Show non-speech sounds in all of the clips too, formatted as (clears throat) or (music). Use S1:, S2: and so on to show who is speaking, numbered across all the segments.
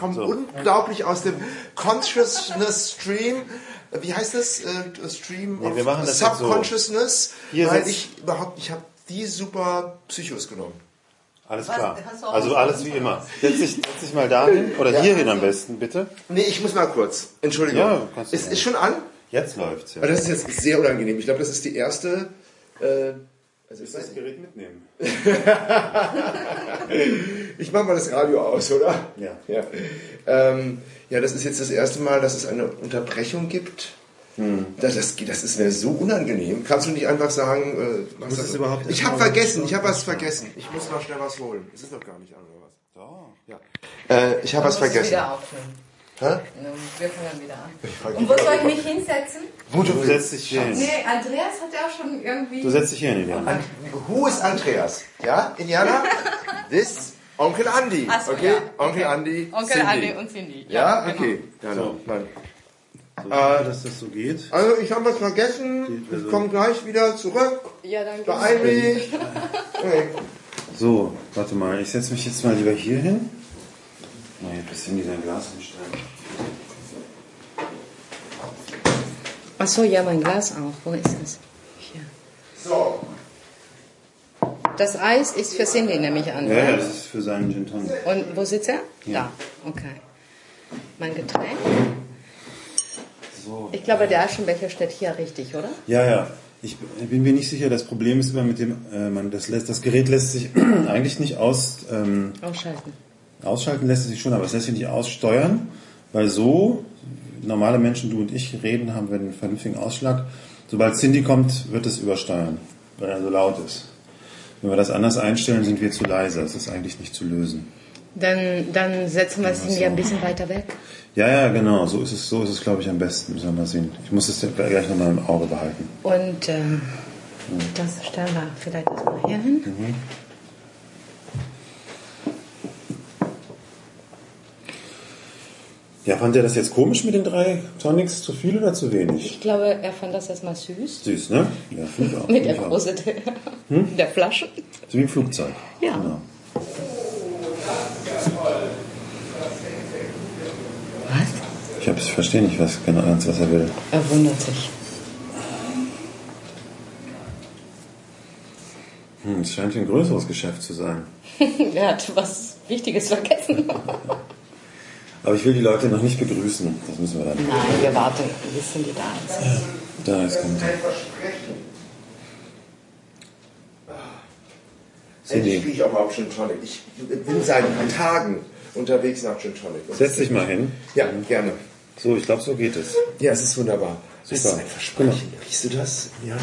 S1: kommen unglaublich aus dem Consciousness Stream. Wie heißt das? Äh, Stream
S2: Nee, wir machen das so.
S1: Subconsciousness.
S2: Hier
S1: weil ich überhaupt, ich habe die super Psychos genommen.
S2: Alles klar. Also alles wie immer. Setz dich, setz dich mal dahin oder
S1: Ja.
S2: hierhin am besten, bitte.
S1: Nee, ich muss mal kurz. Entschuldigung.
S2: Ja, kannst du
S1: ist, ist schon an?
S2: Jetzt läuft's ja.
S1: Aber das ist jetzt sehr unangenehm. Ich glaube, das ist die erste. Äh, also ich, nicht.
S2: Gerät mitnehmen. (laughs)
S1: ich mache mal das Radio aus, oder?
S2: Ja.
S1: Ja. Ähm, ja, das ist jetzt das erste Mal, dass es eine Unterbrechung gibt.
S2: Hm.
S1: Das, das, das ist mir so unangenehm. Kannst du nicht einfach sagen, äh, was das-
S2: überhaupt
S1: ich habe vergessen, ich habe was vergessen. Ich muss mal schnell was holen. Es ist noch gar nicht an, oder was?
S2: Doch.
S1: Ja. Äh, ich habe was vergessen.
S3: wieder aufnehmen.
S1: Hä?
S3: Wir fangen wieder an. Und wo soll ich mich hinsetzen?
S1: Wo
S2: Du setzt dich hier hin.
S3: Nee, Andreas hat ja schon irgendwie...
S2: Du setzt dich hier hin, Iliana.
S1: An, who is Andreas? Ja, Indiana? This Onkel Andy.
S3: So,
S1: okay?
S3: ja.
S1: Onkel
S3: Okay.
S1: Andy.
S3: Onkel
S1: Cindy.
S3: Andi und Cindy.
S1: Ja,
S3: genau.
S1: okay. Ja,
S2: So.
S1: Nein.
S2: So, dass das so geht.
S1: Also ich habe was vergessen.
S2: Also-
S1: Ich komme gleich wieder zurück.
S3: Ja, dann
S1: Beeil mich. (laughs) Okay.
S2: So, warte mal. Ich setze mich jetzt mal lieber hier hin. Mal hier ein bisschen in dein Glas hinstellen.
S3: Ach so, ja, mein Glas auch. Wo ist es? Hier.
S1: So.
S3: Das Eis ist für Cindy nämlich an.
S2: Ja, ja, das ist für seinen Gin Tonic.
S3: Und wo sitzt er?
S2: Ja.
S3: Da. Okay. Mein Getränk?
S2: So.
S3: Ich glaube, der Aschenbecher steht hier richtig, oder?
S2: Ja, ja. Ich bin mir nicht sicher. Das Problem ist immer mit dem, äh, man, das, lässt, das Gerät lässt sich (clears throat) eigentlich nicht aus, ähm,
S3: Ausschalten.
S2: Ausschalten, lässt es sich schon, aber es lässt sich nicht aussteuern, weil so normale Menschen, du und ich, reden, haben wir einen vernünftigen Ausschlag. Sobald Cindy kommt, wird es übersteuern, weil er so laut ist. Wenn wir das anders einstellen, sind wir zu leise. Das ist eigentlich nicht zu lösen.
S3: Dann, dann setzen wir Cindy ein bisschen weiter weg.
S2: Ja, ja, genau. So ist es, so ist es, glaube ich, am besten. Müssen wir mal sehen. Ich muss es gleich nochmal im Auge behalten.
S3: Und ähm, das stellen wir vielleicht erstmal hier hin.
S2: Ja, fand der das jetzt komisch mit den drei Tonics? Zu viel oder zu wenig?
S3: Ich glaube, er fand das erstmal süß.
S2: Süß, ne? Ja, finde auch.
S3: Mit der. Größe der, der Flasche.
S2: So wie ein Flugzeug.
S3: Ja.
S2: Genau.
S3: Was?
S2: Ich, hab, ich verstehe nicht was, genau, ganz, was er will.
S3: Er wundert sich.
S2: Hm, es scheint ein größeres Geschäft zu sein. (laughs)
S3: er hat was Wichtiges vergessen. (laughs)
S2: Aber ich will die Leute noch nicht begrüßen. Das müssen wir dann.
S3: Nein, wir warten, bis Cindy da ist.
S2: Da ist kommt er.
S1: Kriege ich auch mal auf Gin Tonic. Ich bin seit Tagen unterwegs nach Gin Tonic.
S2: Setz dich mal hin.
S1: Ja, gerne.
S2: So, ich glaube, so geht es.
S1: Ja, es ist wunderbar. Das ist
S2: Super.
S1: ein Versprechen. Riechst du das? Ja.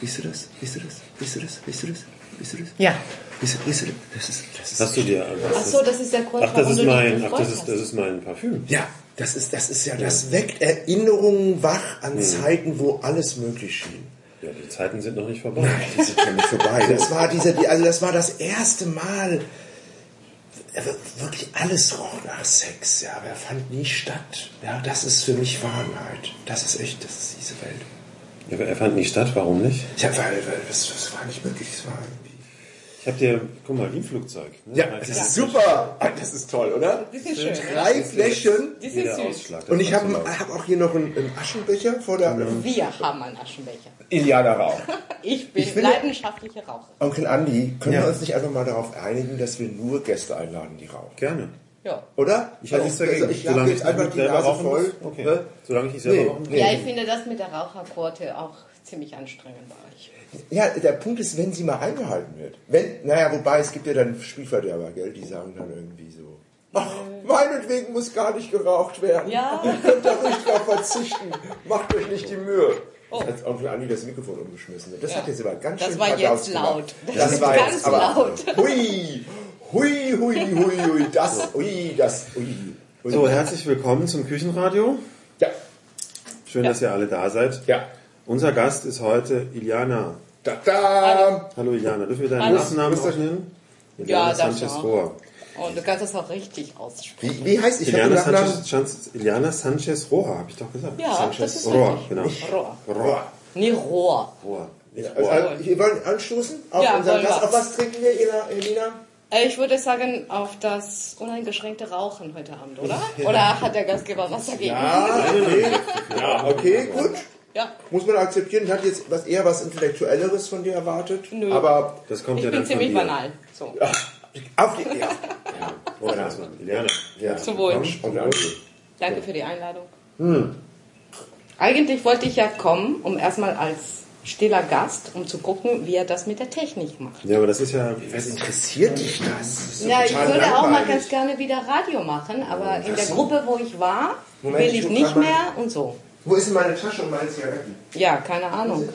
S1: Riechst du das? Riechst du das? Riechst du das? Riechst du das? Riechst du das?
S3: Ja.
S1: Riechst du das? Ist, das ist
S2: Hast du dir.
S3: Ach so, das ist der Grund,
S2: Ach, das ist mein, ach, das ist, das ist mein Parfüm.
S1: Ja, das ist, das ist ja, das weckt Erinnerungen wach an Zeiten, wo alles möglich schien.
S2: Ja, die Zeiten sind noch nicht vorbei.
S1: Die sind ja nicht vorbei. (laughs) Das war diese, die, also das war das erste Mal, äh, wirklich alles roch nach Sex, ja, aber er fand nie statt. Ja, das ist für mich Wahrheit. Das ist echt, das ist diese Welt.
S2: Ja, aber er fand nicht statt, warum nicht?
S1: Ja, weil, weil das, das war nicht möglich, es war irgendwie.
S2: Ich hab dir, guck mal, wie ein Flugzeug. ne?
S1: Ja, das ist super. Ah, Das ist toll, oder?
S3: Die sind schön.
S1: Drei Fläschchen.
S3: Die sind
S2: Jeder
S3: süß.
S2: Ausschlag. das
S1: Und ich
S2: ist
S1: habe hab auch hier noch einen, einen Aschenbecher vor der
S3: Wir haben einen Aschenbecher.
S1: Iliana Rauch. (laughs)
S3: Ich bin
S1: Ich finde-
S3: leidenschaftliche Raucherin.
S1: Onkel Andi, können
S2: Ja.
S1: wir uns nicht einfach mal darauf einigen, dass wir nur Gäste einladen, die rauchen?
S2: Gerne.
S3: Ja.
S1: Oder?
S2: Ich habe
S1: Also
S2: nichts dagegen.
S1: Ich
S2: Solange
S1: jetzt
S2: ich
S1: einfach die Nase
S2: rauchen
S1: voll.
S2: muss. Okay.
S1: Ne?
S2: Solange ich nicht selber
S1: Nee,
S2: rauchen
S3: ja, ich finde das mit der Raucherquote auch ziemlich anstrengend bei euch.
S1: Ja, der Punkt ist, wenn sie mal eingehalten wird. Wenn, naja, wobei es gibt ja dann Spielverderber, gell? Die sagen dann irgendwie so. Ach, meinetwegen muss gar nicht geraucht werden.
S3: Ja. (laughs)
S1: Ihr könnt da ruhig drauf verzichten. Macht euch nicht die Mühe.
S3: Oh.
S1: Das hat Onkel Andi das Mikrofon umgeschmissen. Das hat jetzt aber ganz
S3: Das
S1: schön
S3: war
S1: verdaust
S3: jetzt
S1: gemacht.
S3: laut. Das
S1: Das,
S3: ist
S1: war
S3: ganz
S1: jetzt aber
S3: laut.
S1: Hui, hui, hui, hui, hui, das, ui, das, ui. ui.
S2: So, herzlich willkommen zum Küchenradio.
S1: Ja,
S2: Schön, dass ihr alle da seid.
S1: ja.
S2: Unser Gast ist heute Iliana.
S1: Da, da.
S2: Hallo Iliana, dürfen wir deinen
S3: Hallo.
S2: Nachnamen auch nennen?
S3: Ja,
S2: Sanchez
S3: auch.
S2: Rohr.
S3: Und du kannst das auch richtig aussprechen.
S1: Wie, wie heißt ich
S2: Iliana? Sanchez, Sanchez, Iliana Sanchez Rohr, habe ich doch gesagt.
S3: Ja,
S2: Sanchez
S3: das ist
S2: Rohr,
S3: richtig.
S2: genau.
S3: Rohr.
S2: Rohr.
S3: Nee, Rohr.
S2: Rohr. Nicht
S1: Also,
S2: Rohr.
S1: also, wir wollen anstoßen auf
S3: Ja,
S1: unseren Gast. Auf was trinken wir, Elina?
S3: Äh, Ich würde sagen, auf das uneingeschränkte Rauchen heute Abend, oder? Oder hat der Gastgeber was dagegen?
S1: Ja, okay. Ja, okay, gut.
S3: Ja.
S1: Muss man akzeptieren. Ich hatte jetzt was, eher was Intellektuelleres von dir erwartet.
S3: Nö.
S1: Aber
S2: Das kommt
S3: Ich
S2: ja
S3: bin
S2: dann von
S3: ziemlich
S2: dir.
S3: banal. So.
S1: ja, auf die, ja.
S2: Erstmal. Gerne.
S1: ja.
S3: Zum Wohl.
S1: Und danke.
S3: Danke für die Einladung. Eigentlich wollte ich ja kommen, um erstmal als stiller Gast, um zu gucken, wie er das mit der Technik macht.
S2: Ja, aber das ist ja.
S1: Was interessiert dich das? das
S3: Ja, ich würde auch mal
S1: langweilig.
S3: ganz gerne wieder Radio machen, aber in der Gruppe, wo ich war,
S1: Moment,
S3: will
S1: ich
S3: ich nicht
S1: mal.
S3: mehr und so.
S1: Wo ist denn meine Tasche und meine Zigaretten?
S3: Ja, keine Ahnung.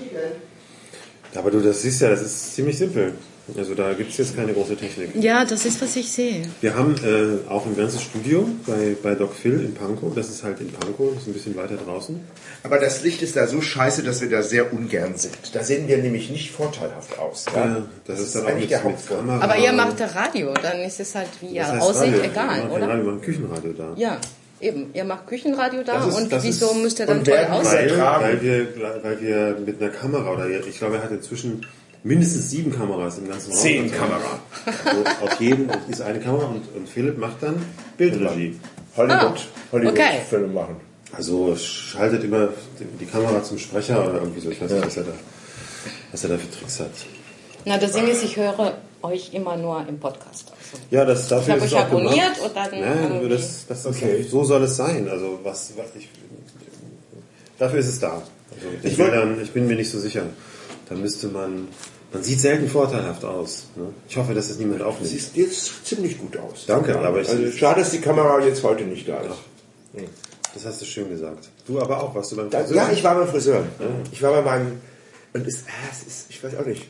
S2: Aber du, das siehst ja, das ist ziemlich simpel. Also da gibt es jetzt keine große Technik.
S3: Ja, das ist, was ich sehe.
S2: Wir haben äh, auch ein ganzes Studio bei, bei Doc Phil in Pankow. Das ist halt in Pankow, das ist ein bisschen weiter draußen.
S1: Aber das Licht ist da so scheiße, dass wir da sehr ungern sind. Da sehen wir nämlich nicht vorteilhaft aus. Ja?
S2: Ja, das, ist dann auch mit,
S1: der
S2: mit. Kamera.
S3: Aber ihr macht ja Radio, dann ist es halt, wie ihr
S2: Das heißt
S3: aussieht,
S2: Radio.
S3: egal, oder?
S2: Radio, wir machen Küchenradio da.
S3: Ja, eben. Ihr macht Küchenradio da
S2: ist-
S3: und wieso
S2: ist-
S3: müsst ihr dann toll aussehen?
S2: Weil, wir, weil wir mit einer Kamera, oder ich glaube, er hat inzwischen mindestens sieben Kameras im ganzen Raum.
S1: Zehn
S2: Also,
S1: Kamera.
S2: Also auf jedem ist eine Kamera und, und Philipp macht dann Bildregie.
S1: Hollywood,
S3: Ah,
S1: Hollywood
S3: okay.
S1: Filme machen.
S2: Also schaltet immer die, die Kamera zum Sprecher oder irgendwie so. Ich weiß nicht, was er da, was er da für Tricks hat.
S3: Na, das Ding ist, ich höre euch immer nur im Podcast.
S2: Ja, das dafür
S3: Ich
S2: ist es auch gemacht.
S3: abonniert und dann
S2: Nein, das, das ist,
S1: Okay.
S2: so soll es sein. Also was, was ich, dafür ist es da. Also ich,
S1: Ich
S2: will
S1: wollt-
S2: dann, ich bin mir nicht so sicher. Da müsste man, man sieht selten vorteilhaft aus. Ne? Ich hoffe, dass es niemand aufnimmt.
S1: Siehst jetzt ziemlich gut aus.
S2: Danke, aber ich-
S1: also schade, dass die Kamera jetzt heute nicht da ist.
S2: Das hast du schön gesagt. Du aber auch, warst du beim
S1: Da,
S2: Friseur?
S1: ja, ich war beim Friseur. Ich war bei meinem und es, ah, es ist, ich weiß auch nicht.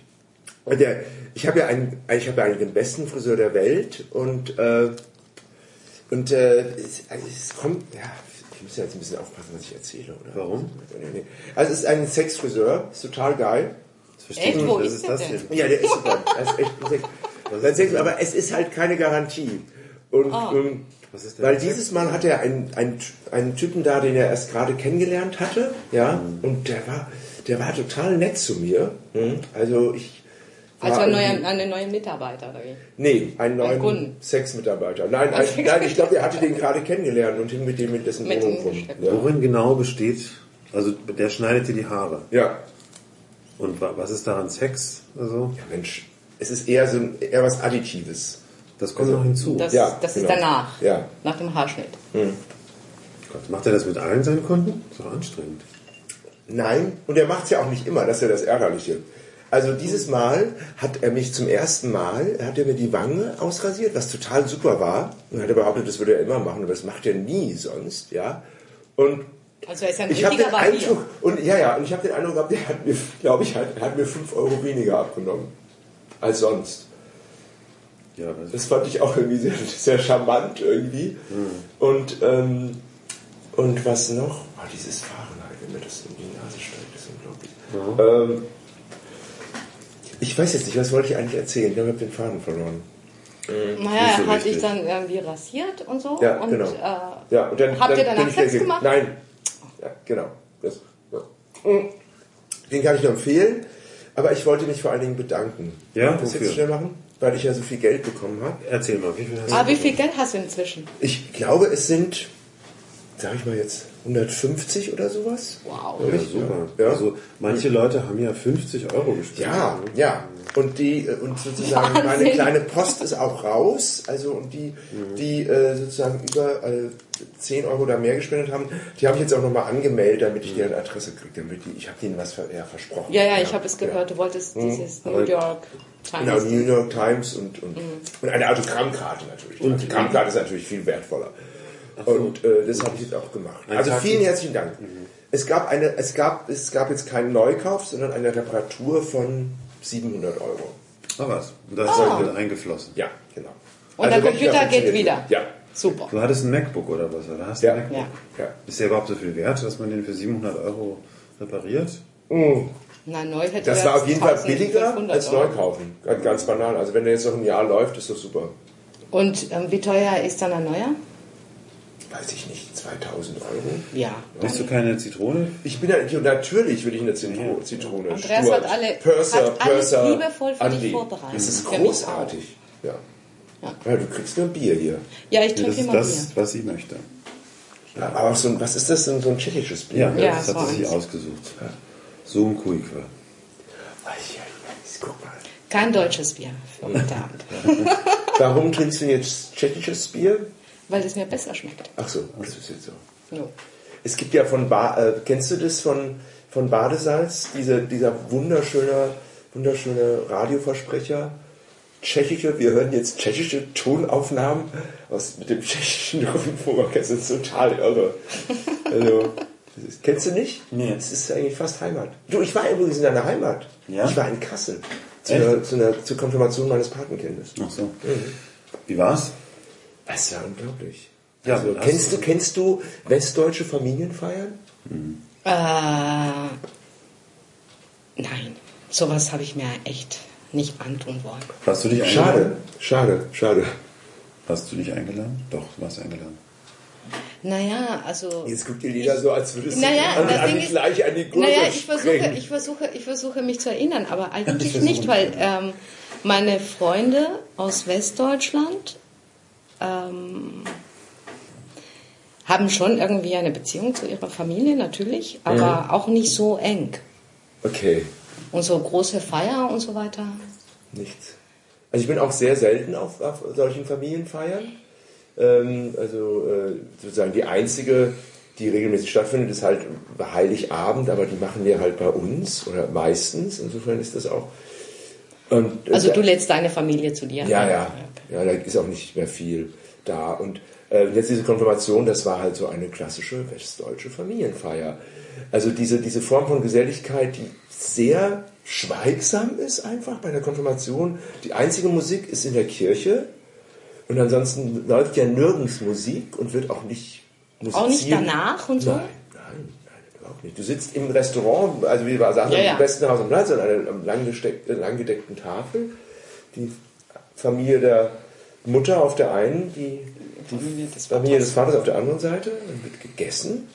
S1: Und der, ich habe ja einen, ich habe ja eigentlich den besten Friseur der Welt und äh, und äh, es, also es kommt, ja, ich muss ja jetzt ein bisschen aufpassen, was ich erzähle, oder?
S2: Warum?
S1: Also es ist ein Sexfriseur, ist total geil.
S2: Das verstehe ich
S3: Echt? Wo
S2: nicht. Was
S3: ist
S2: ist das
S3: denn?
S2: denn?
S1: Ja, der ist super. Der ist echt Sex. Sein Sex, aber es ist halt keine Garantie. Und
S2: Was ist denn
S1: weil dieses Mal hatte er einen, einen, einen Typen da, den er erst gerade kennengelernt hatte, ja, und der war, der war total nett zu mir. Mhm. Also ich
S3: Also ein neuer, eine neue Mitarbeiter, oder wie?
S1: Nee, einen neuen
S3: Kunden.
S1: Sexmitarbeiter. Nein, ein, nein, ich glaube, er hatte den gerade kennengelernt und hing mit dem mit dessen
S3: Mit
S1: Wohnung rum. Ja.
S2: Worin genau besteht, also der schneidet dir die Haare.
S1: ja.
S2: Und wa- was ist daran Sex? Also,
S1: ja, Mensch, es ist eher so ein, eher was Additives.
S2: das kommt noch hinzu.
S3: Das,
S1: Ja,
S3: das
S1: genau.
S3: ist danach,
S1: Ja.
S3: nach dem Haarschnitt.
S2: Gott, macht er das mit allen seinen Kunden? Ist doch anstrengend.
S1: Nein, und er macht es ja auch nicht immer, das ist ja das Ärgerliche. Also dieses Mal hat er mich zum ersten Mal, hat er mir die Wange ausrasiert, was total super war. Und hat er behauptet, das würde er immer machen, aber das macht er nie sonst, ja. Und
S3: Also er ist ein
S1: ich habe den. Eindruck, und ja, ja, und ich habe den Eindruck gehabt, der hat mir, glaube ich, hat, hat mir 5 Euro weniger abgenommen als sonst.
S2: Ja, das
S1: Das fand ich auch irgendwie sehr, sehr charmant irgendwie. Und, ähm, und was noch? Oh, dieses Fahrenheit, wenn mir das in die Nase steigt, ist unglaublich. Ähm, ich weiß jetzt nicht, was wollte ich eigentlich erzählen? Ich habe den Faden verloren.
S3: Naja,
S2: Nicht so
S3: er hat dich
S2: wichtig.
S3: dann irgendwie rasiert und so.
S1: Ja,
S3: und,
S1: genau.
S3: Äh,
S1: Ja, und dann,
S3: habt
S1: dann
S3: ihr danach Sex gemacht?
S1: Nein. Ja, genau. Das, ja. Den kann ich nur empfehlen. Aber ich wollte mich vor allen Dingen bedanken.
S2: Ja,
S1: das
S2: wofür?
S1: jetzt schnell machen? Weil ich ja so viel Geld bekommen habe.
S2: Erzähl mal, wie viel hast
S3: Ah,
S2: du?
S3: wie viel Geld hast du inzwischen?
S1: Ich glaube, es sind, sag ich mal jetzt, 150 oder sowas.
S3: Wow.
S2: Ja, super.
S1: Ja.
S2: Also manche Leute haben ja 50 Euro gespielt.
S1: Ja, ja. Und die äh, und sozusagen meine
S3: Wahnsinn.
S1: kleine Post ist auch raus. Also und die, die äh, sozusagen über äh, 10 Euro oder mehr gespendet haben, die habe ich jetzt auch nochmal angemeldet, damit ich deren Adresse kriege. Damit die, ich habe denen was ver, ja, versprochen.
S3: Ja, ja, ich habe es gehört. Du wolltest dieses New York
S1: Genau,
S3: Times.
S1: New York Times und, und, und eine Autogrammkarte natürlich. Die Autogrammkarte ist natürlich viel wertvoller. Und äh, das habe ich jetzt auch gemacht.
S2: Ein
S1: Also
S2: Tag-
S1: vielen herzlichen Dank. Es gab eine, es gab, es gab jetzt keinen Neukauf, sondern eine Reparatur von 700 Euro.
S2: Ah, was? Und das ist
S3: Ah.
S2: halt mit eingeflossen.
S1: Ja, genau.
S3: Und der
S1: Rechner
S3: Computer geht wieder.
S1: Ja.
S3: Super.
S2: Du hattest ein MacBook oder was? Oder hast du
S1: Ja.
S2: ein MacBook?
S3: Ja.
S1: ja.
S2: Ist der überhaupt so viel wert, dass man den für 700 Euro repariert?
S3: Na, neu hätte
S1: Das war auf jeden Fall
S3: 1500
S1: billiger als neu kaufen. Ganz, ganz banal. Also wenn der jetzt noch ein Jahr läuft, ist das super.
S3: Und ähm, wie teuer ist dann ein neuer?
S1: Weiß ich nicht, 2000 Euro.
S3: Ja.
S2: Willst du keine Zitrone?
S1: Ich bin ja, natürlich will ich eine Zitro Zitrone.
S3: Andreas
S1: Stuart,
S3: hat alle-
S1: Purser,
S3: hat alles
S1: Purser,
S3: liebevoll für dich
S1: Andy.
S3: vorbereitet.
S1: Das ist großartig. Ja. Ja, du kriegst nur Bier hier.
S3: Ja, ich
S2: Das
S3: trinke
S2: ist
S3: immer
S2: das,
S3: Bier.
S2: was sie möchte.
S1: Ja, aber so ein, was ist das denn, so ein tschechisches Bier?
S2: Ja?
S3: Ja,
S2: das hat sie sich ausgesucht. So ein
S1: ja, ja, guck mal.
S3: Kein deutsches Bier für heute Abend.
S1: Warum trinkst du jetzt tschechisches Bier?
S3: Weil es mir besser schmeckt.
S1: Ach so, das ist jetzt so.
S3: Jo.
S1: Es gibt ja von ba äh, kennst du das von, von Badesalz? Diese, dieser wunderschöne, wunderschöne Radioversprecher. Tschechische, wir hören jetzt tschechische Tonaufnahmen aus, mit dem tschechischen (laughs) Rundfunk. Das ist total irre. Also, das ist, kennst du nicht?
S2: Nee.
S1: Das ist eigentlich fast Heimat. Du, ich war übrigens in deiner Heimat.
S2: Ja?
S1: Ich war in Kassel. Zu einer, zu einer, zur Konfirmation meines Patenkindes.
S2: Ach so. Wie war's?
S1: Das war unglaublich.
S2: Ja,
S1: also, kennst
S2: du-
S1: du, kennst du westdeutsche Familienfeiern?
S3: Äh, nein, sowas habe ich mir echt nicht antun wollen.
S2: Hast du dich eingeladen?
S1: Schade, schade, schade.
S2: Hast du dich eingeladen? Doch, du warst eingeladen.
S3: Naja, also.
S1: Jetzt guckt ihr Lieder so, als würdest du
S3: Naja,
S1: an,
S3: das
S1: an
S3: Ding
S1: die
S3: ist-
S1: gleich an die Gurgel
S3: Naja, ich versuche,
S1: springen.
S3: ich versuche, ich versuche mich zu erinnern, aber eigentlich nicht, weil ähm, meine Freunde aus Westdeutschland ähm, haben schon irgendwie eine Beziehung zu ihrer Familie, natürlich, aber auch nicht so eng.
S1: Okay,
S3: Und so große Feier und so weiter.
S1: nichts. Also ich bin auch sehr selten auf, auf solchen Familienfeiern. Ähm, also äh, sozusagen die einzige, die regelmäßig stattfindet, ist halt Heiligabend, aber die machen wir halt bei uns oder meistens. Insofern ist das auch. Und, äh,
S3: Also du lädst deine Familie zu dir.
S1: Ja, ja. Ja, da ist auch nicht mehr viel da. Und äh, jetzt diese Konfirmation, das war halt so eine klassische westdeutsche Familienfeier. Also diese, diese Form von Geselligkeit, die sehr schweigsam ist einfach bei der Konfirmation. Die einzige Musik ist in der Kirche und ansonsten läuft ja nirgends Musik und wird auch nicht musiziert.
S3: Auch nicht danach und so?
S1: Nein, nein, nein, überhaupt nicht. Du sitzt im Restaurant, also wie wir sagen,
S3: Ja, ja.
S1: im besten Haus am Platz, an einer langgedeckten Tafel. Die Familie der Mutter auf der einen, die, die
S3: Familie des
S1: Familie des Vaters auf der anderen Seite. Dann wird gegessen.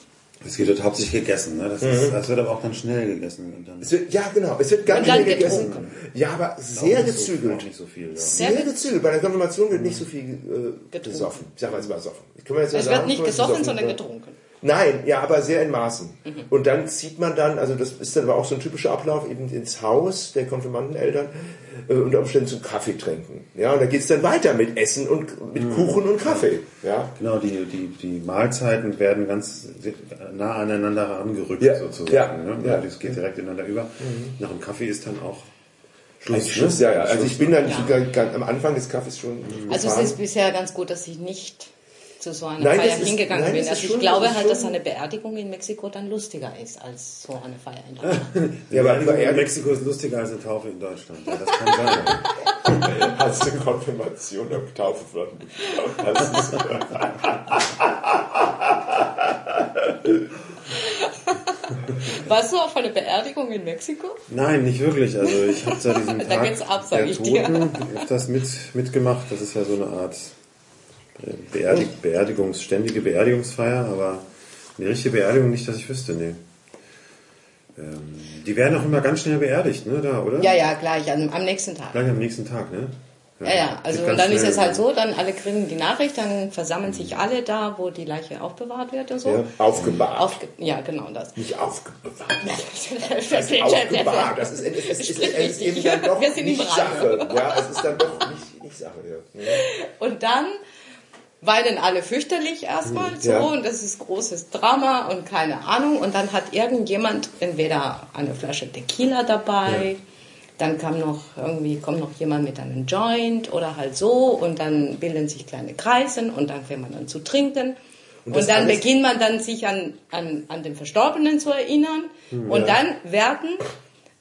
S2: Es wird dort hauptsächlich gegessen, ne? Das, ist, das wird aber auch dann schnell gegessen. Und dann
S1: Es wird, ja, genau. Es wird ganz schnell gegessen.
S3: getrunken.
S1: Ja, aber sehr
S2: auch nicht so-
S1: gezügelt.
S2: nicht so viel, ja.
S1: Sehr
S3: Sehr
S1: gezügelt. Bei der Konfirmation wird nicht so viel äh,
S3: Getrunken.
S1: gesoffen. Ich sag mal, es war soffen.
S3: Es
S1: sagen,
S3: wird nicht gesoffen, sondern
S1: ne?
S3: getrunken.
S1: Nein, ja, aber sehr in Maßen.
S3: Mhm.
S1: Und dann zieht man dann, also das ist dann aber auch so ein typischer Ablauf, eben ins Haus der Konfirmandeneltern äh, unter Umständen zum Kaffee trinken. Ja, und da geht's dann weiter mit Essen und mit
S3: Mhm.
S1: Kuchen und Kaffee. Ja.
S2: Genau, die, die, die Mahlzeiten werden ganz nah aneinander herangerückt
S1: Ja,
S2: sozusagen.
S1: ja,
S2: ne?
S1: ja.
S2: Das geht direkt ineinander über. Nach dem Kaffee ist dann auch
S1: Schluss, Schluss, ja, ja. Also ich bin dann
S3: Ja.
S1: am Anfang des Kaffees schon
S3: Also es
S1: gefahren.
S3: ist bisher ganz gut, dass ich nicht zu so einer
S1: Nein,
S3: Feier
S1: ist-
S3: hingegangen
S1: nein,
S3: bin. Also ich
S1: schon-
S3: glaube halt, dass eine Beerdigung in Mexiko dann lustiger ist als so eine Feier in Deutschland. (laughs)
S1: Ja, aber
S2: Beerdigung in Mexiko ist lustiger als eine Taufe in Deutschland. Ja, das kann sein. (laughs)
S1: Hast du Konfirmation am Taufe von
S3: Warst du auf einer Beerdigung in Mexiko?
S2: Nein, nicht wirklich. Also ich habe da diesen (laughs)
S3: Da
S2: Tag
S3: geht's ab, sag
S2: der
S3: ich dir.
S2: Toten öfters mit, mitgemacht. Das ist ja so eine Art Beerdig Beerdigungs, ständige Beerdigungsfeier, aber eine richtige Beerdigung nicht, dass ich wüsste, nee. Ähm, die werden auch immer ganz schnell beerdigt, ne, da, oder?
S3: Ja, ja, gleich, am, am nächsten Tag.
S2: Gleich am nächsten Tag, ne?
S3: Ja, ja, also
S2: Geht
S3: und dann ist es halt so, dann alle kriegen die Nachricht, dann versammeln sich alle da, wo die Leiche aufbewahrt wird und so.
S1: ja, aufgebahrt.
S3: Aufge ja, genau das.
S1: Nicht aufbewahrt. (laughs)
S3: das
S1: Also aufgebahrt. Das ist, es ist, eben dann doch nicht. Sache. Ja, es ist dann doch nicht, nicht Sache. Ja.
S3: Und dann weinen alle fürchterlich erstmal so
S1: Ja.
S3: und das ist großes Drama und keine Ahnung. Und dann hat irgendjemand entweder eine Flasche Tequila dabei, dann kam noch irgendwie kommt noch jemand mit einem Joint oder halt so und dann bilden sich kleine Kreisen und dann fängt man an zu trinken.
S1: Und
S3: Und, dann beginnt man dann sich an, an, an den Verstorbenen zu erinnern. Und dann werden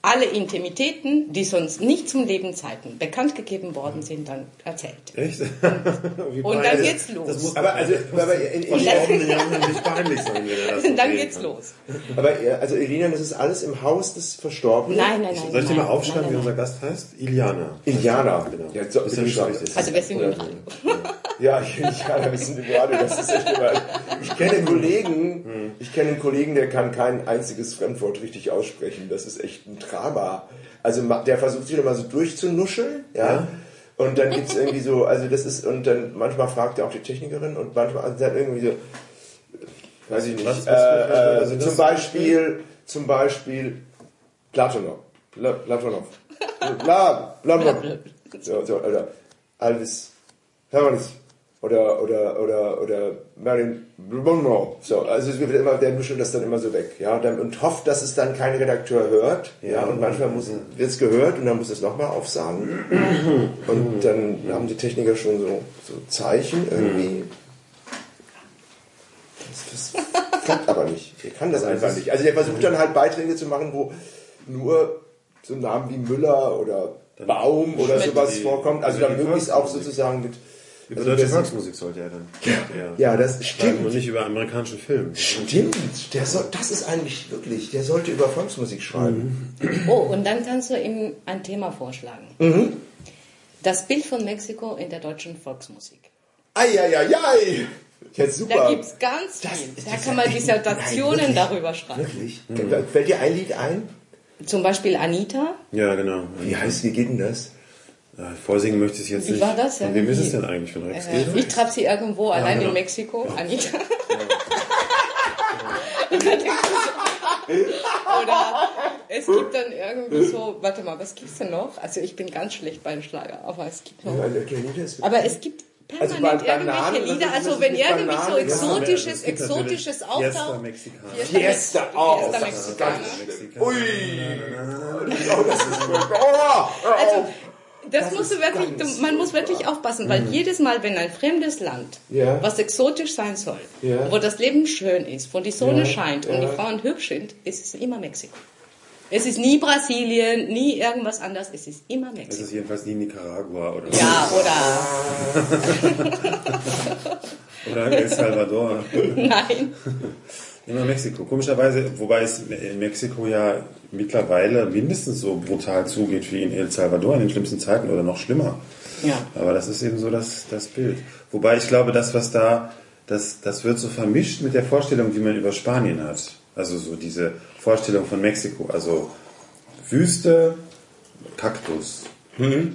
S3: alle Intimitäten, die sonst nicht zum Lebenszeiten bekannt gegeben worden sind, dann erzählt.
S2: Echt? (laughs) Wie
S3: Und dann geht's los.
S2: Das muss
S1: Aber also, aber, in, in,
S2: ja nicht peinlich sein, wenn
S3: dann geht's
S2: kann.
S3: los.
S1: aber also Irina, das ist alles im Haus des Verstorbenen.
S3: Nein, nein, nein.
S2: Soll ich dir mal aufschreiben,
S3: nein,
S2: wie
S3: nein,
S2: unser Gast heißt? Iliana.
S1: Iliana.
S2: Genau.
S1: Ja, so,
S2: Das ist
S1: bitte
S2: ja
S1: sagen.
S2: wichtig.
S3: Also wir sind im Radio.
S1: Ja, ich, Iliana, wir sind Radio. Das ist echt immer. Ich kenne einen Kollegen, ich kenne einen Kollegen, der kann kein einziges Fremdwort richtig aussprechen. Das ist echt ein Drama. Also der versucht sich immer so durchzunuscheln, ja. Und dann gibt's irgendwie so, also das ist, und dann manchmal fragt er auch die Technikerin und manchmal also dann irgendwie so, weiß ich nicht,
S2: Was- was
S1: äh, äh,
S2: also das-
S1: zum Beispiel, zum Beispiel Platonov, Pla, Platonov, Bla, Platonov, (laughs) so, so, oder Elvis, Hermanns, oder, oder, oder, oder Marilyn Monroe. So, also es wird immer, der nuschelt das dann immer so weg, ja, dann, und hofft, dass es dann kein Redakteur hört, ja, und manchmal muss, wird es gehört und dann muss es nochmal aufsagen. Und dann haben die Techniker schon so, so Zeichen irgendwie. Das, das klappt aber nicht. Der kann das einfach nicht. Also der versucht dann halt Beiträge zu machen, wo nur so Namen wie Müller oder Baum oder
S3: Schmidt.
S1: sowas vorkommt. Also dann möglichst auch sozusagen mit.
S2: Über
S1: also
S2: deutsche Volksmusik sollte er dann. eher
S1: Ja, das
S2: schreiben
S1: stimmt.
S2: Und nicht über amerikanischen Film.
S1: Stimmt, der soll, das ist eigentlich wirklich, der sollte über Volksmusik schreiben.
S3: Oh, und dann kannst du ihm ein Thema vorschlagen.
S1: Mhm.
S3: Das Bild von Mexiko in der deutschen Volksmusik.
S1: Eieiei! Jetzt super.
S3: Da gibt es ganz
S1: Das-
S3: viel.
S1: das
S3: Da kann man Dissertationen
S1: Nein,
S3: darüber schreiben.
S1: Wirklich? Fällt dir ein Lied ein?
S3: Zum Beispiel Anita.
S2: Ja, genau.
S1: Wie heißt, wie geht denn das?
S2: Ja, vorsingen möchte ich jetzt
S3: Wie
S2: nicht.
S3: war das?
S2: Von wem ist es
S3: Wie-
S2: denn eigentlich? Von Rex
S3: Äh, ich traf sie irgendwo allein
S2: genau.
S3: in Mexiko, Anita. Oder es gibt dann irgendwie so, warte mal, was gibt's denn noch? Also ich bin ganz schlecht bei Schlager, aber es gibt noch.
S1: Ja.
S3: Aber es gibt
S1: Also
S3: permanent
S1: bei Bananen,
S3: irgendwelche Lieder, also wenn irgendwie so
S1: Bananen?
S3: exotisches,
S2: Es gibt natürlich
S3: exotisches auftaucht.
S1: Fiesta auch.
S3: Fiesta
S1: ganz Ui! Oh, das ist wirklich. Oh, hör
S3: Also. Das,
S1: Das
S3: musst du wirklich, man muss wirklich aufpassen, weil jedes Mal, wenn ein fremdes Land,
S1: Ja.
S3: was exotisch sein soll,
S1: Ja.
S3: wo das Leben schön ist, wo die Sonne
S1: Ja,
S3: scheint und
S1: ja.
S3: die Frauen hübsch sind, ist es immer Mexiko. Es ist nie Brasilien, nie irgendwas anderes, es ist immer
S2: Es
S3: Mexiko.
S2: ist jedenfalls nie Nicaragua oder,
S3: Ja, oder (laughs)
S2: oder El Salvador.
S3: nein. (laughs)
S2: Immer Mexiko. Komischerweise, wobei es in Mexiko ja mittlerweile mindestens so brutal zugeht wie in El Salvador in den schlimmsten Zeiten oder noch schlimmer.
S3: Ja.
S2: Aber das ist eben so das, das Bild. Wobei ich glaube, das, was da, das, das wird so vermischt mit der Vorstellung, die man über Spanien hat. Also so diese Vorstellung von Mexiko. Also Wüste, Kaktus.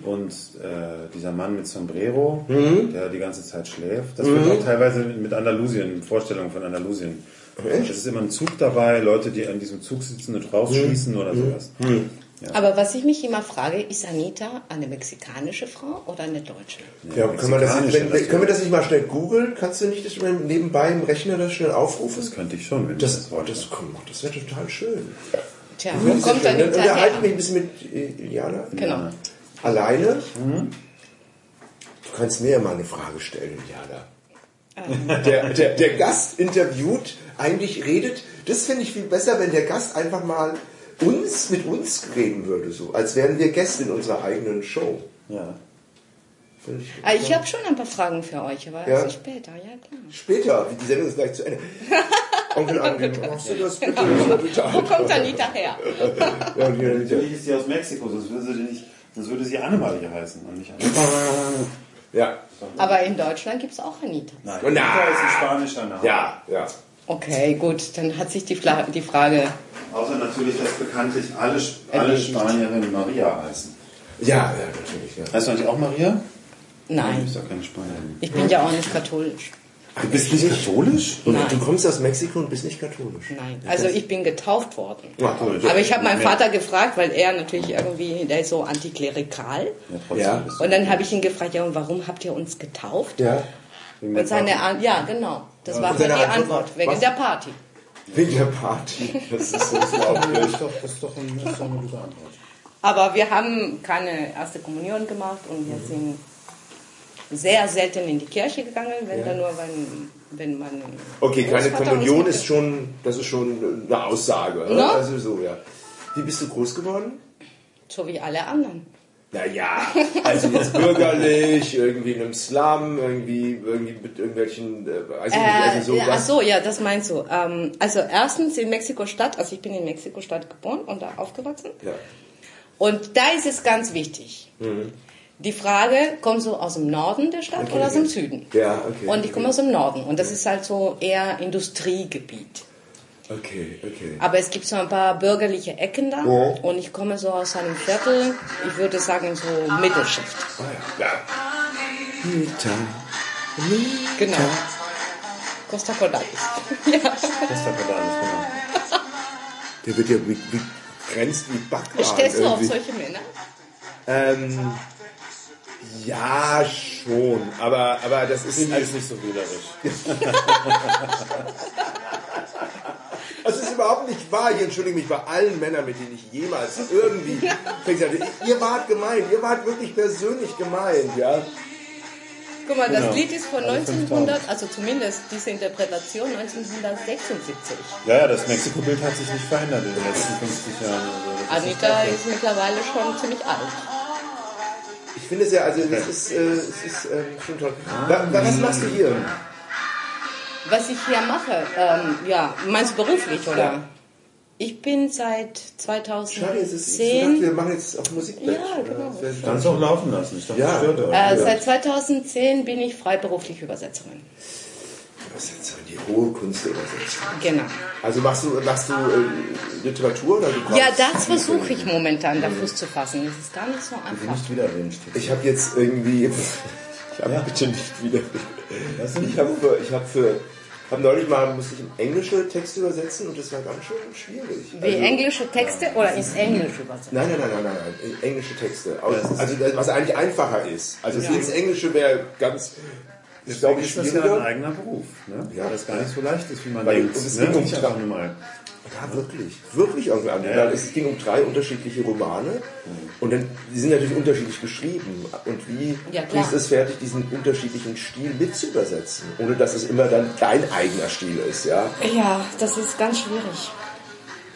S2: Und äh, dieser Mann mit Sombrero, der die ganze Zeit schläft, das wird auch teilweise mit Andalusien, Vorstellungen von Andalusien. Es ist immer ein Zug dabei, Leute, die an diesem Zug sitzen und rausschießen oder sowas.
S3: Aber was ich mich immer frage, ist Anita eine mexikanische Frau oder eine deutsche?
S1: Ja, können wir, das,
S2: Mexikanische,
S1: wenn,
S2: das-
S1: können wir das nicht mal schnell googeln? Kannst du nicht das mal nebenbei im Rechner das schnell aufrufen?
S2: Das könnte ich schon, wenn
S1: Das,
S2: ich das wollte.
S1: das, das wäre total schön.
S3: Tja, wo kommt
S1: schön. Dann
S3: Anita
S1: unterhalte ich mich
S3: her?
S1: ein bisschen mit äh, Iliana.
S3: Genau.
S1: Alleine. Du kannst mir ja mal eine Frage stellen, Iliana. Der, der, der Gast interviewt, eigentlich redet. Das finde ich viel besser, wenn der Gast einfach mal uns mit uns reden würde, so als wären wir Gäste in unserer eigenen Show.
S2: Ja.
S1: Ich,
S3: Ah, ich habe schon ein paar Fragen für euch, aber
S1: Ja?
S3: also später, ja klar.
S1: Später, die Sendung ist gleich zu Ende. (laughs) Onkel Andi, machst du das bitte? (laughs) Wäre total
S3: Wo kommt Anita her? (laughs)
S1: Ja.
S2: Natürlich ist sie aus Mexiko, sonst würde sie nicht, sonst würde sie Annemarie heißen und nicht Anita.
S1: Ja,
S3: Aber in Deutschland gibt es auch Anita.
S2: Nein. Anita ist ein spanischer Name.
S1: ja, ja.
S3: Okay, gut, dann hat sich die, Fla die Frage.
S2: Außer natürlich, dass bekanntlich alle, alle. Spanierinnen Maria heißen.
S1: Ja, ja, natürlich. Ja.
S2: Heißt du eigentlich auch Maria? Du
S3: Nein,
S2: bist ja keine Spanierin.
S3: ich bin ja auch nicht katholisch.
S2: Du bist nicht katholisch?
S1: Und
S3: Nein.
S1: du kommst aus Mexiko und bist nicht katholisch.
S3: Nein, also ich bin getauft worden.
S1: Ja,
S3: Aber ich habe meinen. Vater gefragt, weil er natürlich irgendwie, der ist so antiklerikal.
S2: Ja, trotzdem
S1: Ja.
S2: bist du.
S3: Und dann habe ich ihn gefragt, ja, und warum habt ihr uns getauft?
S1: Ja.
S3: Und seine ja, genau. Das war halt die
S1: Antwort
S3: wegen
S1: was?
S3: der Party.
S1: Wegen der Party. Das ist so (laughs) unglaublich.
S2: ist doch, das ist doch, ein, das ist doch eine gute Antwort.
S3: Aber wir haben keine erste Kommunion gemacht und wir sind sehr selten in die Kirche gegangen, wenn
S1: Ja.
S3: dann nur, wenn, wenn man...
S1: Okay, keine Kommunion ist schon, das ist schon eine Aussage. oder?
S3: Ne?
S1: Also so, ja. Wie bist du groß geworden?
S3: So wie alle anderen.
S1: Naja, also jetzt bürgerlich, irgendwie in einem Slum, irgendwie, irgendwie mit irgendwelchen, nicht,
S3: Äh,
S1: also
S3: ja, ach so, ja, das meinst du. Ähm, also erstens in Mexiko-Stadt, also ich bin in Mexiko-Stadt geboren und da aufgewachsen.
S1: Ja.
S3: Und da ist es ganz wichtig. Die Frage, kommst du aus dem Norden der Stadt
S1: Okay,
S3: oder aus dem
S1: okay.
S3: Süden?
S1: Ja, okay.
S3: Und ich komme aus dem Norden und das ist halt so eher Industriegebiet.
S1: Okay, okay.
S3: Aber es gibt so ein paar bürgerliche Ecken da
S1: Ja.
S3: und ich komme so aus einem Viertel, ich würde sagen so Mittelschicht.
S1: Ah, ja. ja. Mieter. Mieter.
S3: Genau. Costa Cordalis. (laughs) ja.
S2: Der Pedalis, genau.
S1: Der wird ja wie, wie grenzt wie Backwaren.
S3: Stehst du auf solche Männer?
S1: Ähm, ja, schon. Aber, aber das ist
S2: Cindy ist nicht so wählerisch. (laughs) (laughs)
S1: Das ist überhaupt nicht wahr. Ich entschuldige mich bei allen Männern, mit denen ich jemals irgendwie habe. Ihr wart gemeint, ihr wart wirklich persönlich gemeint, ja.
S3: Guck mal, das
S2: Genau.
S3: Lied ist von
S2: Alle
S3: 1900, also zumindest diese Interpretation 1976.
S2: Ja, ja, das Mexiko-Bild hat sich nicht verändert in den letzten 50 Jahren. Also
S3: Anita
S2: das
S3: ist mittlerweile schon ziemlich alt.
S1: Ich finde es ja, also das ist, äh, es ist ähm, schon toll. Wa- wa- was machst du hier?
S3: Was ich hier mache, ähm, ja, meinst du beruflich, oder?
S1: Ja.
S3: Ich bin seit
S1: Schade, es ist, ich dachte,
S3: 2010,
S1: wir machen jetzt auf Musikbett.
S3: Ja, genau.
S1: das wäre-
S2: Kannst du auch laufen lassen. Ich dachte,
S1: Ja.
S2: das stört euch.
S3: äh, seit 2010 bin ich freiberufliche Übersetzerin.
S1: So die hohe Kunst der Übersetzung?
S3: Genau.
S1: Also machst du, machst du äh, Literatur oder du kommst?
S3: Ja, das versuche ich momentan, da Fuß zu fassen. Das ist gar nicht so einfach.
S2: Nicht wieder den Stich.
S1: Ich habe jetzt irgendwie. Ich habe
S2: Ja.
S1: bitte nicht wieder. Ich habe für, ich habe für, habe neulich mal musste ich englische Texte übersetzen und das war ganz schön schwierig.
S3: Wie
S1: Also-
S3: englische Texte oder ins Englische übersetzt?
S1: Nein, nein, nein, nein, nein, nein. englische Texte. Aus- Also das, was eigentlich einfacher ist. Also
S3: Ja.
S1: ins Englische wäre ganz, ist glaube ich
S2: ist das ja ein eigener Beruf, ne?
S1: Ja.
S2: Weil das gar nicht so leicht ist, wie man
S1: Weil-
S2: denkt.
S1: und es
S2: ne?
S1: ging um
S2: Nicht einfach nur mal.
S1: Ja, wirklich. Wirklich irgendwie an.
S2: Ja.
S1: Es ging um drei unterschiedliche Romane und dann, die sind natürlich unterschiedlich geschrieben. Und wie
S3: Ja,
S1: kriegst du es fertig, diesen unterschiedlichen Stil mit zu übersetzen, ohne dass es immer dann dein eigener Stil ist, ja?
S3: Ja, das ist ganz schwierig.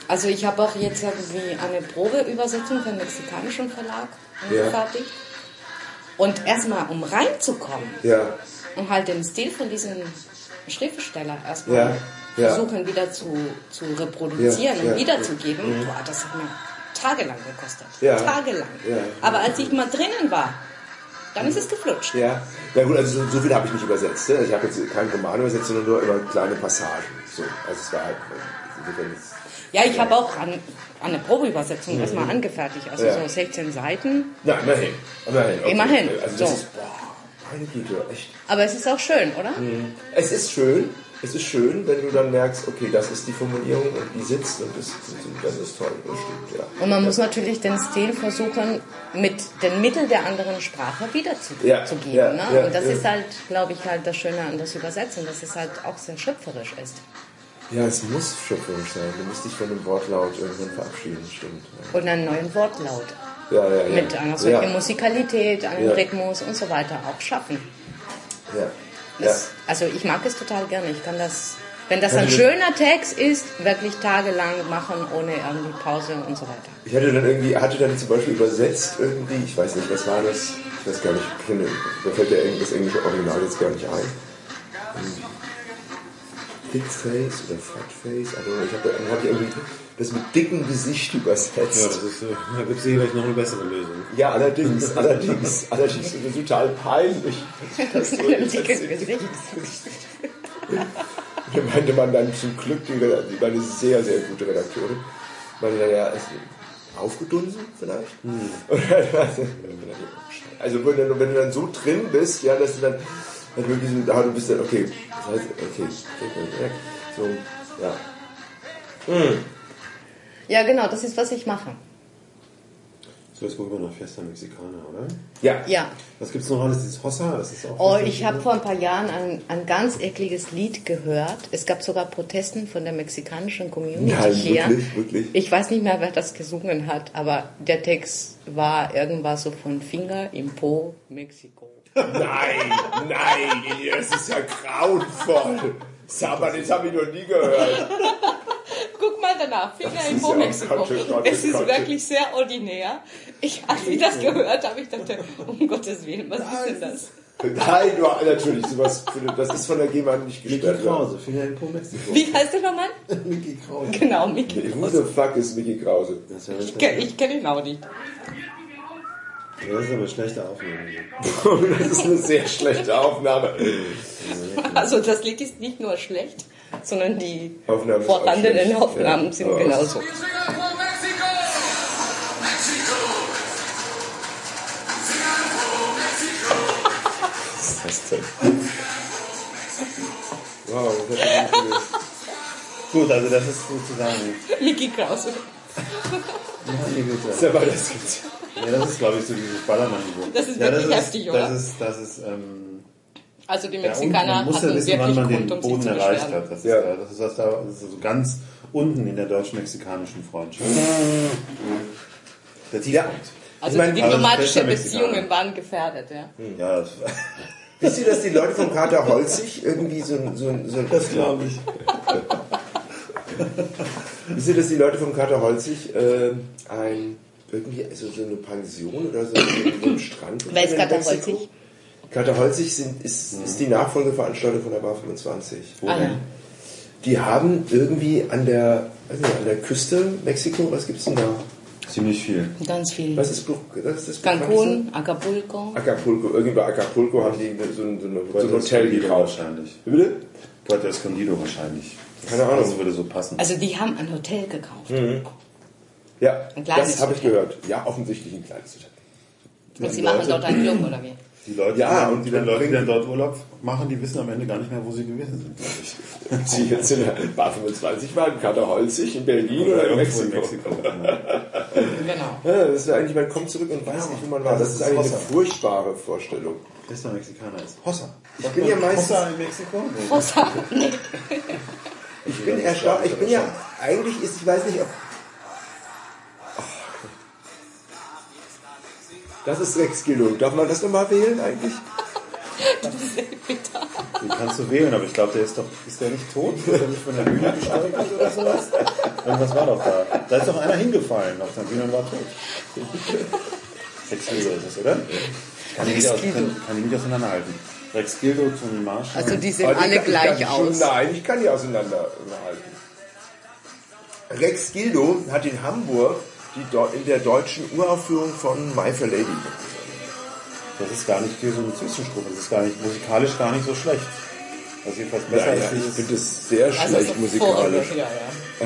S3: Also ich habe auch jetzt irgendwie eine Probeübersetzung für einen mexikanischen Verlag
S1: Ja.
S3: angefertigt. Und erstmal, um reinzukommen,
S1: Ja.
S3: um halt den Stil von diesem Schriftsteller erstmal
S1: Ja, ja.
S3: versuchen wieder zu, zu reproduzieren
S1: Ja,
S3: und
S1: ja,
S3: wiederzugeben, boah, das hat mir tagelang gekostet.
S1: Ja.
S3: Tagelang.
S1: Ja.
S3: Aber als ich mal drinnen war, dann ist es geflutscht.
S1: Ja, na gut, also so, so viel habe ich nicht übersetzt. ne? Ich habe jetzt keinen Roman übersetzt, sondern nur immer kleine Passagen. So, also es war halt, ist-
S3: Ja, ich habe auch an, an eine Probeübersetzung erstmal angefertigt, also
S1: Mhm. Ja.
S3: so 16 Seiten.
S1: Na, immerhin. Immerhin. okay.
S3: Immerhin,
S1: Also das
S3: so.
S1: ist, boah, meine Güte, echt.
S3: Aber es ist auch schön, oder?
S1: Es ist schön, es ist schön, wenn du dann merkst, okay, das ist die Formulierung und die sitzt und das, das ist toll, das stimmt, ja.
S3: Und man muss natürlich den Stil versuchen, mit den Mitteln der anderen Sprache wiederzugeben.
S1: Ja,
S3: geben,
S1: ja,
S3: ne?
S1: ja,
S3: und das ist halt, glaube ich, halt das Schöne an das Übersetzen, dass es halt auch sehr schöpferisch ist.
S1: Ja, es muss schöpferisch sein. Du musst dich von dem Wortlaut irgendwann verabschieden, stimmt.
S3: Und einen neuen Wortlaut.
S1: Ja, ja, ja.
S3: Mit einer solchen Musikalität, einem. Rhythmus und so weiter auch schaffen.
S1: ja.
S3: Das, Also ich mag es total gerne. Ich kann das, wenn das ein schöner Text ist, wirklich tagelang machen, ohne irgendwie Pause und so weiter.
S1: Ich hatte dann irgendwie, hatte dann zum Beispiel übersetzt irgendwie, ich weiß nicht, was war das? Ich weiß gar nicht, ich kenne, mir fällt der Eng- das englische Original jetzt gar nicht ein. Irgendwie Thick Face oder Fat Face, I don't know. Ich hab, habe ich irgendwie das mit dickem Gesicht
S2: Ja,
S1: übersetzt.
S2: das ist, äh, da gibt es sicherlich noch eine bessere Lösung.
S1: Ja, allerdings, allerdings, allerdings ist das total peinlich. Das so (laughs)
S3: dickes Gesicht.
S1: Da meinte man dann zum Glück, die, die war eine sehr, sehr gute Redakteurin, meinte dann, ja, ist aufgedunsen vielleicht? Dann- (laughs) also wenn du, wenn du dann so drin bist, ja, dass du dann, dann wirklich so, da du bist dann, okay, das heißt, okay, so, ja.
S3: Ja, genau, das ist, was ich mache.
S2: So, jetzt gucken wir nach Fiesta Mexicana, oder?
S1: Ja,
S3: Ja.
S2: Was gibt's noch alles? Dieses Hossa, das ist auch...
S3: Oh, ich habe vor ein paar Jahren ein, ein ganz ekliges Lied gehört. Es gab sogar Protesten von der mexikanischen Community
S1: Nein,
S3: hier.
S1: wirklich, wirklich?
S3: Ich weiß nicht mehr, wer das gesungen hat, aber der Text war irgendwas so von Finger im Po, Mexiko.
S1: nein, nein, das ist ja grauenvoll. Sag mal, das habe ich noch nie gehört.
S3: Danach, Finger
S1: ist
S3: Po, Mexiko. Es ist wirklich sehr ordinär. Ich, als ich das gehört habe, ich dachte, um Gottes Willen, was ist denn das?
S1: Nein, du, natürlich, sowas, das ist von der GEMA nicht
S2: Mickey
S1: gesperrt. worden.
S2: Krause, Finger in Po Mexiko.
S3: Wie heißt der nochmal? (laughs)
S2: Mickey Krause.
S3: Genau, Mickey.
S1: Who the fuck ist Mickey Krause?
S3: Ich kenne ich kenn ihn auch nicht.
S2: Ja, das ist aber eine schlechte Aufnahme. (laughs)
S1: Das ist eine sehr schlechte Aufnahme.
S3: Also das Lied ist nicht nur schlecht, sondern die
S1: Aufnahmen ist
S3: vorhandenen. Aufnahmen
S1: Ja.
S3: sind genauso.
S4: Singapur, Mexiko! Mexiko! Singapur, Mexiko!
S1: Was ist das denn? Wow, das hat
S2: Gut, also das ist sozusagen.
S3: Mickey Krause.
S2: Meine Güte.
S1: Das aber das gibt's.
S2: Ja, das ist, glaube ich, so dieses Ballermann-Niveau.
S3: Das ist
S2: ja,
S3: wirklich heftig, oder?
S2: Das ist, das ist, ähm,
S3: Also die
S2: ja,
S3: Mexikaner
S2: man muss ja wissen,
S3: wirklich
S2: wann man den
S3: Grund, um sich
S2: Boden erreicht hat. Das ist,
S1: Ja.
S2: ja. das ist, was da, das ist so ganz unten in der deutsch-mexikanischen Freundschaft. Der Tiefpunkt.
S3: Also
S1: Ich
S2: aber das
S3: diplomatische. Beziehungen waren gefährdet, ja.
S2: Ja, das, (laughs)
S1: Wisst ihr, dass die Leute von Kater Holzig irgendwie so ein... So ein, so ein
S2: das glaube ich. (laughs)
S1: Wisst ihr, dass die Leute von Kater Holzig äh, ein... Irgendwie also so eine Pension oder so, so ein Strand...
S3: Wer ist Kater? Holzig?
S1: Kater Holzig sind, ist, ist die Nachfolgeveranstaltung von der Bar 25.
S3: Ah, ja.
S1: Die haben irgendwie an der, nicht, an der Küste Mexiko, was gibt's denn da?
S2: Ziemlich viel.
S3: Ganz viel.
S1: Was ist, Buch- was ist das
S3: Cancun, Acapulco.
S1: Acapulco. Irgendwie bei Acapulco haben die so ein, so eine, so ein Hotel gekauft.
S2: wahrscheinlich.
S1: Wie Bitte?
S2: Puerto Escondido wahrscheinlich.
S1: Keine Ahnung.
S2: Das würde so passen.
S3: Also die haben ein Hotel gekauft.
S1: Hm. Ja,
S3: Ein kleines
S1: das habe ich gehört. Ja, offensichtlich ein kleines Hotel.
S3: Und sie machen dort einen Club, oder wie?
S2: Die Leute,
S1: Ja,
S2: die,
S1: und
S2: die,
S1: dann
S2: Leute, die dann dort Urlaub machen, die wissen am Ende gar nicht mehr, wo sie gewesen sind, glaube ich. (laughs)
S1: Sie jetzt in der Bar 25 waren, Kater Holzig in Berlin oder, in
S2: irgendwo
S1: Mexiko.
S2: genau.
S3: Genau.
S1: Ja, das wäre eigentlich, man kommt zurück und weiß nicht, wo man war. Das,
S2: das
S1: ist
S2: ist
S1: eigentlich eine
S2: Hossa.
S1: furchtbare Vorstellung.
S2: Bester Mexikaner ist Hossa.
S1: Ich bin ja meistens,
S2: Hossa in Mexiko? Nee.
S1: ich bin erstaunt, ich bin ja, eigentlich ist, ich weiß nicht, ob, das ist Rex Gildo. Darf man das nochmal wählen eigentlich?
S2: Den kannst du wählen, aber ich glaube, der ist doch, ist der nicht tot? Ist der nicht von der Bühne gestolpert oder sowas? Irgendwas war doch da. Da ist doch einer hingefallen auf der Bühne und war tot. Rex Gildo ist das, oder? Kann ich, nicht, aus, kann, kann ich nicht auseinanderhalten. Rex Gildo, Tony Marshall.
S3: Also die sehen
S1: die
S3: alle
S1: kann-
S3: gleich
S1: kann schon,
S3: aus.
S1: Nein, ich kann die auseinanderhalten. Rex Gildo hat in Hamburg in der deutschen Uraufführung von My Fair Lady.
S2: das ist gar nicht hier so eine Zwischenstufe. Das ist gar nicht, musikalisch gar nicht so schlecht. Ist jedenfalls besser
S1: Ja,
S2: als
S1: ja, ich finde es sehr
S3: Also
S1: schlecht
S3: so
S1: musikalisch.
S3: Ja, ja.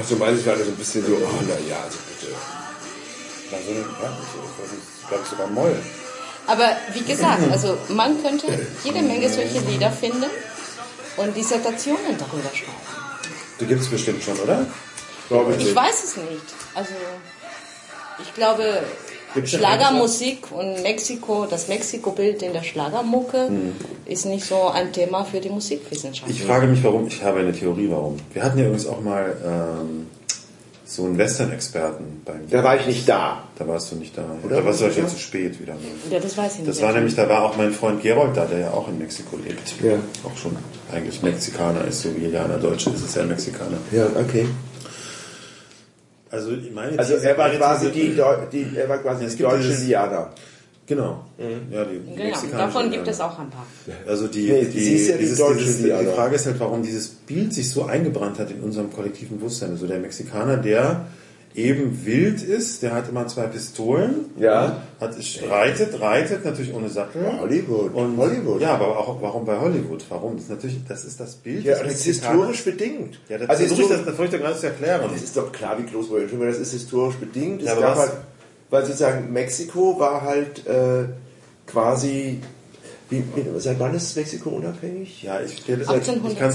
S1: Ach so, meines war das so ein bisschen so, oh na ja, also bitte.
S2: Also, ja, ich, ich, ich glaube sogar Moll.
S3: Aber wie gesagt, also man könnte (clears throat) jede Menge solche Lieder finden und Dissertationen darüber schreiben.
S2: Die gibt es bestimmt schon, oder?
S1: Glaube ich
S3: Ich
S1: nicht.
S3: weiß es nicht. Also ich glaube, Schlagermusik und Mexiko, das Mexiko-Bild in der Schlagermucke ist nicht so ein Thema für die Musikwissenschaft.
S2: Ich frage mich, warum. Ich habe eine Theorie, warum. Wir hatten ja übrigens auch mal ähm, so einen Western-Experten beim.
S1: Da war ich nicht da.
S2: Da warst du nicht da.
S1: Oder?
S2: Da warst du schon zu spät wieder.
S3: ja, das weiß ich nicht.
S2: Das war nämlich, da war auch mein Freund Gerold da, der ja auch in Mexiko lebt.
S1: Ja.
S2: Auch schon eigentlich Mexikaner ist, so wie Jana Deutsche ist es ja ein Mexikaner.
S1: Ja, okay.
S2: Also, meine
S1: Also er war
S2: meine
S1: quasi die, Deu- die, er war quasi
S2: Es
S1: die deutsche
S2: dieses-
S1: Liana.
S2: Genau. Ja, die
S3: Genau,
S2: mexikanische
S3: davon gibt es auch ein paar.
S2: Also die,
S1: Nee,
S2: die,
S1: sie ist ja die
S2: dieses,
S1: deutsche
S2: dieses, die. Frage ist halt, warum dieses Bild sich so eingebrannt hat in unserem kollektiven Bewusstsein. Also der Mexikaner, der eben wild ist, der hat immer zwei Pistolen,
S1: Ja.
S2: hat, reitet, reitet natürlich ohne Sattel.
S1: Hollywood.
S2: Und,
S1: Hollywood.
S2: Ja, aber auch warum bei Hollywood? Warum? Das ist natürlich, das ist das Bild
S1: Ja,
S2: des
S1: das ist historisch bedingt.
S2: Ja, das
S1: also
S2: versuche ich, das, das versuche ich gerade zu erklären.
S1: das ist doch klar wie. Schon mal, Das ist historisch bedingt. Es
S2: Ja, aber
S1: gab
S2: was-
S1: halt, weil sozusagen Mexiko war halt äh, quasi, wie, seit wann ist Mexiko unabhängig?
S2: Ja, ich, ich kann es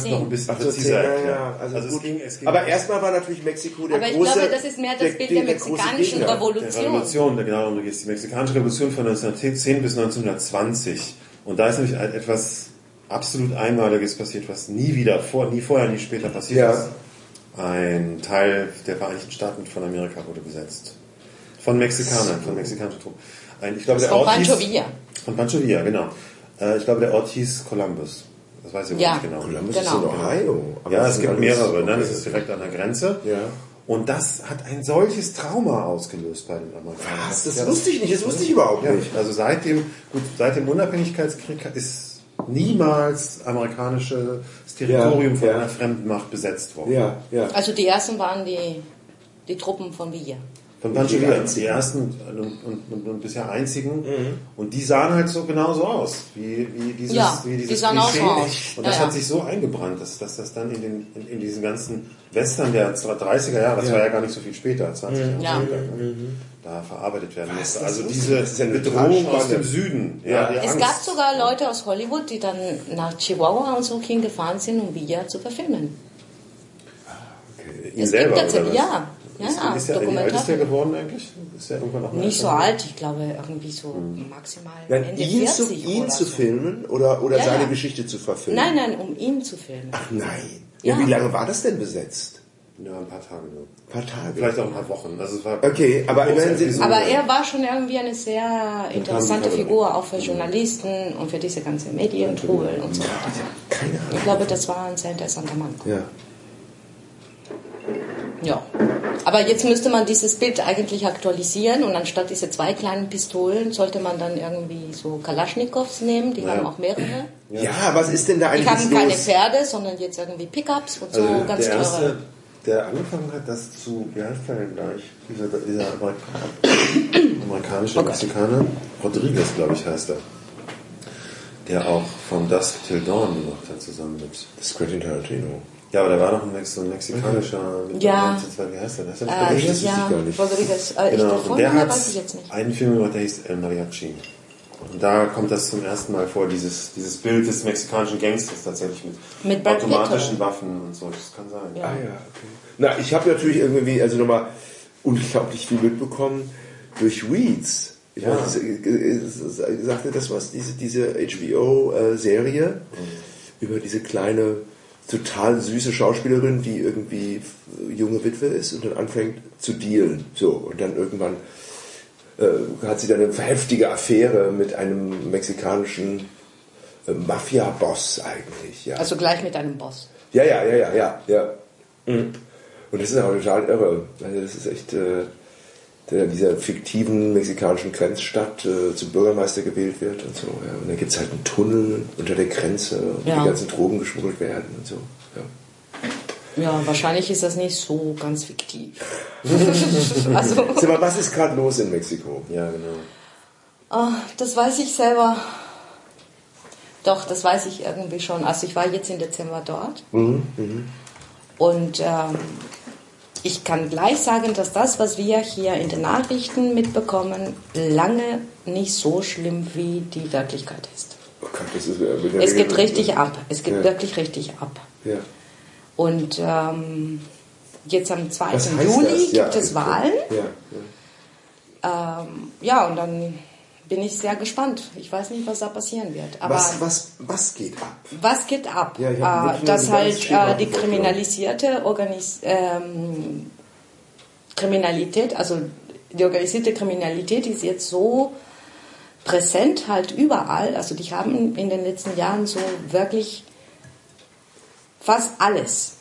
S2: noch ein bisschen
S1: 1810,
S2: präziser erklären.
S1: ja, also,
S2: es
S1: gut.
S2: ging, es ging
S1: Aber erstmal war natürlich Mexiko der
S3: Aber ich
S1: große...
S3: glaube, das ist mehr das Bild der,
S1: große
S3: mexikanischen. Revolution.
S2: Der Revolution, der genau darum geht es. Die mexikanische Revolution von 1910 bis 1920. Und da ist nämlich etwas absolut Einmaliges passiert, was nie wieder, vor, nie vorher, nie später passiert
S1: Ja.
S2: ist. Ein Teil der Vereinigten Staaten von Amerika wurde besetzt. Von Mexikanern, von mexikanischen Truppen. Ein, ich glaube, der
S3: Von
S2: Ort
S3: Pancho Villa.
S2: Von Pancho Villa, genau. Äh, ich glaube, der Ort hieß Columbus. Das weiß ich
S3: Ja.
S2: nicht genau.
S1: Columbus
S3: Genau.
S1: ist in Ohio. Aber
S2: Ja, es gibt mehrere, ne?
S1: okay.
S2: das ist direkt an der Grenze.
S1: Ja.
S2: Und das hat ein solches Trauma ausgelöst bei den Amerikanern.
S1: Was? Das
S2: Ja,
S1: wusste ich nicht, das wusste ich überhaupt
S2: ja,
S1: nicht.
S2: also seit dem, gut, seit dem Unabhängigkeitskrieg ist niemals amerikanisches Territorium
S1: Ja,
S2: von
S1: ja.
S2: einer fremden Macht besetzt worden.
S1: Ja, ja.
S3: Also die ersten waren die, die Truppen von Villa.
S2: Von Pancho Villa, die ersten und, und, und, und bisher einzigen. Und die sahen halt so genauso aus, wie, wie dieses,
S3: Ja,
S2: wie dieses
S3: die sahen auch so
S2: Klischee.
S3: aus.
S2: Und
S3: Ja,
S2: das
S3: ja.
S2: hat sich so eingebrannt, dass, dass das dann in, den, in, in diesen ganzen Western der 30er Jahre, das war ja gar nicht so viel später, 20 Jahre
S3: Ja.
S2: später, da verarbeitet werden musste.
S1: das
S2: Also diese
S1: ja
S2: Bedrohung aus dem. Süden.
S1: Ja.
S2: die
S3: Es
S2: Angst.
S3: gab sogar Leute aus Hollywood, die dann nach Chihuahua und so hingefahren sind, um Villa zu verfilmen.
S2: Okay. Ihn
S3: Es
S2: selber,
S3: gibt
S2: was?
S3: ja. Ja,
S2: ist,
S3: ja,
S2: ist der, wie alt ist der
S3: Dokumentarfilm.
S2: geworden eigentlich? Ist der irgendwann noch
S3: Nicht so alt, ich glaube irgendwie so maximal
S1: Nein,
S3: Ende
S1: ihn
S3: 40
S1: zu, ihn
S3: oder
S1: zu
S3: so.
S1: filmen oder, oder
S3: Ja,
S1: seine
S3: ja.
S1: Geschichte zu verfilmen?
S3: Nein, nein, um ihn zu filmen.
S1: Ach nein. Ja.
S3: Ja.
S1: wie lange war das denn besetzt?
S2: Ja, ein paar Tage nur.
S1: Ein paar Tage.
S2: Vielleicht auch ein paar Wochen. Also es war
S1: Okay, aber immerhin.
S3: Aber er war schon irgendwie eine sehr interessante. Figur, auch für Journalisten und für diese ganze Medientrubel und so weiter.
S1: Keine
S3: Ich
S1: Ahnung.
S3: glaube, das war ein sehr interessanter Mann.
S1: Ja.
S3: Ja. Aber jetzt müsste man dieses Bild eigentlich aktualisieren und anstatt diese zwei kleinen Pistolen sollte man dann irgendwie so Kalaschnikows nehmen, die
S2: Ja.
S3: haben auch mehrere.
S1: ja. was ist denn da
S3: Die
S1: eigentlich
S3: haben keine
S1: los?
S3: Pferde, sondern jetzt irgendwie Pickups und so
S2: Also
S3: ganz
S2: der erste,
S3: teure.
S2: der angefangen hat, das zu, wie heißt der denn gleich? Dieser, dieser Amerika amerikanische Mexikaner, Rodriguez, glaube ich, heißt er. Der auch From Dusk Till Dawn gemacht hat, zusammen mit.
S1: Quentin Tarantino.
S2: Ja, aber da war noch ein, Mex so ein mexikanischer, mit
S3: Ja.
S2: wie heißt der? Das ist
S3: Äh,
S1: das ich
S3: ja,
S1: gar nicht.
S3: Rodriguez. Äh,
S2: Genau,
S3: ich
S2: der hat
S3: weiß ich jetzt nicht.
S2: einen Film gemacht, der hieß El Mariachi. Und da kommt das zum ersten Mal vor, dieses, dieses Bild des mexikanischen Gangsters tatsächlich mit,
S3: Mit
S2: automatischen? Waffen und so. Das kann sein.
S3: Ja.
S1: Ah ja, okay. Na, ich habe natürlich irgendwie, also nochmal unglaublich viel mitbekommen durch Weeds. Ich
S2: Ja.
S1: weiß, nicht, äh, äh, sagte das was, diese, diese HBO-Serie über diese kleine, total süße Schauspielerin, die irgendwie junge Witwe ist und dann anfängt zu dealen. So, und dann irgendwann äh, hat sie dann eine heftige Affäre mit einem mexikanischen äh, Mafia-Boss eigentlich. Ja.
S3: Also gleich mit einem Boss.
S1: Ja, ja, ja, ja, ja, ja. Mhm. Und das ist auch total irre. Also das ist echt äh, der in dieser fiktiven mexikanischen Grenzstadt äh, zum Bürgermeister gewählt wird und so. Ja. Und dann gibt es halt einen Tunnel unter der Grenze, wo
S3: Ja.
S1: die ganzen Drogen geschmuggelt werden und so. Ja.
S3: Ja, wahrscheinlich ist das nicht so ganz fiktiv. (laughs) also,
S1: Sag mal, was ist gerade los in Mexiko?
S2: Ja, genau.
S3: ah, das weiß ich selber. Doch, das weiß ich irgendwie schon. Also ich war jetzt im Dezember dort. Und ähm, ich kann gleich sagen, dass das, was wir hier in den Nachrichten mitbekommen, lange nicht so schlimm wie die Wirklichkeit ist.
S1: Oh Gott, ist, äh,
S3: Es geht richtig ab. Es geht
S1: Ja.
S3: wirklich richtig ab.
S1: Ja.
S3: Und ähm, jetzt am 2.
S1: Was heißt
S3: Juli?
S1: Ja,
S3: gibt es. Wahlen.
S1: Ja.
S3: Ähm, ja, und dann bin ich sehr gespannt. Ich weiß nicht, was da passieren wird. Aber
S1: Was, was, was geht ab?
S3: was geht ab?
S1: Ja, hab
S3: äh, dass halt äh, die kriminalisierte Organis ähm, Kriminalität, also die organisierte Kriminalität ist jetzt so präsent halt überall. Also die haben in den letzten Jahren so wirklich fast alles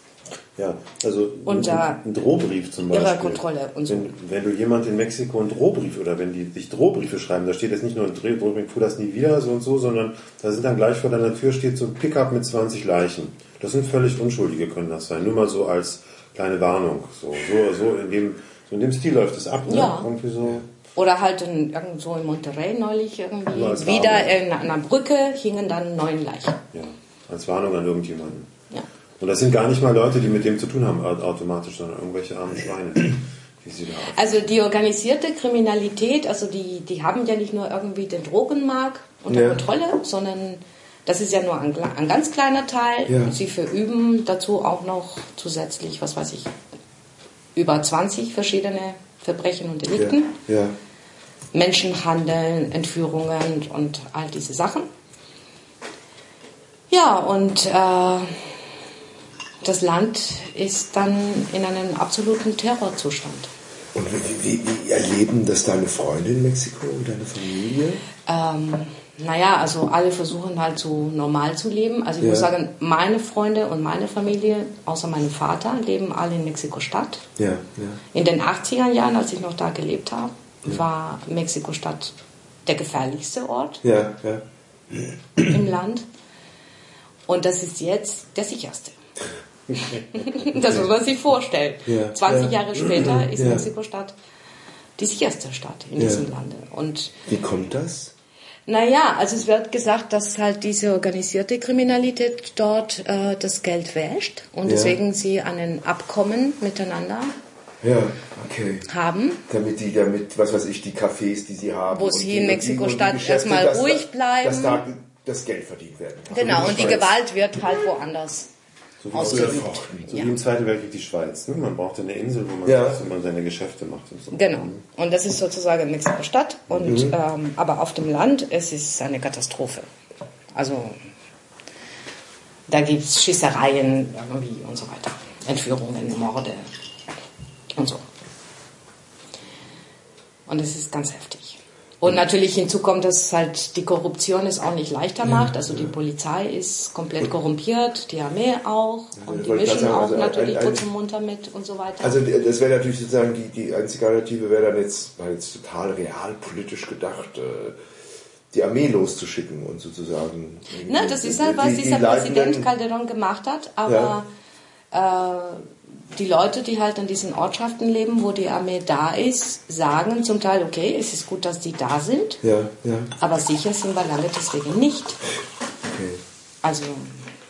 S2: Ja, also
S3: Unter
S2: ein Drohbrief zum Beispiel.
S3: ihrer Kontrolle und so.
S2: Wenn, wenn du jemand in Mexiko einen Drohbrief oder wenn die sich Drohbriefe schreiben, da steht jetzt nicht nur ein Drohbrief, tu das nie wieder so und so, sondern da sind dann gleich vor deiner Tür steht so ein Pickup mit 20 Leichen. Das sind völlig Unschuldige, können das sein. Nur mal so als kleine Warnung. So, so, so in dem, so in dem Stil läuft es ab. Ne?
S3: Ja.
S2: Irgendwie so.
S3: Oder halt in, irgendwo in Monterrey neulich irgendwie
S2: als
S3: wieder in einer Brücke hingen dann neun Leichen.
S2: Ja, als Warnung an irgendjemanden. Und das sind gar nicht mal Leute, die mit dem zu tun haben au- automatisch, sondern irgendwelche armen Schweine, die.
S3: Also die organisierte Kriminalität, also die, die haben ja nicht nur irgendwie den Drogenmarkt unter
S1: Ja.
S3: Kontrolle, sondern das ist ja nur ein, ein ganz kleiner Teil.
S1: Ja.
S3: Sie verüben dazu auch noch zusätzlich, was weiß ich, über 20 verschiedene Verbrechen und Delikten.
S1: Ja. ja.
S3: Menschenhandeln, Entführungen und all diese Sachen. Ja, und äh, das Land ist dann in einem absoluten Terrorzustand.
S1: Und wie, wie, erleben das deine Freunde in Mexiko und deine Familie?
S3: Ähm, naja, also alle versuchen halt so normal zu leben. Also ich
S1: Ja.
S3: muss sagen, meine Freunde und meine Familie, außer meinem Vater, leben alle in Mexiko-Stadt.
S1: Ja, ja.
S3: In den 80er Jahren, als ich noch da gelebt habe, war Mexiko-Stadt der gefährlichste Ort
S1: Ja, ja.
S3: im Land. Und das ist jetzt der sicherste. (laughs) das muss man sich vorstellen.
S1: Ja,
S3: 20
S1: ja.
S3: Jahre später ist
S1: Ja.
S3: Mexiko-Stadt die sicherste Stadt in diesem Lande. Und
S1: Wie kommt das?
S3: naja, also es wird gesagt, dass halt diese organisierte Kriminalität dort äh, das Geld wäscht und deswegen sie einen Abkommen miteinander
S1: Ja, okay.
S3: haben.
S1: Damit die, damit, was weiß ich, die Cafés, die sie haben.
S3: Wo sie in Mexiko-Stadt erstmal ruhig bleiben.
S1: Dass da das Geld verdient werden kann.
S3: Genau, und die. Gewalt wird halt woanders
S2: So wie,
S3: ausgeübt.
S2: so
S3: Ja.
S2: wie im Zweiten Weltkrieg die Schweiz. Ne? Man braucht eine Insel, wo man,
S1: Ja.
S2: wo man seine Geschäfte macht und so.
S3: Genau. Und das ist sozusagen Mexiko-Stadt. Und
S1: Mhm.
S3: ähm, aber auf dem Land es ist eine Katastrophe. Also da gibt es Schießereien irgendwie und so weiter. Entführungen, Morde und so. Und es ist ganz heftig. Und natürlich hinzu kommt, dass halt die Korruption es auch nicht leichter macht. Also die Polizei ist komplett korrumpiert, die Armee auch. Und die mischen
S1: sagen,
S3: auch
S1: also
S3: natürlich
S1: ein-
S3: kurz und munter mit und so weiter.
S1: Also das wäre natürlich sozusagen die, die einzige Alternative wäre dann jetzt, mal jetzt total realpolitisch gedacht, äh, die Armee loszuschicken und sozusagen.
S3: Ne, das ist halt, was
S1: die- die
S3: dieser
S1: Leitenden-
S3: Präsident Calderon gemacht hat, aber äh, die Leute, die halt an diesen Ortschaften leben, wo die Armee da ist, sagen zum Teil, okay, es ist gut, dass die da sind,
S1: Ja, ja,
S3: aber sicher sind wir lange deswegen nicht.
S1: okay.
S3: Also,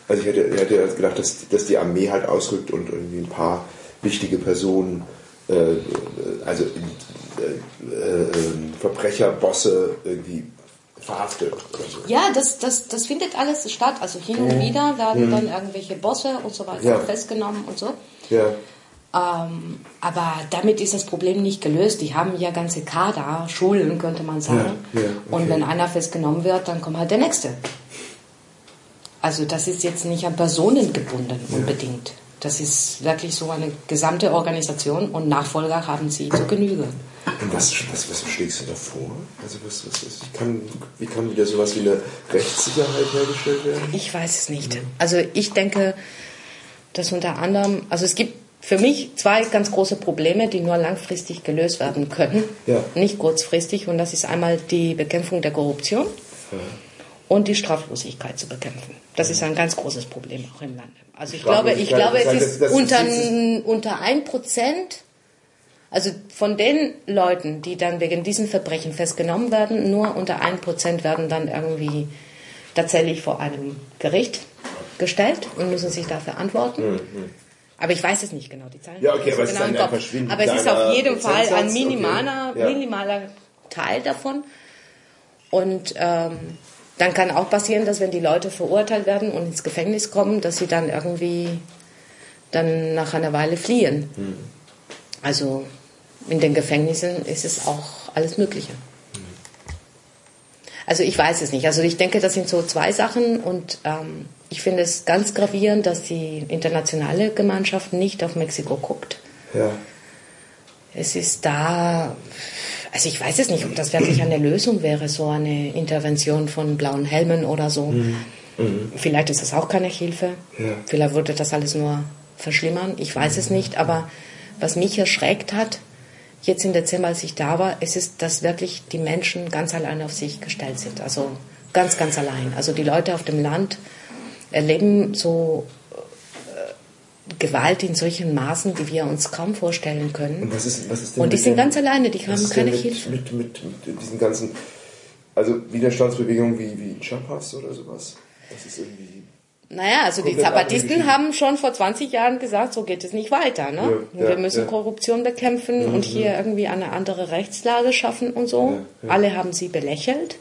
S1: Also ich hätte, ich hätte gedacht, dass, dass die Armee halt ausrückt und irgendwie ein paar wichtige Personen, äh, also äh, äh, äh, Verbrecher, Bosse irgendwie verhaftet so.
S3: ja, das, das, das findet alles statt. Also hin und wieder werden dann irgendwelche Bosse und so weiter
S1: Ja.
S3: festgenommen und so.
S1: Ja,
S3: Ähm, aber damit ist das Problem nicht gelöst. Die haben ja ganze Kader, Schulen könnte man sagen.
S1: Ja, ja,
S3: Und
S1: okay.
S3: wenn einer festgenommen wird, dann kommt halt der nächste. Also das ist jetzt nicht an Personen gebunden unbedingt. Das ist wirklich so eine gesamte Organisation und Nachfolger haben sie zu Genüge.
S1: Und was, was, was schlägst du da vor? Also was, was, was, wie, kann, wie kann wieder sowas wie eine Rechtssicherheit hergestellt werden?
S3: Ich weiß es nicht. Also ich denke, dass unter anderem, also es gibt für mich zwei ganz große Probleme, die nur langfristig gelöst werden können,
S1: Ja.
S3: nicht kurzfristig. Und das ist einmal die Bekämpfung der Korruption und die Straflosigkeit zu bekämpfen. Das ist ein ganz großes Problem auch im Lande. Also ich glaube, ich glaube, es ist
S1: das- das-
S3: unter,
S1: ist-
S3: unter ein Prozent, also von den Leuten, die dann wegen diesen Verbrechen festgenommen werden, nur unter ein Prozent werden dann irgendwie tatsächlich vor einem Gericht gestellt und müssen sich dafür verantworten. Aber ich weiß es nicht genau, die Zahlen.
S1: Mhm, Ja, okay, aber es ist
S3: genau im Kopf.
S1: verschwindend
S3: Aber es ist auf jeden Fall ein
S1: Prozentsatz, okay.
S3: minimaler,
S1: Ja.
S3: minimaler Teil davon. Und ähm, dann kann auch passieren, dass wenn die Leute verurteilt werden und ins Gefängnis kommen, dass sie dann irgendwie dann nach einer Weile fliehen. Also in den Gefängnissen ist es auch alles Mögliche. Also ich weiß es nicht. Also ich denke, das sind so zwei Sachen und ähm, ich finde es ganz gravierend, dass die internationale Gemeinschaft nicht auf Mexiko guckt.
S1: Ja.
S3: Es ist da, also ich weiß es nicht, ob das wirklich eine Lösung wäre, so eine Intervention von blauen Helmen oder so. Vielleicht ist das auch keine Hilfe.
S1: Ja.
S3: Vielleicht würde das alles nur verschlimmern. Ich weiß es nicht. Aber was mich erschreckt hat, jetzt im Dezember, als ich da war, ist es, dass wirklich die Menschen ganz allein auf sich gestellt sind. Also ganz, ganz allein. Also die Leute auf dem Land erleben so äh, Gewalt in solchen Maßen, die wir uns kaum vorstellen können.
S1: Und was ist, was ist denn
S3: Und die sind
S1: den-
S3: ganz alleine, die haben keine
S1: mit,
S3: Hilfe.
S1: Mit, mit, mit diesen ganzen, also Widerstandsbewegungen wie, wie Chiapas oder sowas? Das ist irgendwie...
S3: Naja, also die Zapatisten haben schon vor 20 Jahren gesagt, so geht es nicht weiter. Ne?
S1: Ja,
S3: wir
S1: ja,
S3: müssen
S1: ja.
S3: Korruption bekämpfen und hier irgendwie eine andere Rechtslage schaffen und so. Alle haben sie belächelt.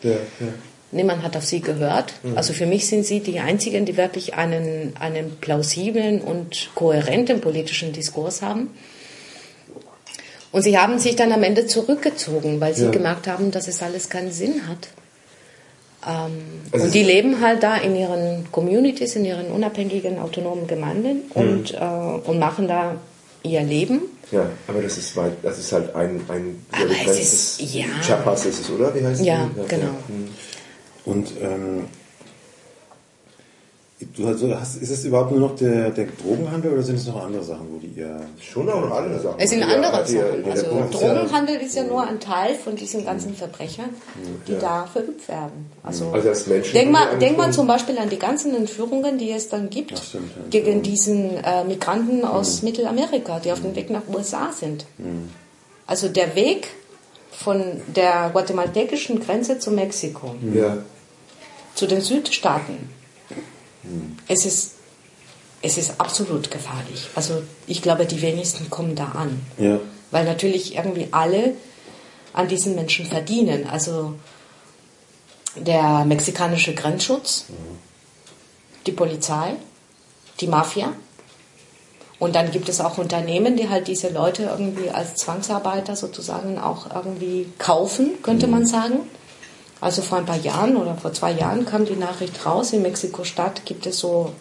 S1: Ja, ja.
S3: Niemand hat auf sie gehört. Also für mich sind sie die Einzigen, die wirklich einen, einen plausiblen und kohärenten politischen Diskurs haben. Und sie haben sich dann am Ende zurückgezogen, weil sie
S1: Ja.
S3: gemerkt haben, dass es alles keinen Sinn hat. Ähm,
S1: Also
S3: und die leben halt da in ihren Communities, in ihren unabhängigen, autonomen Gemeinden und, äh, und machen da ihr Leben.
S1: Ja, aber das ist, weit, das ist halt ein, ein
S3: Aber es ist- ja.
S1: Chiapas ist es, oder? Wie heißt
S3: Ja,
S1: die?
S3: genau.
S1: Hm.
S2: Und ähm, du hast, hast, ist es überhaupt nur noch der, der Drogenhandel oder sind es noch andere Sachen, wo die ihr...
S1: Schon auch noch andere Sachen.
S3: Es sind andere
S1: ja-
S3: Sachen.
S1: der
S3: Also Drogenhandel ist ja nur ein Teil von diesen ganzen Verbrechern, die
S1: Ja.
S3: da verübt werden. Also,
S1: Also das Menschen-
S3: denk, mal,
S1: die
S3: denk mal zum Beispiel an die ganzen Entführungen, die es dann gibt
S2: Ach, stimmt, ja.
S3: gegen diesen äh, Migranten aus Mittelamerika, die auf dem Weg nach USA sind. Also der Weg von der guatemaltekischen Grenze zu Mexiko,
S1: Ja.
S3: Zu den Südstaaten, es ist, es ist absolut gefährlich. Also ich glaube, die wenigsten kommen da an.
S2: Ja.
S3: Weil natürlich irgendwie alle an diesen Menschen verdienen. Also der mexikanische Grenzschutz, die Polizei, die Mafia. Und dann gibt es auch Unternehmen, die halt diese Leute irgendwie als Zwangsarbeiter sozusagen auch irgendwie kaufen, könnte man sagen. Also vor ein paar Jahren oder vor zwei Jahren kam die Nachricht raus, in Mexiko-Stadt gibt es so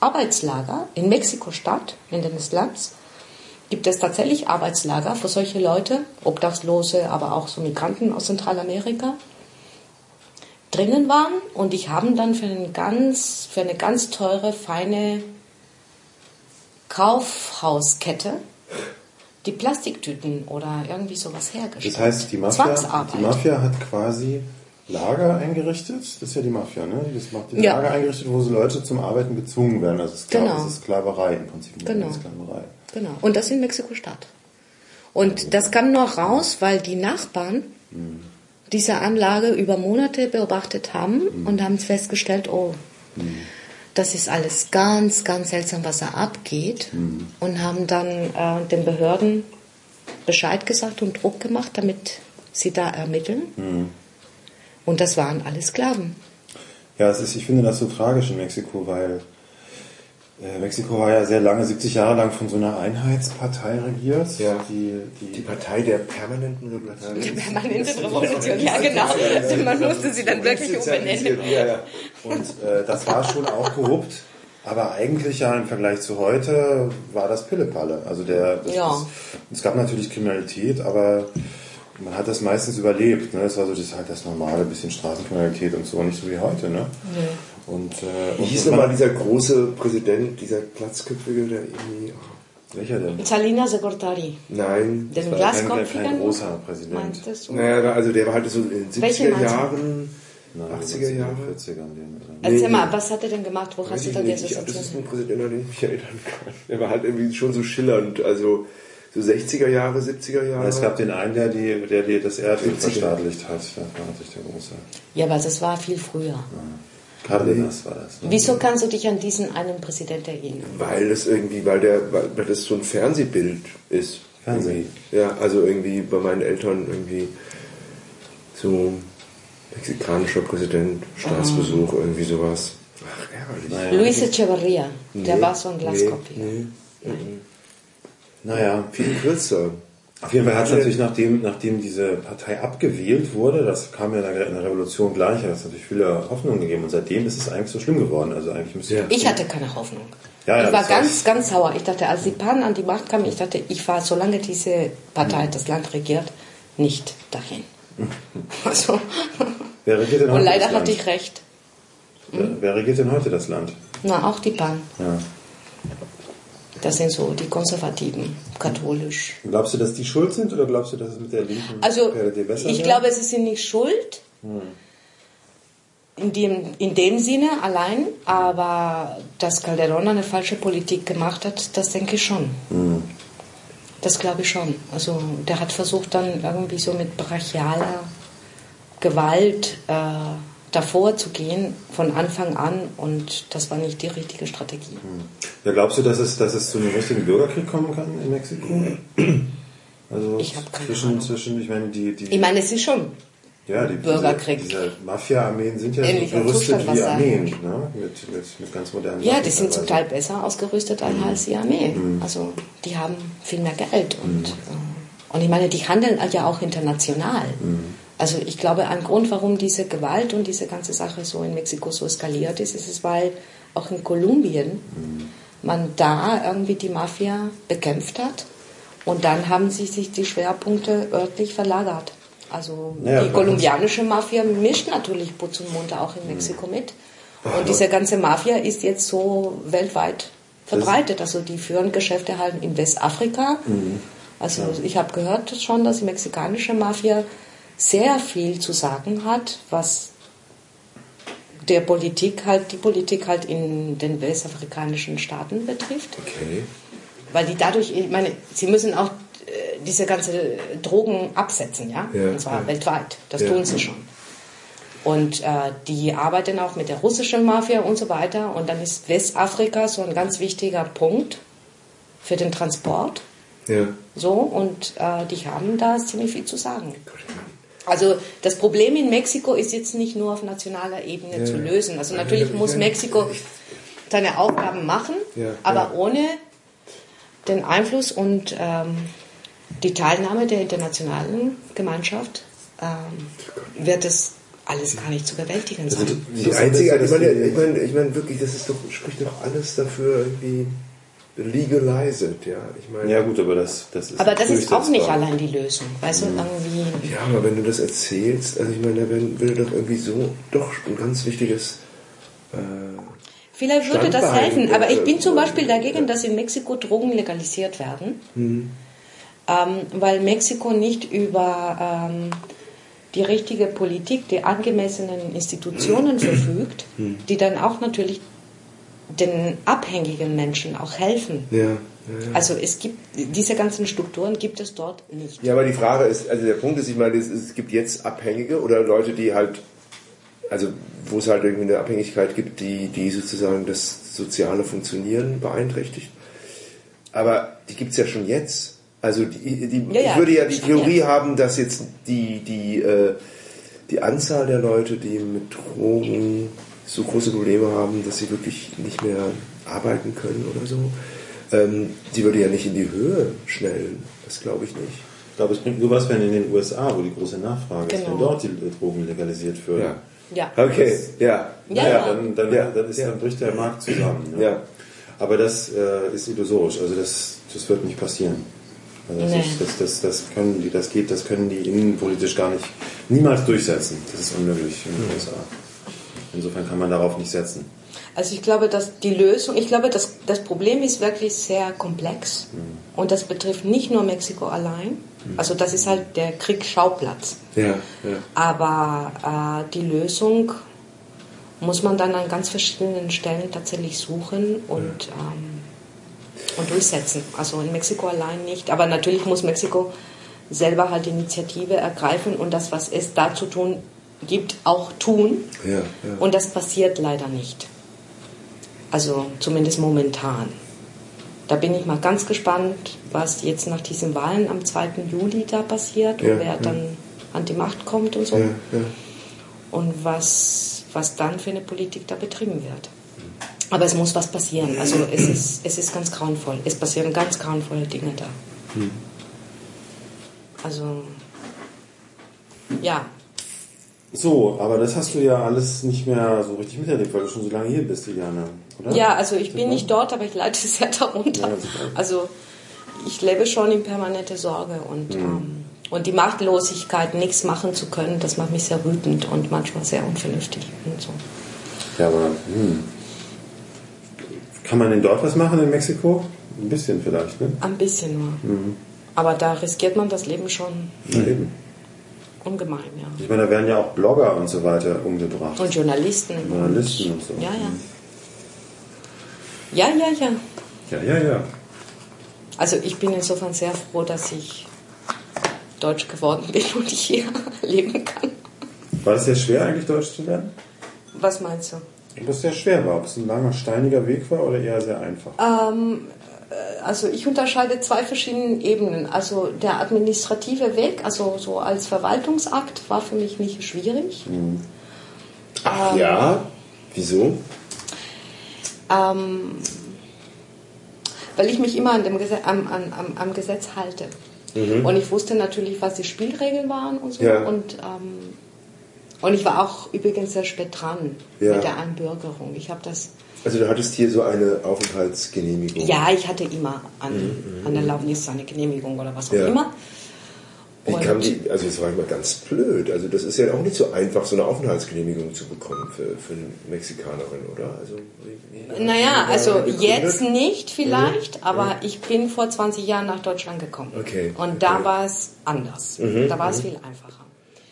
S3: Arbeitslager. In Mexiko-Stadt, in den Slums, gibt es tatsächlich Arbeitslager für solche Leute, Obdachlose, aber auch so Migranten aus Zentralamerika, drinnen waren und die haben dann für, einen ganz, für eine ganz teure, feine Kaufhauskette die Plastiktüten oder irgendwie sowas hergestellt.
S2: Das heißt, die Mafia, die Mafia hat quasi Lager eingerichtet. Das ist ja die Mafia, ne? Das macht die
S3: Ja.
S2: Lager eingerichtet, wo so Leute zum Arbeiten gezwungen werden. Also Skla
S3: Genau.
S2: das ist Sklaverei im Prinzip.
S3: Genau.
S2: Sklaverei.
S3: Genau. Und das in Mexiko-Stadt. Und das kam nur raus, weil die Nachbarn diese Anlage über Monate beobachtet haben und haben festgestellt, oh, das ist alles ganz, ganz seltsam, was da abgeht. Und haben dann äh, den Behörden Bescheid gesagt und Druck gemacht, damit sie da ermitteln. Und das waren alle Sklaven.
S2: Ja, es ist, ich finde das so tragisch in Mexiko, weil äh, Mexiko war ja sehr lange, 70 Jahre lang von so einer Einheitspartei regiert.
S1: Ja.
S2: Die,
S1: Die
S2: die,
S1: Partei der permanenten Revolution.
S3: Die permanente Revolution, ja genau. Also man musste sie dann wirklich umbenennen.
S1: Ja, ja.
S2: und äh, das war schon auch korrupt. Aber eigentlich ja im Vergleich zu heute war das Pillepalle. Also der, das,
S3: Ja.
S2: das, es gab natürlich Kriminalität, aber man hat das meistens überlebt. Ne? Das war so das halt das normale, bisschen Straßenkriminalität und so, nicht so wie heute. Ne? Und, äh,
S1: Wie hieß nochmal dieser große Präsident, dieser Glatzköpfige, der irgendwie... ach,
S2: Welcher denn?
S3: Salinas de Gortari.
S1: Nein.
S3: Den
S2: war kein- kein großer Präsident.
S3: Meintest du?
S1: Naja, also der war halt so in den
S3: Welchen
S1: 70er
S3: meinst du?
S1: Jahren,
S2: Nein,
S1: 80er Jahre.
S2: 40er. den, oder?
S3: Erzähl
S1: Nee,
S3: mal,
S1: nee.
S3: was hat er denn gemacht? Wo hast du
S1: nicht. Ich das ist ein Präsident, an den ich mich erinnern kann. Der war halt irgendwie schon so schillernd, also so 60er Jahre, 70er Jahre.
S2: Es gab den einen, der, die, der die das Erdöl
S1: 50er.
S2: verstaatlicht hat. Das war natürlich der große.
S3: Ja, aber das war viel früher.
S2: Cardenas war das. Ne?
S3: Wieso kannst du dich an diesen einen Präsidenten erinnern?
S1: Weil das irgendwie, weil der, weil weil das so ein Fernsehbild ist.
S2: Fernsehen?
S1: Ja, also irgendwie bei meinen Eltern irgendwie so mexikanischer Präsident, Staatsbesuch, irgendwie sowas. Ach, ärgerlich.
S2: Naja.
S3: Luis Echeverria, der
S1: Nee,
S3: war so ein Glaskopfiger.
S1: Nee, nee.
S2: Naja,
S1: Viel kürzer.
S2: Auf jeden Fall hat es natürlich, nachdem, nachdem diese Partei abgewählt wurde, das kam ja in der in der Revolution gleich, hat es natürlich viele Hoffnungen gegeben und seitdem ist es eigentlich so schlimm geworden. Also eigentlich müsste
S1: Ja.
S3: Ich hatte keine Hoffnung.
S2: Ja, ja,
S3: ich war ganz, ganz sauer. Ich dachte, als die Pan an die Macht kam, ich dachte, ich fahre, solange diese Partei das Land regiert, nicht dahin. (laughs) Also,
S2: Wer regiert denn heute
S3: und leider
S2: das Land?
S3: hatte ich recht.
S2: Wer, wer regiert denn heute das Land?
S3: Na, auch die Pan.
S2: Ja.
S3: Das sind so die Konservativen, katholisch.
S2: Glaubst du, dass die schuld sind oder glaubst du, dass es mit der Linken
S3: Also
S2: PRD besser
S3: ich
S2: wäre?
S3: glaube, sie sind nicht schuld in dem, in dem Sinne allein, aber dass Calderón eine falsche Politik gemacht hat, das denke ich schon. Das glaube ich schon. Also der hat versucht dann irgendwie so mit brachialer Gewalt äh, davor zu gehen von Anfang an und das war nicht die richtige Strategie.
S2: Ja, glaubst du, dass es, dass es zu einem richtigen Bürgerkrieg kommen kann in Mexiko? (clears throat) Also
S3: Ich hab keine
S2: zwischen,
S3: Ahnung.
S2: zwischen, ich meine, die, die,
S3: Ich meine, es ist schon
S2: ja, die
S3: Bürgerkrieg.
S2: Diese, diese Mafia-Armeen sind ja so
S3: Ähnlicher
S2: gerüstet
S3: Zustand, was
S2: wie Armeen, ne? mit, mit, mit ganz modernen
S3: Ja,
S2: Waffen
S3: die sind zum. Teil besser ausgerüstet als die Armee. Also die haben viel mehr Geld und, äh, und ich meine, die handeln ja auch international. Also ich glaube, ein Grund, warum diese Gewalt und diese ganze Sache so in Mexiko so eskaliert ist, ist es, weil auch in Kolumbien man da irgendwie die Mafia bekämpft hat und dann haben sich, sich die Schwerpunkte örtlich verlagert. Also
S2: Naja,
S3: die kolumbianische Mafia mischt natürlich Putz und Munter auch in Mexiko mit. Und diese ganze Mafia ist jetzt so weltweit verbreitet. Also die führen Geschäfte halt in Westafrika. Also ich habe gehört schon, dass die mexikanische Mafia sehr viel zu sagen hat, was der Politik halt, die Politik halt in den westafrikanischen Staaten betrifft.
S1: Okay.
S3: Weil die dadurch, ich meine, sie müssen auch äh, diese ganze Drogen absetzen, ja,
S1: Ja,
S3: und zwar
S1: ja.
S3: weltweit. Das
S1: Ja.
S3: tun sie schon. Und äh, die arbeiten auch mit der russischen Mafia und so weiter. Und dann ist Westafrika so ein ganz wichtiger Punkt für den Transport.
S1: Ja.
S3: So, und äh, die haben da ziemlich viel zu sagen. Also das Problem in Mexiko ist jetzt nicht nur auf nationaler Ebene
S1: Ja.
S3: zu lösen. Also natürlich
S1: ich
S3: muss Mexiko seine Aufgaben machen,
S1: Ja,
S3: aber
S1: ja.
S3: ohne den Einfluss und ähm, die Teilnahme der internationalen Gemeinschaft ähm, wird es alles gar nicht zu bewältigen sein.
S1: Die einzige, ich meine, ich meine, ich meine wirklich, das ist doch, spricht doch alles dafür irgendwie legalize it, ja. Ich meine,
S2: Ja gut, aber das, das ist
S3: Aber das ist auch nicht allein die Lösung. Weißt du, irgendwie.
S1: Ja, aber wenn du das erzählst, also ich meine, da würde doch irgendwie so doch ein ganz wichtiges. Äh,
S3: Vielleicht würde das helfen, aber ich
S1: äh,
S3: bin zum Beispiel
S1: äh,
S3: dagegen, dass in Mexiko Drogen legalisiert werden,
S1: Mhm.
S3: ähm, weil Mexiko nicht über ähm, die richtige Politik, die angemessenen (clears throat)
S1: Mhm.
S3: Institutionen verfügt, die dann auch natürlich den abhängigen Menschen auch helfen.
S1: ja, ja, ja.
S3: Also es gibt diese ganzen Strukturen gibt es dort nicht.
S1: Ja, aber die Frage ist, also der Punkt ist, ich meine, es, gibt jetzt Abhängige oder Leute, die halt, also wo es halt irgendwie eine Abhängigkeit gibt, die, die sozusagen das soziale Funktionieren beeinträchtigt. Aber die gibt es ja schon jetzt. Also die, die,
S3: Ja,
S1: ich würde ja die Theorie haben, dass jetzt die, die, äh, die Anzahl der Leute, die mit Drogen so große Probleme haben, dass sie wirklich nicht mehr arbeiten können oder so, ähm, die würde ja nicht in die Höhe schnellen. Das glaube ich nicht.
S2: Ich glaube, es bringt nur was, wenn in den USA, wo die große Nachfrage ist,
S3: Genau.
S2: wenn dort die Drogen legalisiert würden.
S1: Ja.
S3: Ja.
S1: Okay, ja.
S3: Ja,
S2: Ja,
S3: ja.
S2: dann, dann,
S1: Ja.
S2: dann, ist,
S1: Ja.
S2: dann bricht der Markt zusammen. Ne?
S1: Ja.
S2: Aber das äh, ist illusorisch, also das, das wird nicht passieren. Also das,
S3: Nee.
S2: ist, das, das, das können die, das geht, das können die innenpolitisch gar nicht, niemals durchsetzen. Das ist unmöglich in den USA. Insofern kann man darauf nicht setzen.
S3: Also ich glaube, dass die Lösung, ich glaube, dass das Problem ist wirklich sehr komplex und das betrifft nicht nur Mexiko allein. Also das ist halt der Kriegsschauplatz.
S1: Ja, ja.
S3: Aber äh, die Lösung muss man dann an ganz verschiedenen Stellen tatsächlich suchen und, ähm, und durchsetzen. Also in Mexiko allein nicht. Aber natürlich muss Mexiko selber halt Initiative ergreifen und das, was es da zu tun gibt, auch tun.
S1: Ja, ja.
S3: Und das passiert leider nicht. Also zumindest momentan. Da bin ich mal ganz gespannt, was jetzt nach diesen Wahlen am 2. Juli da passiert
S1: Ja,
S3: und wer dann an die Macht kommt und so. Und was, was dann für eine Politik da betrieben wird. Aber es muss was passieren. Also es ist, es ist ganz grauenvoll. Es passieren ganz grauenvolle Dinge da. Also, ja.
S2: So, aber das hast du ja alles nicht mehr so richtig miterlebt, weil du schon so lange hier bist, Juliane, oder?
S3: Ja, also ich bin nicht dort, aber ich leide sehr (laughs) darunter.
S2: Ja,
S3: also ich lebe schon in permanente Sorge und,
S2: Mhm.
S3: ähm, und die Machtlosigkeit, nichts machen zu können, das macht mich sehr wütend und manchmal sehr unvernünftig und so.
S2: Ja, aber hm. kann man denn dort was machen in Mexiko? Ein bisschen vielleicht, ne?
S3: Ein bisschen nur.
S2: Mhm.
S3: Aber da riskiert man das Leben schon
S2: Ja, eben.
S3: Ungemein, ja.
S2: Ich meine, da werden ja auch Blogger und so weiter umgebracht.
S3: Und Journalisten.
S2: Journalisten und so.
S3: Ja, ja. Ja, ja, ja.
S2: Ja, ja, ja.
S3: Also ich bin insofern sehr froh, dass ich deutsch geworden bin (laughs) und hier (laughs) leben kann.
S2: War das sehr schwer eigentlich, Deutsch zu lernen?
S3: Was meinst du?
S2: Ob es sehr schwer war, ob es ein langer, steiniger Weg war oder eher sehr einfach?
S3: Ähm, äh, also ich unterscheide zwei verschiedene Ebenen. Also der administrative Weg, also so als Verwaltungsakt, war für mich nicht schwierig.
S1: Ach ja? Wieso?
S3: Ähm, weil ich mich immer an dem Gesetz, am, am, am, Gesetz halte. Und ich wusste natürlich, was die Spielregeln waren und so.
S1: Ja.
S3: Und, ähm, und ich war auch übrigens sehr spät dran
S1: Ja.
S3: mit der Einbürgerung. Ich habe das,
S1: Also du hattest hier so eine Aufenthaltsgenehmigung.
S3: ja, ich hatte immer an, an Erlaubnis eine Genehmigung oder was auch
S1: Ja.
S3: immer.
S1: Wie kam die, also das war immer ganz blöd. Also das ist ja auch nicht so einfach, so eine Aufenthaltsgenehmigung zu bekommen für, für eine Mexikanerin, oder? Also, wie, wie,
S3: Naja, also jetzt nicht vielleicht, aber ich bin vor 20 Jahren nach Deutschland gekommen.
S1: Okay,
S3: Und da
S1: okay.
S3: war es anders. da war es viel einfacher.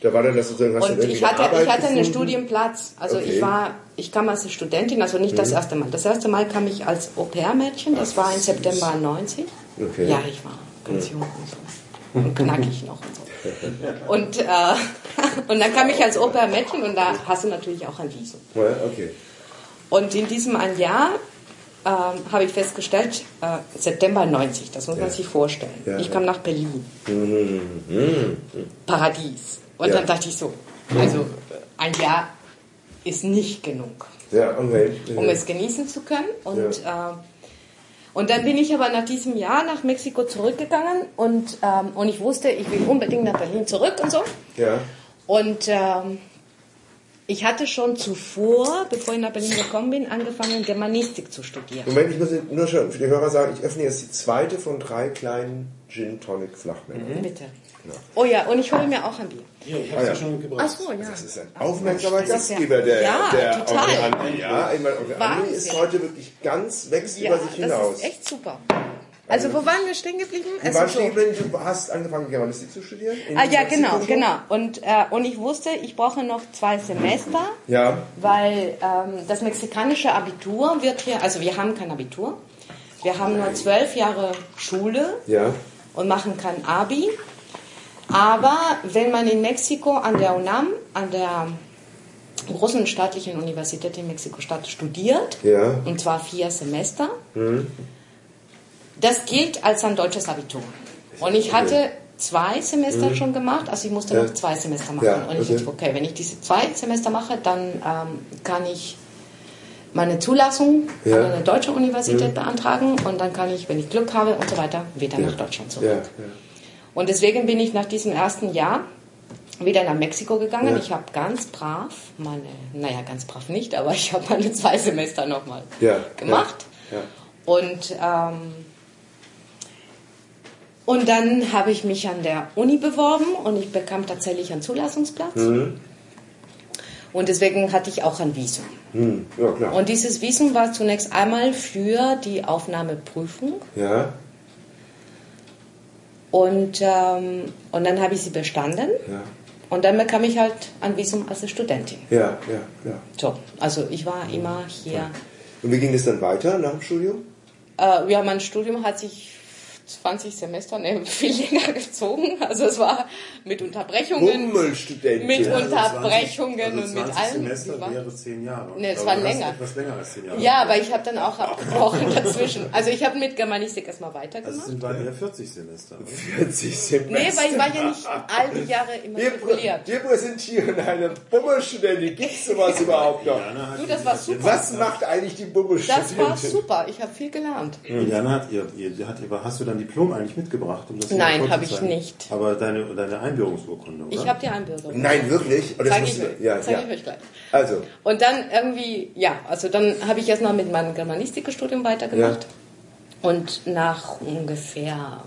S1: Da war dann das sozusagen, hast
S3: Und ich hatte,
S1: Arbeit
S3: ich hatte einen? Studienplatz. Also
S1: Okay.
S3: ich war, ich kam als Studentin, also nicht das erste Mal. Das erste Mal kam ich als Au-pair-Mädchen, das war im September 90.
S1: Okay.
S3: Ja, ich war ganz jung und so. und knackig noch und so. (laughs) Und, äh, (laughs) und dann kam ich als Opermädchen und da hast du natürlich auch ein Visum.
S1: Ja, okay.
S3: Und in diesem ein Jahr ähm, habe ich festgestellt, äh, September 90, das muss man
S1: Ja.
S3: sich vorstellen.
S1: Ja,
S3: ich
S1: ja.
S3: kam nach Berlin. Paradies. Und
S1: Ja.
S3: dann dachte ich so, also äh, ein Jahr ist nicht genug
S1: Ja, okay.
S3: um es genießen zu können. Und, äh, und dann bin ich aber nach diesem Jahr nach Mexiko zurückgegangen und, ähm, und ich wusste, ich will unbedingt nach Berlin zurück und so.
S1: Ja.
S3: Und ähm, ich hatte schon zuvor, bevor ich nach Berlin gekommen bin, angefangen, Germanistik zu studieren.
S1: Moment, ich muss nur schon für die Hörer sagen, ich öffne jetzt die zweite von drei kleinen Gin Tonic Flachmännern.
S3: Bitte. Oh ja, und ich hole mir auch ein Bier.
S2: Hier, ich habe
S1: Ah, ja.
S2: schon
S3: Ach
S2: gebracht.
S3: so, ja.
S1: Das ist ein aufmerksamer
S3: Das ja-
S1: Gastgeber, der,
S3: Ja,
S1: der
S3: total.
S1: Onkel Andi. Ja, ich meine, Onkel Andi ist heute wirklich ganz, wächst
S3: Ja,
S1: über sich
S3: das
S1: hinaus.
S3: ist echt super. Also wo waren wir stehen geblieben?
S1: Wir
S3: Also
S1: waren
S3: so-
S1: stehen geblieben, du hast angefangen, Germanistik zu studieren? in
S3: Ah ja,
S1: Mexiko
S3: genau,
S1: schon?
S3: genau. Und, äh, und ich wusste, ich brauche noch zwei Semester.
S1: Ja,
S3: Weil ähm, das mexikanische Abitur wird hier, also wir haben kein Abitur, wir haben nur zwölf Jahre Schule
S1: ja.
S3: und machen kein Abi. Aber wenn man in Mexiko an der UNAM, an der großen staatlichen Universität in Mexiko-Stadt studiert,
S1: Ja. Mhm.
S3: und zwar vier Semester, das gilt als ein deutsches Abitur. Und ich hatte zwei Semester schon gemacht, also ich musste
S1: Mhm. Ja.
S3: noch zwei Semester machen.
S1: Ja,
S3: und ich
S1: okay.
S3: dachte, okay, wenn ich diese zwei Semester mache, dann ähm, kann ich meine Zulassung
S1: Ja. Mhm.
S3: an eine deutsche Universität beantragen und dann kann ich, wenn ich Glück habe und so weiter, wieder nach Deutschland zurück. Und deswegen bin ich nach diesem ersten Jahr wieder nach Mexiko gegangen.
S1: Ja.
S3: Ich habe ganz brav meine, naja, ganz brav nicht, aber ich habe meine zwei Semester nochmal
S1: Ja,
S3: gemacht.
S1: ja.
S3: Und, ähm, und dann habe ich mich an der Uni beworben und ich bekam tatsächlich einen Zulassungsplatz.
S1: Mhm.
S3: Und deswegen hatte ich auch ein Visum.
S1: Hm, klar.
S3: Und dieses Visum war zunächst einmal für die Aufnahmeprüfung.
S1: ja,
S3: Und, ähm, und dann habe ich sie bestanden.
S1: ja,
S3: Und dann bekam ich halt ein Visum als Studentin.
S1: ja, ja, ja.
S3: So, also ich war immer hier.
S1: Und wie ging es dann weiter nach dem Studium?
S3: Äh, ja, mein Studium hat sich 20 Semester ne, (laughs) viel länger gezogen. Also es war mit Unterbrechungen.
S1: Hummelstudentin.
S3: Mit
S1: Ja,
S3: Unterbrechungen
S2: also
S3: und mit
S2: 20
S3: allem.
S2: Semester wäre 10 Jahre.
S3: Nee, es war länger.
S2: Etwas länger als 10 Jahre.
S3: Ja, aber ich habe dann auch abgebrochen (laughs) dazwischen. Also ich habe mit Germanistik erstmal
S2: Also es
S3: weitergemacht.
S2: sind bald eher 40 Semester.
S1: 40 Semester.
S3: Nee, weil ich war ja nicht all die Jahre
S1: Wir,
S3: immatrikuliert.
S1: wir präsentieren eine Bummelstudentin. Gibt es sowas überhaupt noch?
S3: Du, das war super.
S1: Was macht eigentlich die Bummelstudentin?
S3: Das war super. Ich habe viel gelernt.
S2: Jana hat ihr, ihr, hat, ihr, hast du dein Diplom eigentlich mitgebracht? Um das hier
S3: Nein, habe ich nicht.
S2: Aber deine, deine Einbürgerungsurkunde, oder?
S3: Ich habe die Einbürgerung.
S1: Nein, wirklich? Oh, das
S3: Zeige
S1: musst
S3: ich,
S1: du- ja,
S3: zeig
S1: ja.
S3: ich euch gleich.
S1: Also,
S3: Und dann irgendwie, ja, also dann habe ich erst mal mit meinem Germanistikstudium weitergemacht. Und nach ungefähr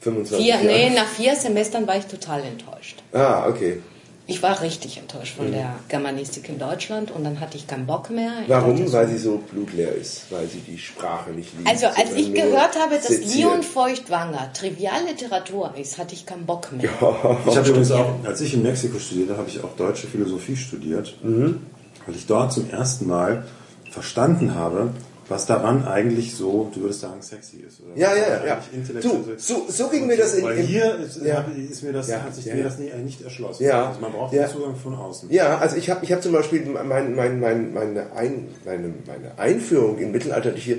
S1: 25
S3: vier,
S1: Jahre.
S3: nee, nach vier Semestern war ich total enttäuscht.
S1: Ah, okay.
S3: Ich war richtig enttäuscht
S1: Mhm.
S3: von der Germanistik in Deutschland und dann hatte ich keinen Bock mehr. Ich
S1: Warum?
S3: dachte so-
S1: Weil sie so blutleer ist. Weil sie die Sprache nicht liebt.
S3: Also als ich gehört habe, dass
S1: seziert.
S3: Leon Feuchtwanger Trivialliteratur ist, hatte ich keinen Bock mehr. (laughs)
S2: Ich habe übrigens auch, als ich in Mexiko studierte, habe ich auch deutsche Philosophie studiert,
S1: Mhm.
S2: weil ich dort zum ersten Mal verstanden habe, was daran eigentlich so, du würdest sagen, sexy ist. Oder
S1: Ja, ja,
S2: daran
S1: ja. Du, so, so ging mir das in,
S2: Weil hier ist,
S1: Ja.
S2: ist mir das,
S1: Ja,
S2: hat sich
S1: ja,
S2: mir das nie, äh, nicht erschlossen.
S1: Ja.
S2: Also man braucht
S1: Ja.
S2: den Zugang von außen.
S1: Ja, also ich habe ich hab zum Beispiel mein, mein, mein, meine, Ein, meine, meine Einführung in mittelalterliche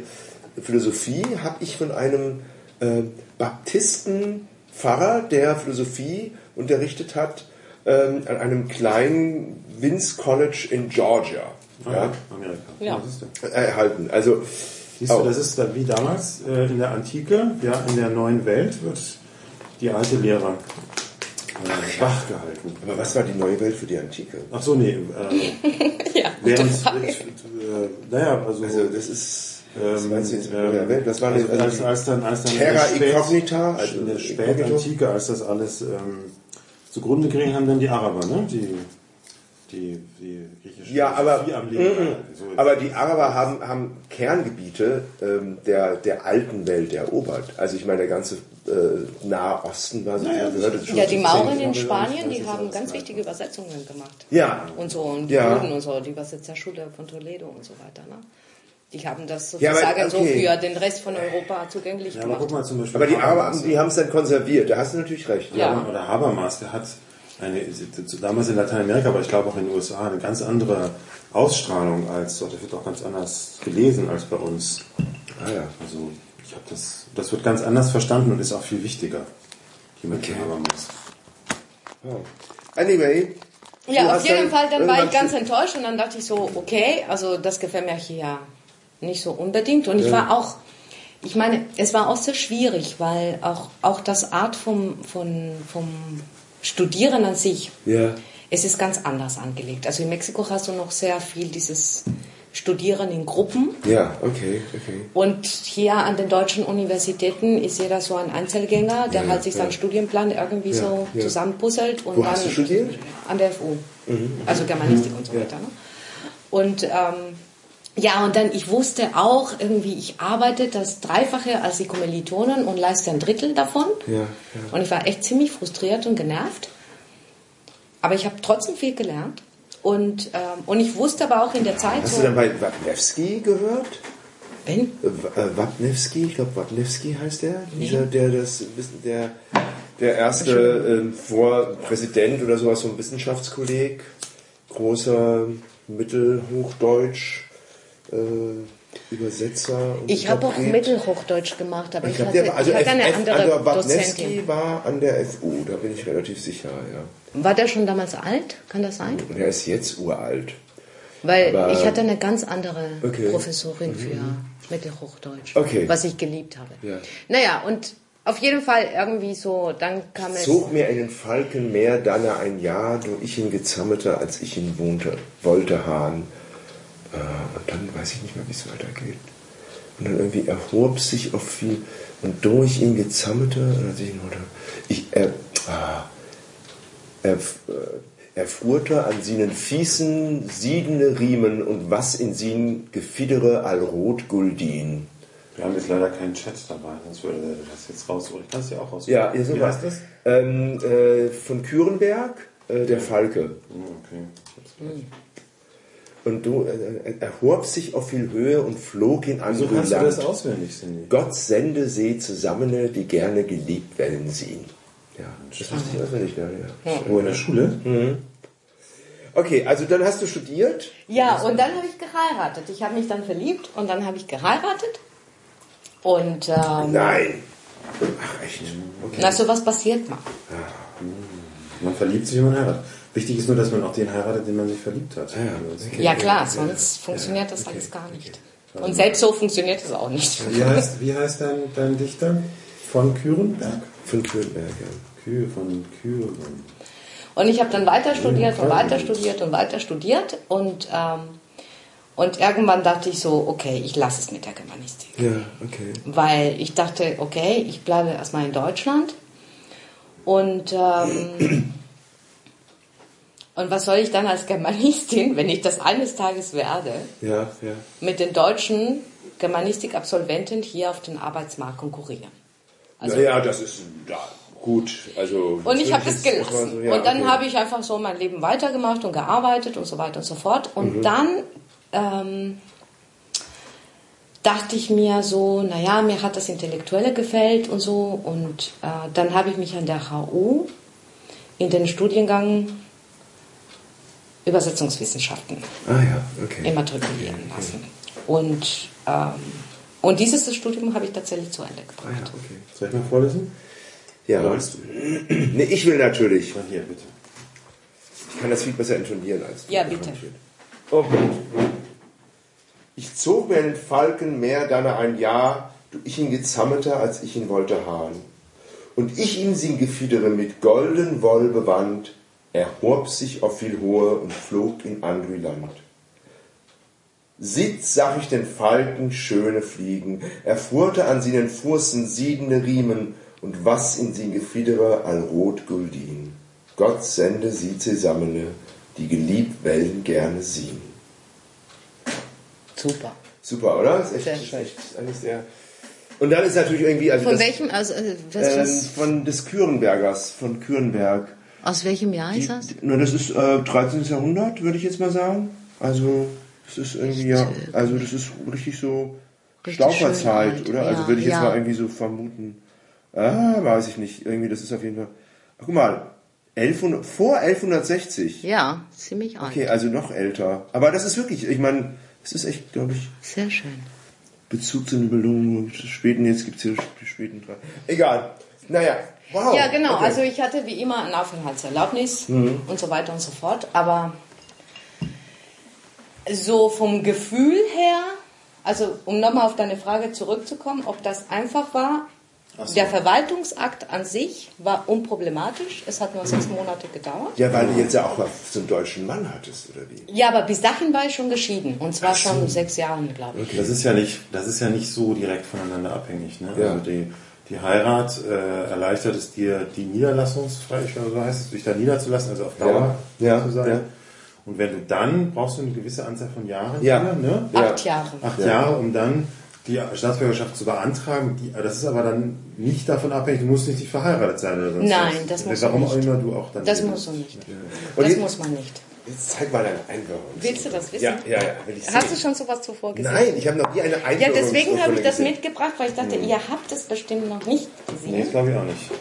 S1: Philosophie habe ich von einem äh, Baptistenpfarrer, der Philosophie unterrichtet hat, ähm, an einem kleinen Vince College in Georgia ja,
S2: Amerika.
S3: Ja.
S2: du.
S1: erhalten. Also
S2: Siehst du,
S1: Oh.
S2: das ist da wie damals äh, in der Antike, ja, in der neuen Welt wird die alte Lehre äh, wach gehalten.
S1: aber was war die neue Welt für die Antike?
S2: Ach so, nee. Äh, (laughs)
S3: Ja,
S2: während, äh, naja, also,
S1: Also das ist was
S2: ähm, ähm,
S1: neuer Welt? Das war
S2: also,
S1: eine,
S2: als, als dann, als dann
S1: Terra
S2: in der Spät-
S1: Incognita, also
S2: in der
S1: Inkognito.
S2: Spätantike, als das alles ähm, zugrunde ging, haben dann die Araber, ne? Die, die, die griechische
S1: Ja, aber,
S2: am Leben
S1: mm.
S2: So,
S1: aber die Araber haben, haben Kerngebiete ähm, der, der alten Welt erobert. Also ich meine, der ganze äh, Nahe Osten war so
S2: Naja,
S1: gehörte schon
S3: Ja, die Mauren in Spanien, die haben ganz wichtige Übersetzungen gemacht.
S1: Ja,
S3: Und so, und die
S1: Ja.
S3: Juden und so, die Übersetzerschule von Toledo und so weiter. Ne? Die haben das
S1: Ja, aber-
S3: sozusagen so
S1: okay.
S3: für den Rest von Europa zugänglich
S2: Ja, aber
S3: gemacht.
S2: guck mal zum Beispiel.
S1: Aber die
S2: Habermas.
S1: Araber, die haben es dann konserviert. Da hast du natürlich recht.
S3: Ja.
S2: Oder Habermas, der hat eine, damals in Lateinamerika, aber ich glaube auch in den USA, eine ganz andere Ausstrahlung als, dort wird auch ganz anders gelesen als bei uns.
S1: Ah ja.
S2: Also, ich habe das, das wird ganz anders verstanden und ist auch viel wichtiger. Jemand wie
S1: Okay.
S2: Habermas.
S1: Oh. Anyway.
S3: Ja, auf jeden Fall, dann war ich ganz enttäuscht und dann dachte ich so, okay, also das gefällt mir hier nicht so unbedingt. Und ich war auch, ich meine, es war auch sehr schwierig, weil auch, auch das Art vom, von, vom Studieren an sich,
S1: Ja.
S3: es ist ganz anders angelegt. Also in Mexiko hast du noch sehr viel dieses Studieren in Gruppen.
S1: Ja, okay, okay.
S3: Und hier an den deutschen Universitäten ist jeder so ein Einzelgänger, der
S1: Ja,
S3: halt sich
S1: ja.
S3: seinen Studienplan irgendwie
S1: Ja,
S3: so
S1: ja.
S3: zusammenpuzzelt. Und
S1: Wo
S3: dann
S1: hast du studiert? Mhm.
S3: An der FU. Also Germanistik und so weiter. Ne? Und ähm, ja, und dann, ich wusste auch irgendwie, ich arbeite das Dreifache als die Kommilitonen und leiste ein Drittel davon.
S1: Ja, ja.
S3: Und ich war echt ziemlich frustriert und genervt. Aber ich habe trotzdem viel gelernt. Und, ähm, und ich wusste aber auch in der Zeit
S1: Hast
S3: so...
S1: du dann bei Wapniewski gehört?
S3: Ben?
S1: Äh, äh, Wapniewski, ich glaube Wapniewski heißt der, dieser, der das, der, der erste ähm, Vorpräsident oder sowas, so ein Wissenschaftskolleg, großer Mittelhochdeutsch, äh, Übersetzer.
S3: Ich habe auch. Mittelhochdeutsch gemacht, aber
S1: Ich
S3: ich, hatte,
S1: also
S3: ich hatte eine
S1: F-
S3: andere
S1: Wapniewski
S3: Dozentin.
S1: war an der FU, da bin ich relativ sicher, ja.
S3: War der schon damals alt? Kann das sein?
S1: Er ist jetzt uralt.
S3: Weil
S1: Aber-
S3: ich hatte eine ganz andere
S1: Okay.
S3: Professorin für Mittelhochdeutsch,
S1: Okay.
S3: was ich geliebt habe.
S1: Ja.
S3: Naja, und auf jeden Fall irgendwie so, dann kam es...
S1: Zog mir einen Falken mehr, dann er ein Jahr, du ich ihn gezammeter, als ich ihn wohnte, wollte Hahn. Äh, und dann weiß ich nicht mehr, wie es weitergeht. Und dann irgendwie erhob sich auf viel, und durch ihn gezammeter, als ich ihn ich, er, ah, er, äh, er frurte an seinen Fiesen siedende Riemen und was in sin Gefiedere all rot guldin.
S2: Wir haben jetzt leider keinen Chat dabei, sonst würde der das jetzt rausholen. Ich kann es ja auch rausholen.
S1: Ja, ihr
S2: Wie heißt das?
S1: Ähm, äh, von Kürenberg, äh, der Falke.
S2: Hm, Okay.
S1: Und du äh, er erhob sich auf viel Höhe und flog in andere
S2: kannst du das
S1: Land.
S2: auswendig, Cindy?
S1: Gott sende sie zusammen, die gerne geliebt werden sehen. Ja, das wusste ich auswendig, ja, ja.
S2: Wo in der Schule?
S1: Okay, also dann hast du studiert.
S3: Ja, und dann habe ich geheiratet. Ich habe mich dann verliebt und dann habe ich geheiratet. Und ähm,
S1: Nein. Ach, echt? Okay.
S3: na, sowas passiert mal.
S2: Man verliebt sich, wenn man heiratet. Wichtig ist nur, dass man auch den heiratet, den man sich verliebt hat.
S1: ja,
S2: Also,
S1: okay.
S3: Ja klar, sonst funktioniert das alles gar nicht. Und selbst so funktioniert es auch nicht.
S2: Wie heißt, wie heißt dein, dein Dichter? Von Kürenberg?
S1: Von Kürenberg, ja.
S2: Kühe von Küren.
S3: Und ich habe dann weiter studiert und weiter studiert und weiter studiert und ähm, und irgendwann dachte ich so, okay, ich lasse es mit der Germanistik,
S1: Ja, okay.
S3: weil ich dachte, okay, ich bleibe erstmal in Deutschland und ähm, und was soll ich dann als Germanistin, wenn ich das eines Tages werde,
S1: Ja, ja.
S3: mit den deutschen Germanistik-Absolventen hier auf den Arbeitsmarkt konkurrieren? Also
S1: naja, das ist ja, gut. Also,
S3: Und ich habe
S1: das
S3: gelassen.
S1: so- ja,
S3: und dann
S1: okay.
S3: habe ich einfach so mein Leben weitergemacht und gearbeitet und so weiter und so fort. Und dann ähm, dachte ich mir so, naja, mir hat das Intellektuelle gefällt und so. Und äh, dann habe ich mich an der HU in den Studiengang Übersetzungswissenschaften
S1: Ah ja, okay.
S3: immatrikulieren lassen. Und, ähm, und dieses Studium habe ich tatsächlich zu Ende
S1: Ah
S3: gebracht.
S1: ja, okay.
S2: Soll ich mal vorlesen?
S1: Ja.
S2: Wolltest du?
S1: Nee, ich will natürlich.
S2: Na, hier, bitte.
S1: Ich kann das viel besser intonieren als du.
S3: Ja, bitte.
S1: Oh. Ich zog mir einen Falken mehr dann ein Jahr, du ich ihn gezammeter, als ich ihn wollte hahn. Und ich ihm sin Gefiedere mit golden Woll bewandt, erhob sich auf viel Hohe und flog in andrü Land. Sitz sah ich den Falken schöne fliegen, er fuhrte an seinen Fußen siedende Riemen, und was in sin Gefiedere all rot guldin. Gott sende sie zusammene, die geliebt Wellen gerne sehen.
S3: Super.
S1: Super, oder? Das ist echt,
S3: Sehr
S1: echt eigentlich sehr. Und dann ist natürlich irgendwie, also
S3: Von
S1: das,
S3: welchem, also, äh, was,
S1: ähm,
S3: was,
S1: von des Kürenbergers, von Kürenberg.
S3: Aus welchem Jahr
S1: Die,
S3: ist das?
S1: na, das ist äh, 13. Jahrhundert, würde ich jetzt mal sagen. Also Das ist irgendwie ja, also das ist richtig so Stauferzeit, oder? Also
S3: ja,
S1: würde ich jetzt
S3: ja.
S1: mal irgendwie so vermuten. Ah, weiß ich nicht. Irgendwie, das ist auf jeden Fall. Ach, guck mal, 1100, vor 1160.
S3: Ja, ziemlich alt.
S1: Okay, also noch älter. Aber das ist wirklich, ich meine, es ist echt, glaube ich,
S3: Sehr schön.
S1: Bezug zu Nibelungen, späten, jetzt gibt's hier die späten drei. Egal. Naja, wow.
S3: Ja, genau.
S1: Okay. Mhm.
S3: Also ich hatte wie immer eine Aufenthaltserlaubnis und so weiter und so fort. Aber so vom Gefühl her, also um nochmal auf deine Frage zurückzukommen, ob das einfach war,
S2: so.
S3: der Verwaltungsakt an sich war unproblematisch. Es hat nur sechs Monate gedauert.
S1: Ja, weil du jetzt ja auch mal so einen deutschen Mann hattest, oder wie?
S3: Ja, aber bis dahin war ich schon geschieden. Und zwar schon sechs Jahren, glaube ich.
S2: Das ist ja nicht, das ist ja nicht so direkt voneinander abhängig. Ne?
S1: Ja.
S2: Also die, die Heirat äh, erleichtert es dir, die Niederlassungsfreiheit, oder so heißt es, dich da niederzulassen, also auf Dauer
S1: Ja,
S2: zu sein.
S1: ja.
S2: Und wenn du dann brauchst du eine gewisse Anzahl von Jahren,
S1: Ja.
S2: für, ne?
S1: Ja.
S3: Acht Jahre.
S2: acht
S1: Ja.
S2: Jahre, um dann die Staatsbürgerschaft zu beantragen. Die, das ist aber dann nicht davon abhängig, du musst nicht verheiratet sein oder sonst
S3: Nein, das musst
S2: Warum
S3: du
S2: auch
S3: nicht.
S2: immer du auch dann.
S3: Das musst du nicht.
S1: Und
S3: Das muss man nicht.
S1: Jetzt zeig mal deine Einwirkung.
S3: Willst du das wissen?
S1: Ja, ja, ja. Will ich
S3: Hast
S1: sehen.
S3: du schon sowas zuvor gesehen?
S1: Nein, ich habe noch nie eine Einwirkung.
S3: Ja, deswegen habe ich das mitgebracht, weil ich dachte, ihr habt es bestimmt noch nicht
S2: Nee,
S3: gesehen.
S2: das glaube ich auch nicht.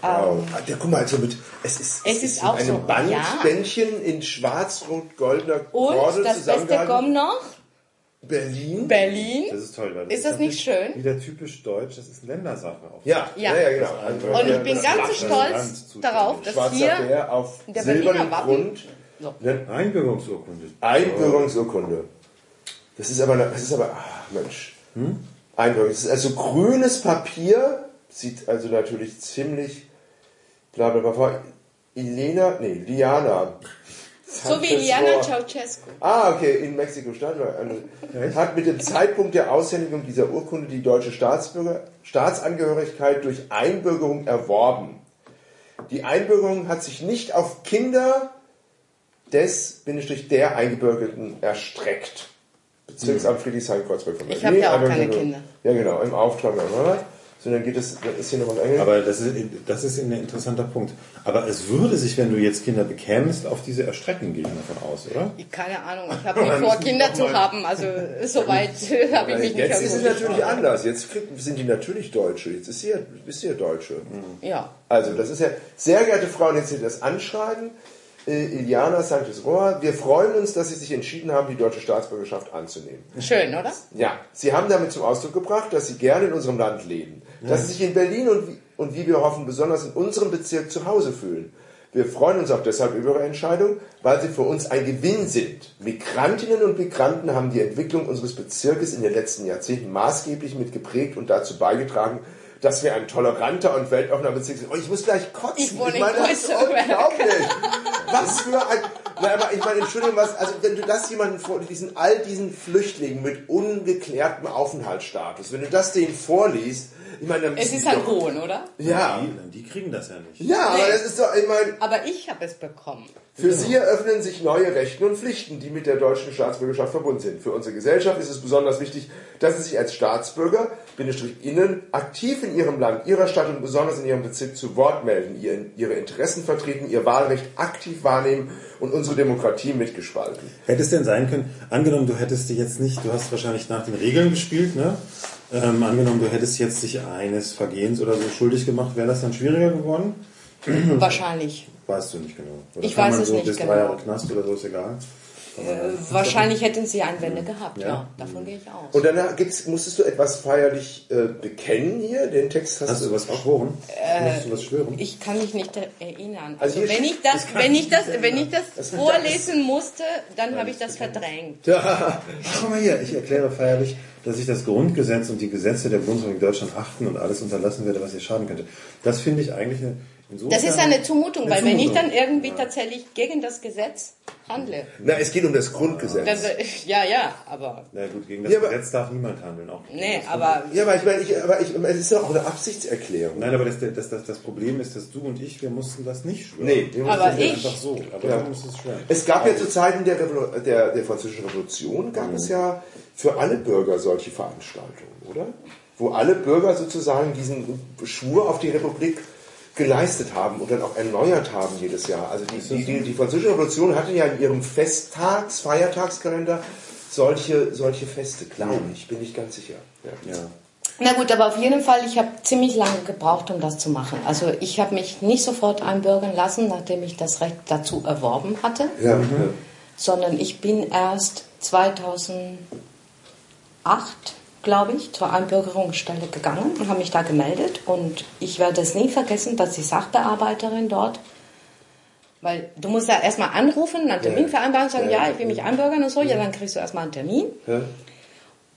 S1: Wow. Ah, Ja, guck mal, also mit, es ist,
S3: Es ist
S1: mit
S3: auch so,
S1: Bandbändchen in schwarz-rot-goldener
S3: Und
S1: Kordel
S3: das Beste kommt noch.
S1: Berlin.
S3: Berlin.
S2: Das ist toll, weil
S3: Ist das nicht schön?
S2: Wieder typisch deutsch, das ist Ländersache auch.
S1: Ja, ja,
S3: Ja.
S1: ja, genau. Also,
S3: Und ich bin
S1: das
S3: ganz
S1: Land-
S3: stolz darauf, dass
S1: Schwarzer
S3: hier
S1: Bär auf
S3: der Berliner Wappen-
S1: Grund.
S3: So.
S1: Ne?
S2: Einbürgerungsurkunde.
S1: Einbürgerungsurkunde. Das ist aber, das ist aber, ach Mensch. Einbürgerung. Das ist also grünes Papier. Sieht also natürlich ziemlich, bla bla bla. vor. Elena, nee, Liana.
S3: So wie Iliana. Ceausescu.
S1: Ah, okay, in Mexiko-Stadt. Hat mit dem Zeitpunkt der Aushändigung dieser Urkunde die deutsche Staatsbürger, Staatsangehörigkeit durch Einbürgerung erworben. Die Einbürgerung hat sich nicht auf Kinder des, Bindestrich, der Eingebürgerten erstreckt. Bezirksamt Friedrichshain-Kreuzberg von
S3: Ich
S1: Berlin.
S3: hab ja auch keine
S1: Einbürgerung-
S3: Kinder.
S1: Ja, genau, im Auftrag. oder? So, dann geht es, dann ist hier nochmal ein Engel.
S2: Aber das ist, das ist ein interessanter Punkt. Aber es würde sich, wenn du jetzt Kinder bekämst, auf diese erstrecken, gehe ich mal von aus, oder?
S3: Keine Ahnung, ich (laughs) habe nicht vor, Kinder zu haben. Also soweit (laughs) habe ich mich nicht
S1: Jetzt ist es natürlich anders. Jetzt sind die natürlich Deutsche. Jetzt ist sie, ist sie ja Deutsche.
S3: Ja.
S1: Also, das ist ja, sehr geehrte Frauen, jetzt Sie das anschreiben, Iliana Sanchez Roa, wir freuen uns, dass Sie sich entschieden haben, die deutsche Staatsbürgerschaft anzunehmen.
S3: Schön, oder?
S1: Ja, Sie haben damit zum Ausdruck gebracht, dass Sie gerne in unserem Land leben, dass Sie sich in Berlin und wie, und wie wir hoffen, besonders in unserem Bezirk zu Hause fühlen. Wir freuen uns auch deshalb über Ihre Entscheidung, weil Sie für uns ein Gewinn sind. Migrantinnen und Migranten haben die Entwicklung unseres Bezirkes in den letzten Jahrzehnten maßgeblich mitgeprägt und dazu beigetragen, dass wir ein toleranter und weltoffener Bezirk sind. Und ich muss gleich kotzen.
S3: Ich wohne in
S1: meine, das ist unglaublich. Was für ein... Na, aber ich meine, Entschuldigung, was, also wenn du das jemanden vor, diesen, all diesen Flüchtlingen mit ungeklärtem Aufenthaltsstatus, wenn du das denen vorliest, ich meine, dann
S3: Es ist
S1: doch-
S3: Hohn, oder?
S1: Ja.
S2: Die, die kriegen das ja nicht.
S1: Ja, aber das ist doch, ich meine,
S3: Aber ich habe es bekommen.
S1: Für sie eröffnen sich neue Rechte und Pflichten, die mit der deutschen Staatsbürgerschaft verbunden sind. Für unsere Gesellschaft ist es besonders wichtig, dass sie sich als Staatsbürger, Bindestrich innen, aktiv in ihrem Land, ihrer Stadt und besonders in ihrem Bezirk zu Wort melden, ihr, ihre Interessen vertreten, ihr Wahlrecht aktiv wahrnehmen und unsere Demokratie mitgestalten.
S2: Hätte es denn sein können, angenommen, du hättest dich jetzt nicht, du hast wahrscheinlich nach den Regeln gespielt, ne? Ähm, angenommen, du hättest jetzt dich eines Vergehens oder so schuldig gemacht, wäre das dann schwieriger geworden? (clears throat)
S3: Wahrscheinlich.
S2: Weißt du nicht genau. Oder
S3: Ich weiß
S2: man
S3: es
S2: so
S3: nicht
S2: bis
S3: genau.
S2: drei Jahre Knast oder so, ist egal.
S3: Äh, wahrscheinlich hätten sie Einwände gehabt, ja.
S2: Ja.
S3: Davon gehe ich aus.
S1: Und danach gibt's, musstest du etwas feierlich äh, bekennen hier? Den Text hast,
S2: Hast du was geschworen? Musst du was schwören?
S3: Ich kann mich nicht erinnern.
S1: Also
S3: Also, wenn ich das, wenn ich das, wenn ich das
S1: Das-
S3: vorlesen musste, dann habe ich das verdrängt. (laughs)
S2: Ach, guck mal hier, ich erkläre feierlich, dass ich das Grundgesetz und die Gesetze der Bundesrepublik Deutschland achten und alles unterlassen werde, was ihr schaden könnte. Das finde ich eigentlich eine, insofern...
S3: Das ist eine Zumutung, weil wenn ich
S2: Zumutung.
S3: dann irgendwie tatsächlich gegen das Gesetz handle,
S1: Na, es geht um das Grundgesetz.
S3: dann, ja, ja, aber
S2: Na gut, gegen das
S1: Ja, aber-
S2: Gesetz darf niemand handeln. Auch
S3: nee, aber
S1: ja, aber ich meine, ich, aber ich, es ist doch auch eine Absichtserklärung.
S2: Nein, aber das, das, das, das Problem ist, dass du und ich, wir mussten das nicht schwören.
S1: Nee, wir
S3: Aber
S1: mussten-
S3: ich-
S2: Einfach so. Aber
S1: Ja.
S2: du musst es schwören.
S1: Es gab ja zu Zeiten der, Revolu der, der Französischen Revolution, gab es ja für alle Bürger solche Veranstaltungen, oder? Wo alle Bürger sozusagen diesen Schwur auf die Republik geleistet haben und dann auch erneuert haben jedes Jahr. Also die, die, die, die französische Revolution hatte ja in ihrem Festtags-, Feiertagskalender solche, solche Feste, glaube ich, bin ich ganz sicher. Ja.
S2: Ja.
S3: Na gut, aber auf jeden Fall, ich habe ziemlich lange gebraucht, um das zu machen. Also ich habe mich nicht sofort einbürgern lassen, nachdem ich das Recht dazu erworben hatte,
S1: Ja,
S3: sondern ich bin erst 2008, glaube ich, zur Einbürgerungsstelle gegangen und habe mich da gemeldet. Und ich werde es nie vergessen, dass die Sachbearbeiterin dort, weil du musst ja erstmal anrufen, einen Termin
S1: Ja.
S3: vereinbaren, sagen,
S1: Ja,
S3: ja,
S1: ja.
S3: ich will mich einbürgern und so, ja, dann kriegst du erstmal einen Termin.
S1: ja.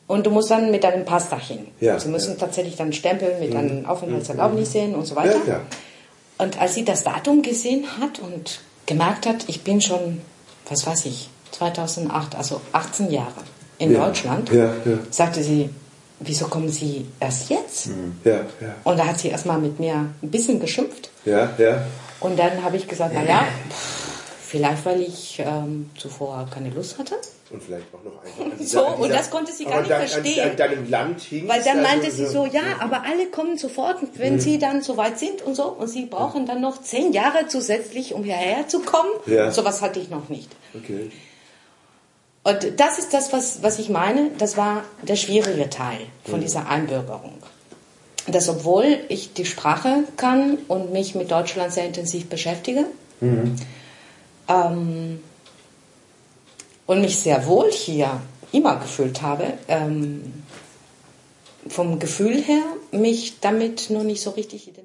S3: Und du musst dann mit deinem Pass dahin.
S1: Ja,
S3: Sie müssen
S1: ja.
S3: tatsächlich dann Stempel mit deinem Aufenthaltserlaubnis sehen und so weiter.
S1: Ja, ja.
S3: Und als sie das Datum gesehen hat und gemerkt hat, ich bin schon, was weiß ich, 2008, also 18 Jahre in
S1: Ja.
S3: Deutschland,
S1: Ja, ja.
S3: sagte sie, wieso kommen Sie erst jetzt?
S1: Ja, ja.
S3: Und da hat sie erstmal mit mir ein bisschen geschimpft.
S1: Ja, ja.
S3: Und dann habe ich gesagt, naja, vielleicht weil ich ähm, zuvor keine Lust hatte.
S1: Und vielleicht auch noch einfach (laughs) an
S3: So, und das konnte sie gar nicht
S1: dann,
S3: verstehen.
S1: An, an deinem Land hing
S3: Weil dann
S1: es
S3: meinte
S1: also
S3: sie so, ja, aber alle kommen sofort, wenn sie dann soweit sind und so. Und sie brauchen dann noch zehn Jahre zusätzlich, um hierher zu kommen.
S1: Ja.
S3: Sowas hatte ich noch nicht.
S1: Okay.
S3: Und das ist das, was, was ich meine. Das war der schwierige Teil von dieser Einbürgerung. Dass obwohl ich die Sprache kann und mich mit Deutschland sehr intensiv beschäftige ähm, und mich sehr wohl hier immer gefühlt habe, ähm, vom Gefühl her mich damit nur nicht so richtig identifizieren konnte.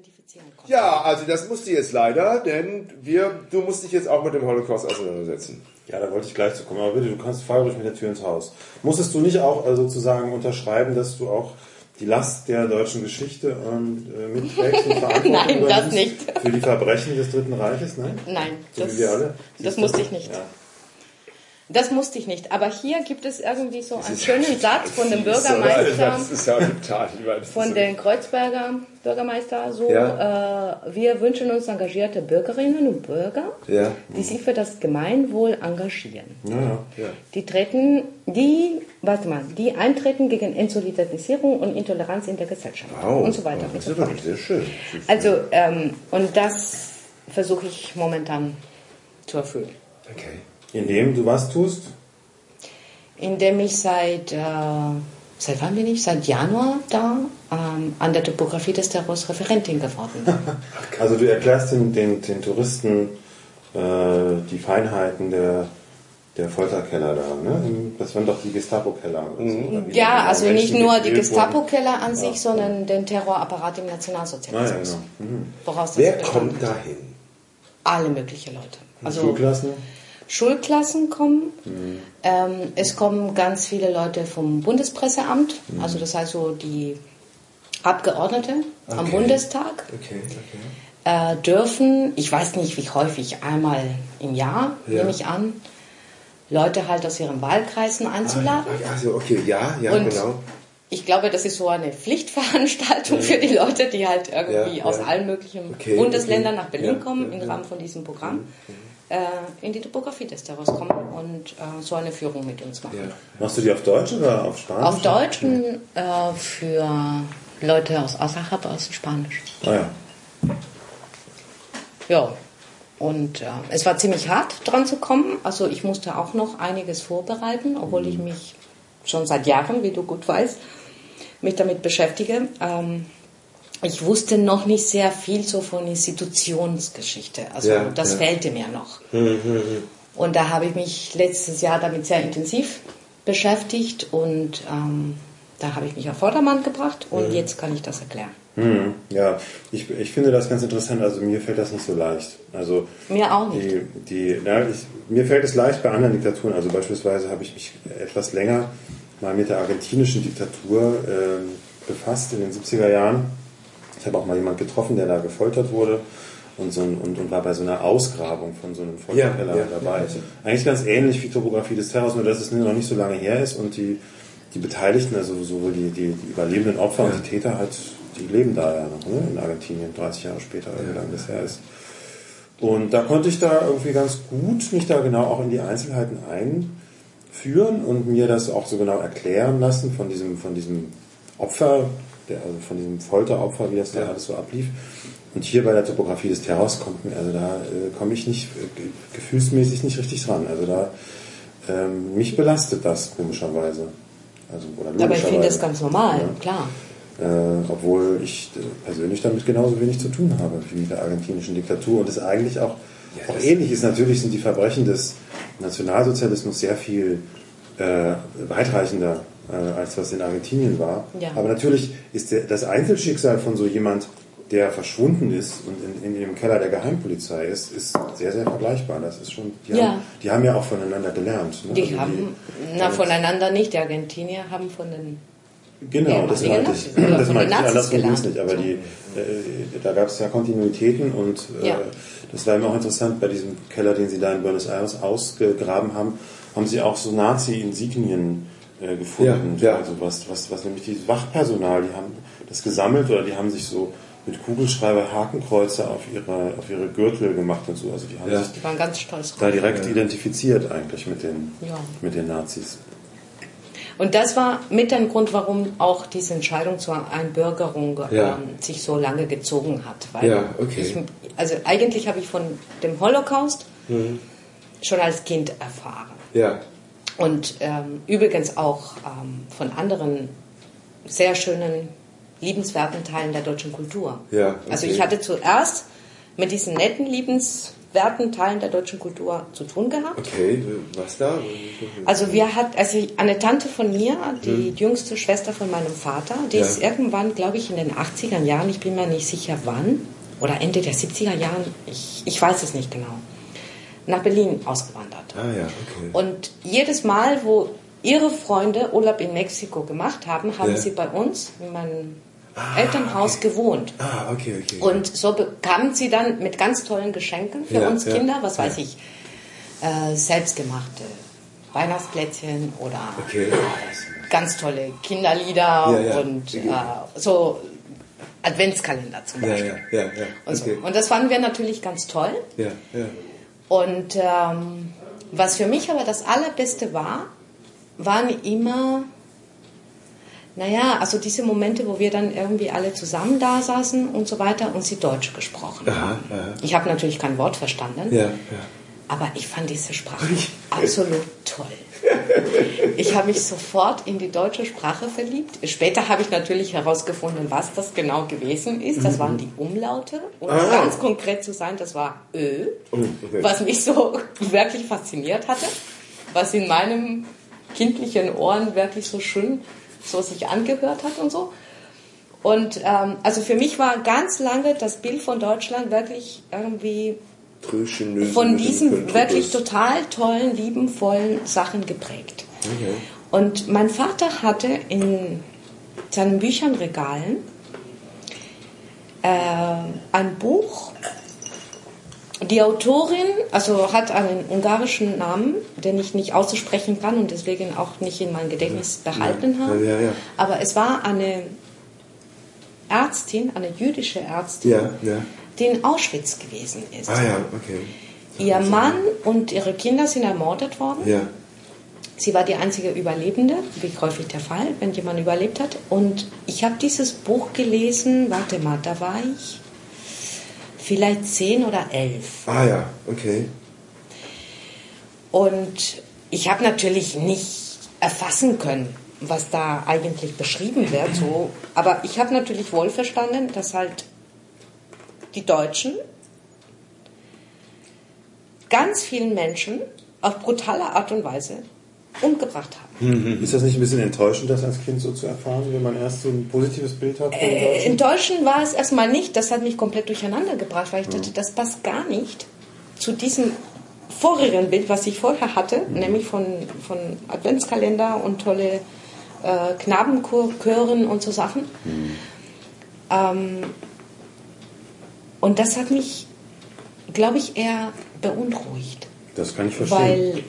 S1: Ja, also das musste jetzt leider, denn wir, du musst dich jetzt auch mit dem Holocaust auseinandersetzen.
S2: Ja, da wollte ich gleich zu kommen. Aber bitte, du kannst ruhig mit der Tür ins Haus. Musstest du nicht auch äh, sozusagen unterschreiben, dass du auch die Last der deutschen Geschichte ähm, äh, mitträgst (laughs) und Verantwortung
S3: Nein, das nicht.
S2: Für die Verbrechen des Dritten Reiches? Nein?
S3: Nein,
S2: So
S3: das,
S2: wie wir alle?
S3: das musste ich nicht.
S2: Ja.
S3: Das musste ich nicht. Aber hier gibt es irgendwie so einen
S1: ist
S3: schönen
S1: ja
S3: Satz von dem (laughs) Bürgermeister?
S1: Das ist ja total. das
S3: von
S1: ist-
S3: den Kreuzberger Bürgermeister so,
S1: Ja.
S3: äh, wir wünschen uns engagierte Bürgerinnen und Bürger, die sich für das Gemeinwohl engagieren. Die treten, die, warte mal, die eintreten gegen Entsolidarisierung und Intoleranz in der Gesellschaft
S1: Wow.
S3: und so weiter
S1: Das
S3: und
S1: ist
S3: so fort.
S1: wirklich sehr schön.
S3: Also, ähm, und das versuche ich momentan zu erfüllen.
S1: Okay.
S2: Indem du was tust?
S3: indem ich seit, äh, seit wann bin ich? Seit Januar da ähm, an der Topografie des Terrors Referentin geworden bin. (laughs)
S2: Also du erklärst den, den, den Touristen äh, die Feinheiten der, der Folterkeller da, ne? Das waren doch die Gestapo-Keller. wie
S3: ja, also nicht nur die. Gestapo-Keller an sich, sondern den Terrorapparat im Nationalsozialismus.
S2: Ah, ja, genau. Mhm.
S1: Wer kommt dahin?
S3: Alle möglichen Leute. Also
S2: Schulklassen?
S3: Schulklassen kommen.
S1: Mhm.
S3: Ähm, es kommen ganz viele Leute vom Bundespresseamt,
S1: Mhm.
S3: also das heißt so die Abgeordnete am
S1: Okay.
S3: Bundestag.
S1: Okay, okay.
S3: äh, dürfen, ich weiß nicht wie häufig, einmal im Jahr,
S1: Ja.
S3: nehme ich an, Leute halt aus ihren Wahlkreisen einzuladen.
S1: Ah, Also, okay, ja, ja,
S3: Und
S1: genau.
S3: ich glaube, das ist so eine Pflichtveranstaltung für die Leute, die halt irgendwie
S1: Ja,
S3: aus
S1: ja.
S3: allen möglichen Bundesländern nach Berlin kommen im. Rahmen von diesem Programm. Äh, in die Topografie des Terrors kommen und äh, so eine Führung mit uns machen.
S1: Ja.
S2: Machst du die auf Deutsch oder auf Spanisch?
S3: Auf Deutsch äh, für Leute aus außerhalb aus Spanisch.
S2: Ah ja.
S3: Ja, und äh, es war ziemlich hart dran zu kommen. Also ich musste auch noch einiges vorbereiten, obwohl ich mich schon seit Jahren, wie du gut weißt, mich damit beschäftige. Ähm, ich wusste noch nicht sehr viel so von Institutionsgeschichte. Also
S1: Ja,
S3: das
S1: ja.
S3: fehlte mir noch. Und da habe ich mich letztes Jahr damit sehr intensiv beschäftigt und ähm, da habe ich mich auf Vordermann gebracht und jetzt kann ich das erklären.
S2: Hm, ja, ich, ich finde das ganz interessant. Also mir fällt das nicht so leicht. Also
S3: Mir auch nicht.
S2: Die, die, na, ich, mir fällt es leicht bei anderen Diktaturen. Also beispielsweise habe ich mich etwas länger mal mit der argentinischen Diktatur ähm, befasst in den 70er Jahren. Ich habe auch mal jemanden getroffen, der da gefoltert wurde und, so ein, und, und war bei so einer Ausgrabung von so einem Folterkeller
S1: Ja, ja,
S2: dabei.
S1: ja.
S2: Eigentlich ganz ähnlich wie Topografie des Terrors, nur dass es noch nicht so lange her ist und die, die Beteiligten, also sowohl die, die, die überlebenden Opfer und die Täter halt, die leben da ja noch ne? in Argentinien, 30 Jahre später, wie lange das her ist. Und da konnte ich da irgendwie ganz gut mich da genau auch in die Einzelheiten einführen und mir das auch so genau erklären lassen von diesem, von diesem Opfer, der, also von diesem Folteropfer, wie das da alles so ablief. Und hier bei der Topografie des Terrors kommt mir, also da äh, komme ich nicht äh, ge- gefühlsmäßig nicht richtig dran. Also da ähm, mich belastet das komischerweise. Also, oder
S3: Aber ich finde das ganz normal,
S2: Ja.
S3: klar.
S2: Äh, obwohl ich äh, persönlich damit genauso wenig zu tun habe wie mit der argentinischen Diktatur und es eigentlich auch, auch ähnlich ist. Natürlich sind die Verbrechen des Nationalsozialismus sehr viel äh, weitreichender als was in Argentinien war.
S3: Ja.
S2: Aber natürlich ist der, das Einzelschicksal von so jemand, der verschwunden ist und in, in dem Keller der Geheimpolizei ist, ist sehr, sehr vergleichbar. Das ist schon, die,
S3: Ja.
S2: haben, die haben ja auch voneinander gelernt. Ne?
S3: Die
S2: Also
S3: haben, na, voneinander nicht. Die Argentinier haben von den
S2: Genau, das
S3: ehemaligen
S2: meinte ich. Das meinte ich. Andersrum ging's
S3: gelernt.
S2: nicht. Aber die, äh, da gab es ja Kontinuitäten und äh,
S3: Ja.
S2: das war immer auch interessant bei diesem Keller, den sie da in Buenos Aires ausgegraben haben, haben sie auch so Nazi-Insignien äh, gefunden.
S1: Ja, ja.
S2: Also was, was, was nämlich die Wachpersonal, die haben das gesammelt oder die haben sich so mit Kugelschreiber Hakenkreuze auf ihre, auf ihre Gürtel gemacht und so. Also die haben
S1: Ja.
S2: sich
S3: Die waren ganz stolz
S2: da direkt identifiziert eigentlich mit den,
S3: Ja.
S2: mit den Nazis.
S3: Und das war mit ein Grund, warum auch diese Entscheidung zur Einbürgerung
S1: Ja.
S3: ähm, sich so lange gezogen hat. Weil
S1: Ja, okay.
S3: Ich, also eigentlich habe ich von dem Holocaust
S1: Mhm.
S3: schon als Kind erfahren.
S1: Ja.
S3: Und ähm, übrigens auch ähm, von anderen sehr schönen, liebenswerten Teilen der deutschen Kultur.
S1: Ja,
S3: Also
S1: okay.
S3: ich hatte zuerst mit diesen netten, liebenswerten Teilen der deutschen Kultur zu tun gehabt.
S1: Okay, was da?
S3: Also wir hat, also eine Tante von mir, die jüngste Schwester von meinem Vater, die
S1: Ja.
S3: ist irgendwann, glaube ich, in den 80er Jahren, ich bin mir nicht sicher wann, oder Ende der 70er Jahren, ich, ich weiß es nicht genau, nach Berlin ausgewandert.
S1: Ah ja, okay.
S3: Und jedes Mal, wo ihre Freunde Urlaub in Mexiko gemacht haben, haben
S1: Ja.
S3: sie bei uns in meinem Elternhaus gewohnt.
S1: Ah, okay, okay.
S3: Und so bekamen sie dann mit ganz tollen Geschenken für
S1: Ja,
S3: uns Kinder, was weiß ich, äh, selbstgemachte Weihnachtsplätzchen oder
S1: Okay.
S3: ganz tolle Kinderlieder und äh, so Adventskalender zum Beispiel.
S1: ja, ja, ja.
S3: Und, so.
S1: Okay.
S3: und das fanden wir natürlich ganz toll.
S1: Ja, ja.
S3: Und ähm, was für mich aber das Allerbeste war, waren immer, naja, also diese Momente, wo wir dann irgendwie alle zusammen da saßen und so weiter und sie Deutsch gesprochen
S1: Aha,
S3: haben.
S1: aha.
S3: Ich habe natürlich kein Wort verstanden,
S1: Ja, ja.
S3: aber ich fand diese Sprache (laughs) absolut toll. Ich habe mich sofort in die deutsche Sprache verliebt. Später habe ich natürlich herausgefunden, was das genau gewesen ist. Das waren die Umlaute. Und um
S1: Ah.
S3: ganz konkret zu sein, das war Ö,
S1: okay.
S3: was mich so (laughs) wirklich fasziniert hatte, was in meinem kindlichen Ohren wirklich so schön so sich angehört hat und so. Und ähm, also für mich war ganz lange das Bild von Deutschland wirklich irgendwie von diesen wirklich total tollen, liebenvollen Sachen geprägt.
S1: Okay.
S3: Und mein Vater hatte in seinen Büchernregalen äh, ein Buch. Die Autorin, also hat einen ungarischen Namen, den ich nicht auszusprechen kann und deswegen auch nicht in mein Gedächtnis behalten
S1: Ja,
S3: habe.
S1: ja, ja.
S3: Aber es war eine Ärztin, eine jüdische Ärztin,
S1: Ja, ja.
S3: Die in Auschwitz gewesen ist.
S1: Ah ja, okay.
S3: Ihr Mann und ihre Kinder sind ermordet worden.
S1: Ja.
S3: Sie war die einzige Überlebende, wie häufig der Fall, wenn jemand überlebt hat. Und ich habe dieses Buch gelesen, warte mal, da war ich vielleicht zehn oder elf.
S1: Ah ja, okay.
S3: Und ich habe natürlich nicht erfassen können, was da eigentlich beschrieben wird. So. Aber ich habe natürlich wohl verstanden, dass halt die Deutschen ganz vielen Menschen auf brutale Art und Weise umgebracht haben.
S2: Ist das nicht ein bisschen enttäuschend, das als Kind so zu erfahren, wenn man erst so ein positives Bild hat?
S3: Äh,
S2: Deutschen
S3: war es erstmal nicht. Das hat mich komplett durcheinander gebracht, weil ich dachte, das passt gar nicht zu diesem vorigen Bild, was ich vorher hatte, nämlich von, von Adventskalender und tolle äh, Knabenchören und so Sachen. Ähm, und das hat mich, glaube ich, eher beunruhigt.
S2: Das kann ich verstehen.
S3: Weil,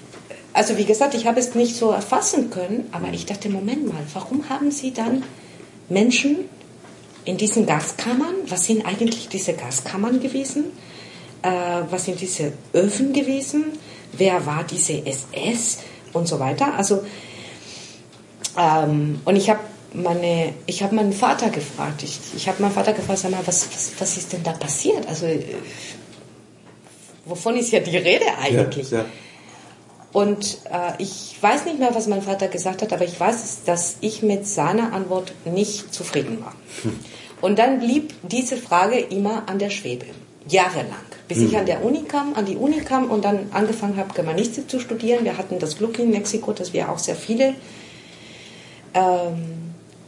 S3: also wie gesagt, ich habe es nicht so erfassen können, aber ich dachte, Moment mal, warum haben Sie dann Menschen in diesen Gaskammern, was sind eigentlich diese Gaskammern gewesen? Äh, was sind diese Öfen gewesen? Wer war diese SS und so weiter? Also, ähm, und ich habe meine, ich habe meinen Vater gefragt. Ich, ich habe meinen Vater gefragt, sag mal, was, was, was ist denn da passiert? Also, äh, wovon ist ja die Rede eigentlich?
S1: Ja, ja.
S3: Und äh, ich weiß nicht mehr, was mein Vater gesagt hat, aber ich weiß, dass ich mit seiner Antwort nicht zufrieden war. Und dann blieb diese Frage immer an der Schwebe, jahrelang, bis ich an der Uni kam, an die Uni kam und dann angefangen habe, Germanistik zu studieren. Wir hatten das Glück in Mexiko, dass wir auch sehr viele ähm,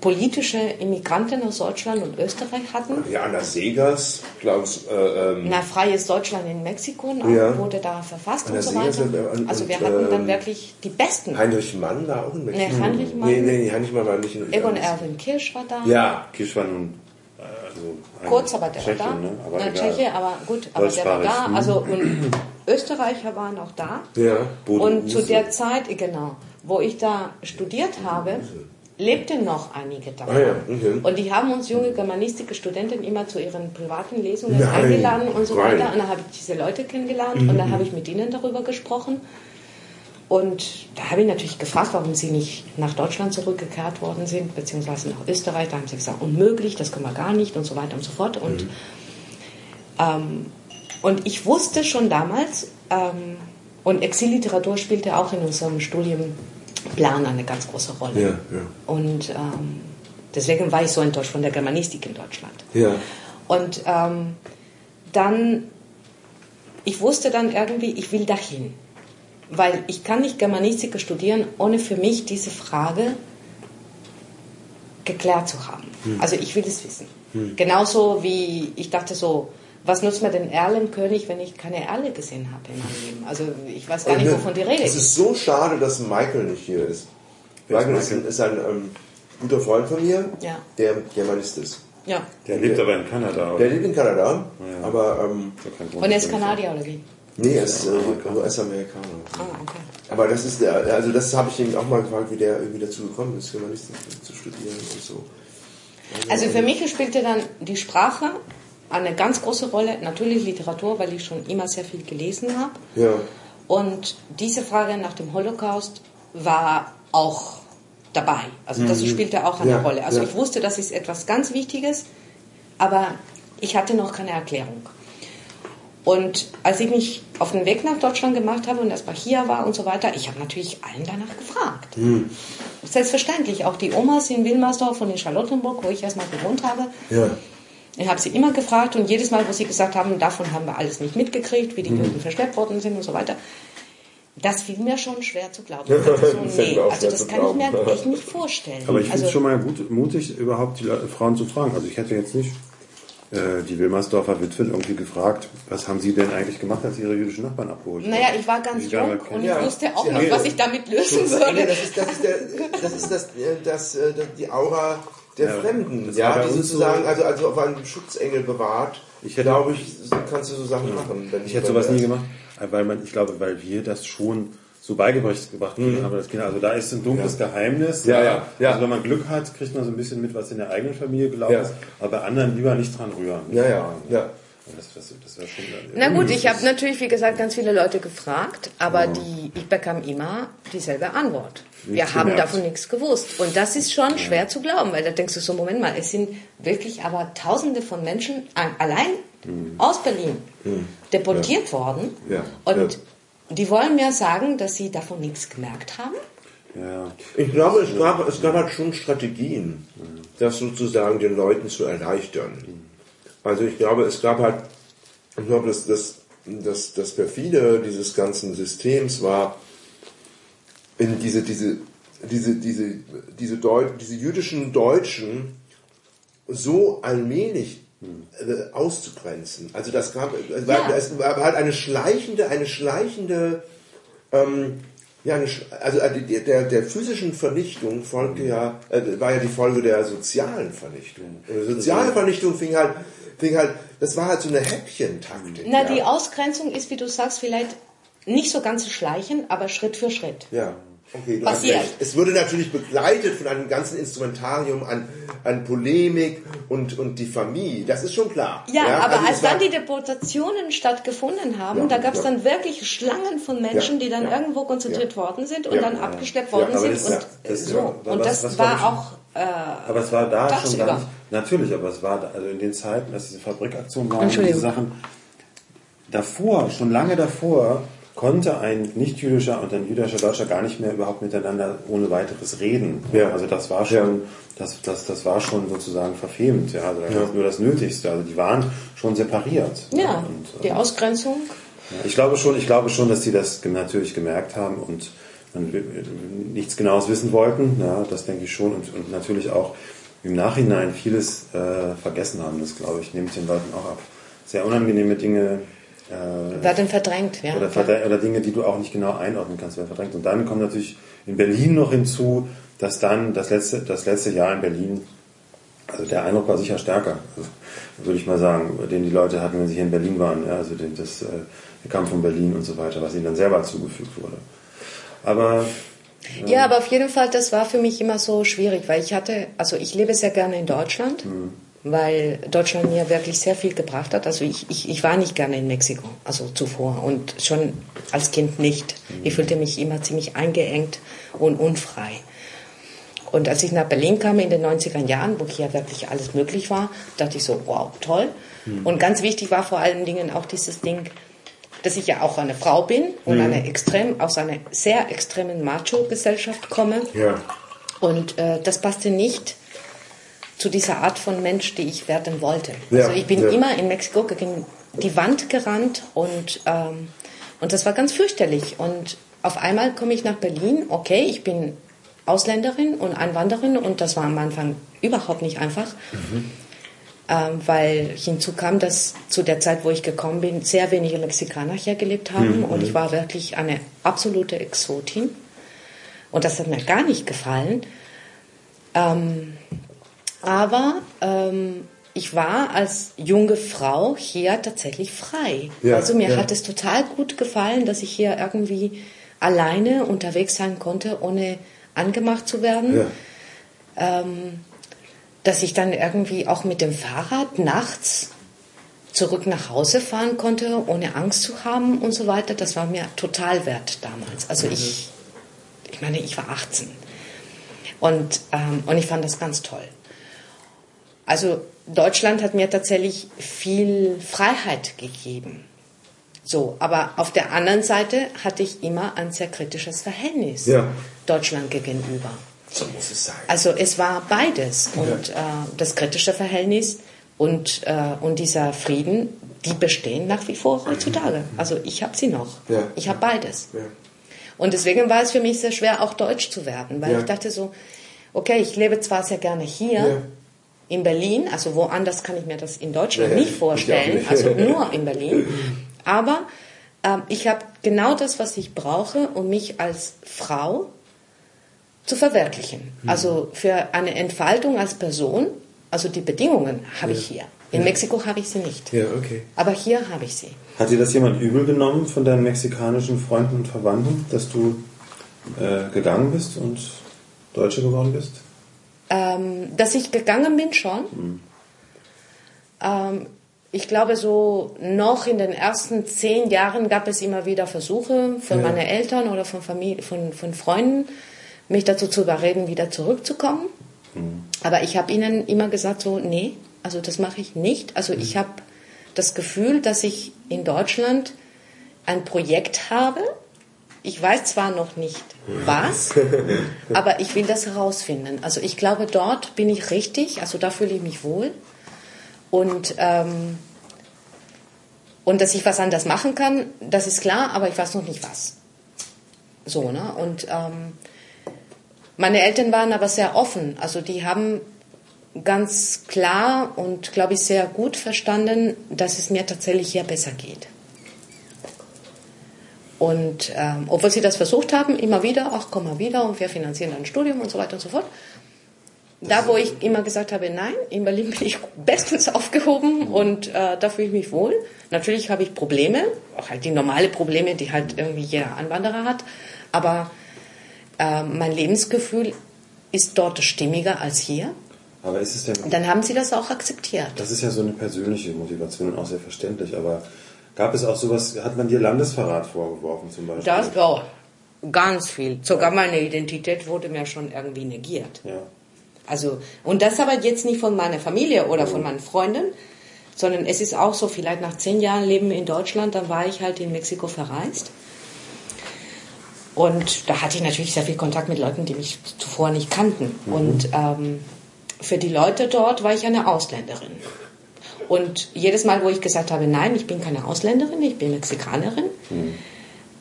S3: politische Immigranten aus Deutschland und Österreich hatten.
S1: Ja, Anna Segers, Klaus, äh, ähm,
S3: Na, freies Deutschland in Mexiko auch
S1: Ja.
S3: wurde da verfasst
S1: An
S3: und
S1: der
S3: so weiter.
S1: Seersee und-
S3: Also wir
S1: und,
S3: hatten dann
S1: ähm,
S3: wirklich die besten.
S1: Heinrich Mann war auch in Mexiko.
S3: Nee, Heinrich Mann.
S1: Nee, nee, Heinrich Mann war nicht in
S3: Egon Erwin Kirsch war da.
S1: Ja,
S2: Kirsch war nun äh, also
S3: Kurz, aber der
S2: Tscheche,
S3: war da.
S2: Ne? Aber
S3: Na. Tscheche, aber gut, aber der war da. Also und Österreicher waren auch da.
S1: ja.
S3: Und zu der Zeit, genau, wo ich da studiert habe, lebten noch einige da.
S1: Ah ja, okay.
S3: Und die haben uns junge germanistische-Studenten immer zu ihren privaten Lesungen
S1: Nein,
S3: eingeladen und so
S1: nein.
S3: weiter. Und da habe ich diese Leute kennengelernt und dann habe ich mit ihnen darüber gesprochen. Und da habe ich natürlich gefragt, warum sie nicht nach Deutschland zurückgekehrt worden sind, beziehungsweise nach Österreich. Da haben sie gesagt, unmöglich, das können wir gar nicht und so weiter und so fort. Und, ähm, und ich wusste schon damals, ähm, und Exilliteratur spielte auch in unserem Studienplan eine ganz große Rolle.
S1: Ja, ja.
S3: Und ähm, deswegen war ich so enttäuscht von der Germanistik in Deutschland.
S1: Ja.
S3: Und ähm, dann, ich wusste dann irgendwie, ich will dahin. Weil ich kann nicht Germanistik studieren, ohne für mich diese Frage geklärt zu haben. Also ich will es wissen. Genauso wie ich dachte so, was nutzt mir denn Erlenkönig, wenn ich keine Erle gesehen habe in meinem Leben? Also ich weiß gar nicht, wovon die Rede
S1: Es
S3: ist.
S1: ist so schade, dass Michael nicht hier ist.
S2: Ist
S1: Michael ist,
S2: Michael?
S1: ist ein ähm, guter Freund von mir,
S3: Ja.
S1: der Germanist ist.
S3: Ja.
S2: Der lebt aber in Kanada.
S1: Der
S2: Oder?
S1: lebt in Kanada,
S2: Ja.
S1: aber ähm,
S2: Ist
S3: Und er ist
S2: er
S3: Kanadier oder wie?
S1: nee, er ist äh, US-Amerikaner.
S3: Ah, okay.
S1: Aber das ist der, also das habe ich ihn auch mal gefragt, wie der irgendwie dazu gekommen ist, Germanistik zu studieren und so.
S3: Also für mich spielte dann die Sprache eine ganz große Rolle. Natürlich Literatur, weil ich schon immer sehr viel gelesen habe.
S1: Ja.
S3: Und diese Frage nach dem Holocaust war auch dabei. Also das spielte auch eine
S1: Ja,
S3: Rolle. Also
S1: ja.
S3: ich wusste, das ist etwas ganz Wichtiges, aber ich hatte noch keine Erklärung. Und als ich mich auf den Weg nach Deutschland gemacht habe und erstmal hier war und so weiter, ich habe natürlich allen danach gefragt.
S1: Hm.
S3: Selbstverständlich, auch die Omas in Wilmersdorf und in Charlottenburg, wo ich erstmal gewohnt habe,
S1: Ja.
S3: Ich habe sie immer gefragt und jedes Mal, wo sie gesagt haben, davon haben wir alles nicht mitgekriegt, wie die
S1: Mhm.
S3: Juden verschleppt worden sind und so weiter, das fiel mir schon schwer zu glauben. (laughs) Dachte so, nee, also das kann ich mir
S1: glauben.
S3: echt nicht vorstellen.
S2: Aber ich finde
S3: also,
S2: es schon mal gut, mutig, überhaupt die Frauen zu fragen. Also ich hätte jetzt nicht äh, die Wilmersdorfer Witwe irgendwie gefragt, was haben sie denn eigentlich gemacht, als sie ihre jüdischen Nachbarn abgeholt
S3: naja, ich war ganz jung und ich wusste auch
S1: Ja.
S3: nicht, was ich damit lösen
S1: Nee,
S3: würde.
S1: das ist, das ist, der, das, ist das, äh, das, äh, die Aura der
S2: Ja,
S1: Fremden,
S2: das war
S1: ja, die sozusagen
S2: so-
S1: also, also auf einem Schutzengel bewahrt.
S2: Ich hätte-
S1: glaube ich, kannst du so Sachen machen. Wenn,
S2: Ich hätte sowas nie gemacht, weil man, ich glaube, weil wir das schon so beigebracht gebracht haben, das Kinder. Also da ist ein dunkles Geheimnis.
S1: Mhm. Ja, ja, ja.
S2: Also wenn man Glück hat, kriegt man so ein bisschen mit, was in der eigenen Familie gelaufen
S1: Ja.
S2: ist, aber bei anderen lieber nicht dran rühren.
S1: Ja, ja, ja.
S2: Das, das, das wäre schon.
S3: Na gut, ich habe natürlich, wie gesagt, ganz viele Leute gefragt, aber die, ich bekam immer dieselbe Antwort. Wir
S2: Nichts
S3: haben
S2: gemerkt.
S3: davon nichts gewusst. Und das ist schon schwer zu glauben, weil da denkst du so, Moment mal, es sind wirklich aber Tausende von Menschen allein aus Berlin deportiert worden.
S1: Ja,
S3: Und
S1: ja.
S3: die wollen mir sagen, dass sie davon nichts gemerkt haben.
S2: Ja.
S1: Ich glaube, es gab, es gab halt schon Strategien, das sozusagen den Leuten zu erleichtern. Also ich glaube, es gab halt, ich glaube, das, das, das, das perfide dieses ganzen Systems war, in diese, diese, diese, diese, diese, Deu diese jüdischen Deutschen so allmählich äh, auszugrenzen. Also das gab, es war,
S3: Ja.
S1: es war halt eine schleichende, eine schleichende, ähm, ja, eine, also äh, der, der physischen Vernichtung folgte ja, äh, war ja die Folge der sozialen Vernichtung. Und die soziale Vernichtung fing halt, fing halt, das war halt so eine Häppchentaktik.
S3: Na,
S1: ja.
S3: die Ausgrenzung ist, wie du sagst, vielleicht nicht so ganz schleichen, aber Schritt für Schritt.
S1: Ja, okay, du hast
S3: Passiert.
S1: recht. Es wurde natürlich begleitet von einem ganzen Instrumentarium an, an Polemik und, und Diffamie. Das ist schon klar.
S3: Ja, aber
S1: also
S3: als dann die Deportationen stattgefunden haben,
S1: Ja,
S3: da gab es
S1: ja.
S3: dann wirklich Schlangen von Menschen,
S1: Ja,
S3: die dann
S1: ja,
S3: irgendwo konzentriert
S1: ja.
S3: worden sind und
S1: Ja,
S3: dann
S1: ja.
S3: abgeschleppt
S1: Ja,
S3: worden sind.
S1: das-
S3: und
S1: ja,
S2: das-
S3: so.
S2: ja,
S3: und das
S2: was
S3: war
S2: war
S3: auch
S2: aber es war da schon nicht. Natürlich, aber es war da, also in den Zeiten, als diese Fabrikaktion war, und diese Sachen. Davor, schon lange davor, konnte ein nicht-jüdischer und ein jüdischer Deutscher gar nicht mehr überhaupt miteinander ohne weiteres reden.
S1: Ja.
S2: Also das war schon, das, das, das war schon sozusagen verfemt. Ja, also das ist nur das Nötigste. Also die waren schon separiert.
S3: Ja,
S2: Und,
S3: die
S2: äh,
S3: Ausgrenzung.
S2: ja, Ich glaube schon, ich glaube schon, dass die das natürlich gemerkt haben und und nichts Genaues wissen wollten. Ja, das denke ich schon und, und natürlich auch im Nachhinein vieles äh, vergessen haben. Das glaube ich, nehme ich den Leuten auch ab. Sehr unangenehme Dinge äh,
S3: Werden verdrängt, ja.
S2: oder, verdrä- oder Dinge, die du auch nicht genau einordnen kannst, werden verdrängt. Und dann kommt natürlich in Berlin noch hinzu, dass dann das letzte, das letzte Jahr in Berlin, also der Eindruck war sicher stärker, also, würde ich mal sagen, den die Leute hatten, wenn sie hier in Berlin waren. Ja, also den, das, äh, der Kampf von Berlin und so weiter, was ihnen dann selber zugefügt wurde. Aber
S3: Ja, aber auf jeden Fall, das war für mich immer so schwierig, weil ich hatte, also ich lebe sehr gerne in Deutschland, weil Deutschland mir wirklich sehr viel gebracht hat. Also ich, ich, ich war nicht gerne in Mexiko, also zuvor und schon als Kind nicht. Ich fühlte mich immer ziemlich eingeengt und unfrei. Und als ich nach Berlin kam in den 90er Jahren, wo hier wirklich alles möglich war, dachte ich so, wow, toll. Und ganz wichtig war vor allen Dingen auch dieses Ding, dass ich ja auch eine Frau bin und eine extrem, aus einer sehr extremen Macho-Gesellschaft komme.
S1: Ja.
S3: Und äh, das passte nicht zu dieser Art von Mensch, die ich werden wollte.
S1: Ja,
S3: also ich bin
S1: ja.
S3: immer in Mexiko gegen die Wand gerannt und, ähm, und das war ganz fürchterlich. Und auf einmal komme ich nach Berlin, okay, ich bin Ausländerin und Einwanderin und das war am Anfang überhaupt nicht einfach, ähm, weil hinzu kam, dass zu der Zeit, wo ich gekommen bin, sehr wenige Mexikaner hier gelebt haben und ich war wirklich eine absolute Exotin und das hat mir gar nicht gefallen. Ähm, aber ähm, ich war als junge Frau hier tatsächlich frei.
S1: Ja,
S3: also mir
S1: ja.
S3: hat es total gut gefallen, dass ich hier irgendwie alleine unterwegs sein konnte, ohne angemacht zu werden.
S1: Ja.
S3: Ähm, dass ich dann irgendwie auch mit dem Fahrrad nachts zurück nach Hause fahren konnte, ohne Angst zu haben und so weiter. Das war mir total wert damals. Also ich, ich meine, ich war 18. Und, ähm, und ich fand das ganz toll. Also Deutschland hat mir tatsächlich viel Freiheit gegeben. So, aber auf der anderen Seite hatte ich immer ein sehr kritisches Verhältnis
S1: Ja.
S3: Deutschland gegenüber.
S1: So muss es sein.
S3: Also es war beides und äh, das kritische Verhältnis und, äh, und dieser Frieden, die bestehen nach wie vor heutzutage. Also ich habe sie noch.
S1: Ja.
S3: Ich habe beides.
S1: Ja.
S3: Und deswegen war es für mich sehr schwer, auch Deutsch zu werden, weil
S1: Ja.
S3: ich dachte so, okay, ich lebe zwar sehr gerne hier in Berlin, also woanders kann ich mir das in Deutschland nicht
S1: ich
S3: vorstellen,
S1: nicht.
S3: also nur (laughs) in Berlin. Aber ähm, ich habe genau das, was ich brauche, um mich als Frau zu verwirklichen.
S1: Mhm.
S3: Also für eine Entfaltung als Person, also die Bedingungen habe ich hier. In Mexiko habe ich sie nicht.
S1: Ja, okay.
S3: Aber hier habe ich sie.
S2: hat dir das jemand übel genommen von deinen mexikanischen Freunden und Verwandten, dass du äh, gegangen bist und Deutsche geworden bist?
S3: Ähm, dass ich gegangen bin schon. Ähm, ich glaube, so noch in den ersten zehn Jahren gab es immer wieder Versuche von
S1: Ja.
S3: meinen Eltern oder von, Familie, von, von Freunden, mich dazu zu überreden, wieder zurückzukommen. Aber ich habe ihnen immer gesagt, so, nee, also das mache ich nicht. Also ich habe das Gefühl, dass ich in Deutschland ein Projekt habe. Ich weiß zwar noch nicht (laughs) was, aber ich will das herausfinden. Also ich glaube, dort bin ich richtig, also da fühle ich mich wohl. Und, ähm, und dass ich was anders machen kann, das ist klar, aber ich weiß noch nicht was. So, ne? Und ähm, meine Eltern waren aber sehr offen. Also die haben ganz klar und, glaube ich, sehr gut verstanden, dass es mir tatsächlich hier besser geht. Und ähm, obwohl sie das versucht haben, immer wieder, ach komm mal wieder und wir finanzieren dein Studium und so weiter und so fort. Da, wo ich immer gesagt habe, nein, in Berlin bin ich bestens aufgehoben und äh, da fühle ich mich wohl. Natürlich habe ich Probleme, auch halt die normale Probleme, die halt irgendwie jeder Anwanderer hat, aber äh, mein Lebensgefühl ist dort stimmiger als hier.
S2: Aber ist es denn,
S3: Und dann haben sie das auch akzeptiert.
S2: das ist ja so eine persönliche Motivation und auch sehr verständlich, aber gab es auch sowas, hat man dir Landesverrat vorgeworfen zum Beispiel?
S3: Das, oh, ganz viel. Sogar meine Identität wurde mir schon irgendwie negiert.
S2: Ja.
S3: Also, und das aber jetzt nicht von meiner Familie oder von meinen Freunden, sondern es ist auch so, vielleicht nach zehn Jahren Leben in Deutschland, dann war ich halt in Mexiko verreist. Und da hatte ich natürlich sehr viel Kontakt mit Leuten, die mich zuvor nicht kannten. Und ähm, für die Leute dort war ich eine Ausländerin. Und jedes Mal, wo ich gesagt habe, nein, ich bin keine Ausländerin, ich bin Mexikanerin,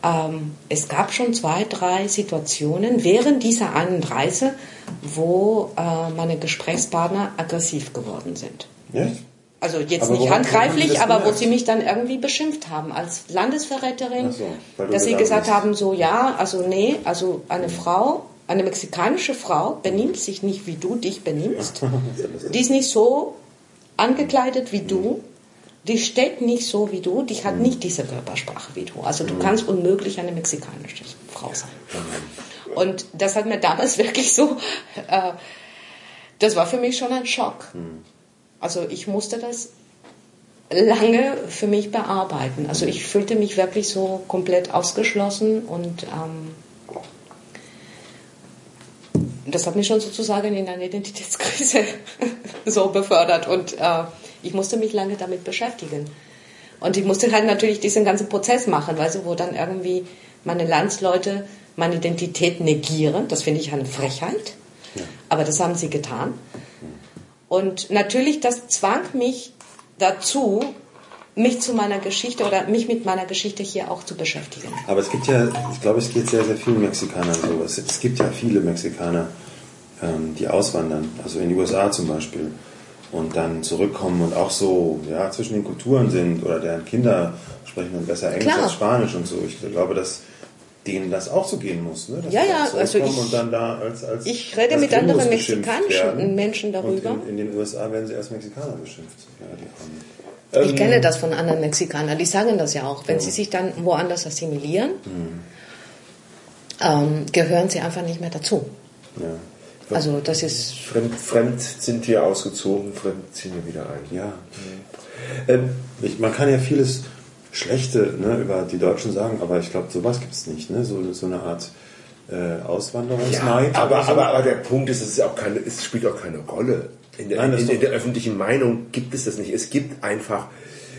S3: ähm, es gab schon zwei, drei Situationen während dieser einen Reise, wo äh, meine Gesprächspartner aggressiv geworden sind.
S2: Ja?
S3: Also jetzt
S2: Aber
S3: nicht handgreiflich, aber wo sie mich dann irgendwie beschimpft haben als Landesverräterin,
S2: so,
S3: dass sie gesagt
S2: bist.
S3: haben, so ja, also nee, also eine Frau, eine mexikanische Frau benimmt sich nicht wie du dich benimmst. (laughs) Die ist nicht so angekleidet wie du. Die steht nicht so wie du, die hat nicht diese Körpersprache wie du. Also du kannst unmöglich eine mexikanische Frau sein. Und das hat mir damals (laughs) wirklich so, äh, das war für mich schon ein Schock. Also ich musste das lange für mich bearbeiten. Also ich fühlte mich wirklich so komplett ausgeschlossen und ähm, das hat mich schon sozusagen in eine Identitätskrise (laughs) so befördert und äh, ich musste mich lange damit beschäftigen. Und ich musste halt natürlich diesen ganzen Prozess machen, weißt du, wo dann irgendwie meine Landsleute meine Identität negieren. Das finde ich eine Frechheit. Aber das haben sie getan. Und natürlich, das zwang mich dazu, mich zu meiner Geschichte oder mich mit meiner Geschichte hier auch zu beschäftigen.
S2: Aber es gibt ja, ich glaube, es geht sehr, sehr vielen Mexikanern so. Es, es gibt ja viele Mexikaner, ähm, die auswandern, also in die USA zum Beispiel, und dann zurückkommen und auch so ja, zwischen den Kulturen sind oder deren Kinder sprechen dann besser Englisch
S3: Klar.
S2: als Spanisch und so. Ich glaube, dass denen das auch so gehen muss. Ne? Dass
S3: Ja, ja, also ich-
S2: und dann da als, als
S3: ich rede mit anderen
S2: Gringos beschimpft
S3: mexikanischen. Menschen darüber.
S2: In, in den USA werden sie als Mexikaner beschimpft. Ja.
S3: Ich kenne das von anderen Mexikanern, die sagen das ja auch. Wenn sie sich dann woanders assimilieren, ähm, gehören sie einfach nicht mehr dazu.
S2: Ja.
S3: Also das ist
S1: Fremd, fremd sind wir ausgezogen, fremd ziehen wir wieder ein.
S2: Ja.
S1: Ähm,
S2: Ich, man kann ja vieles Schlechte ne, über die Deutschen sagen, aber ich glaube, sowas gibt es nicht. Ne? So, so eine Art äh,
S1: ja,
S2: Auswanderungsneid.
S1: aber,
S2: oder so.
S1: aber, aber der Punkt ist, es, ist auch keine, es spielt auch keine Rolle. In der,
S2: Nein,
S1: in, in der öffentlichen Meinung gibt es das nicht. Es gibt einfach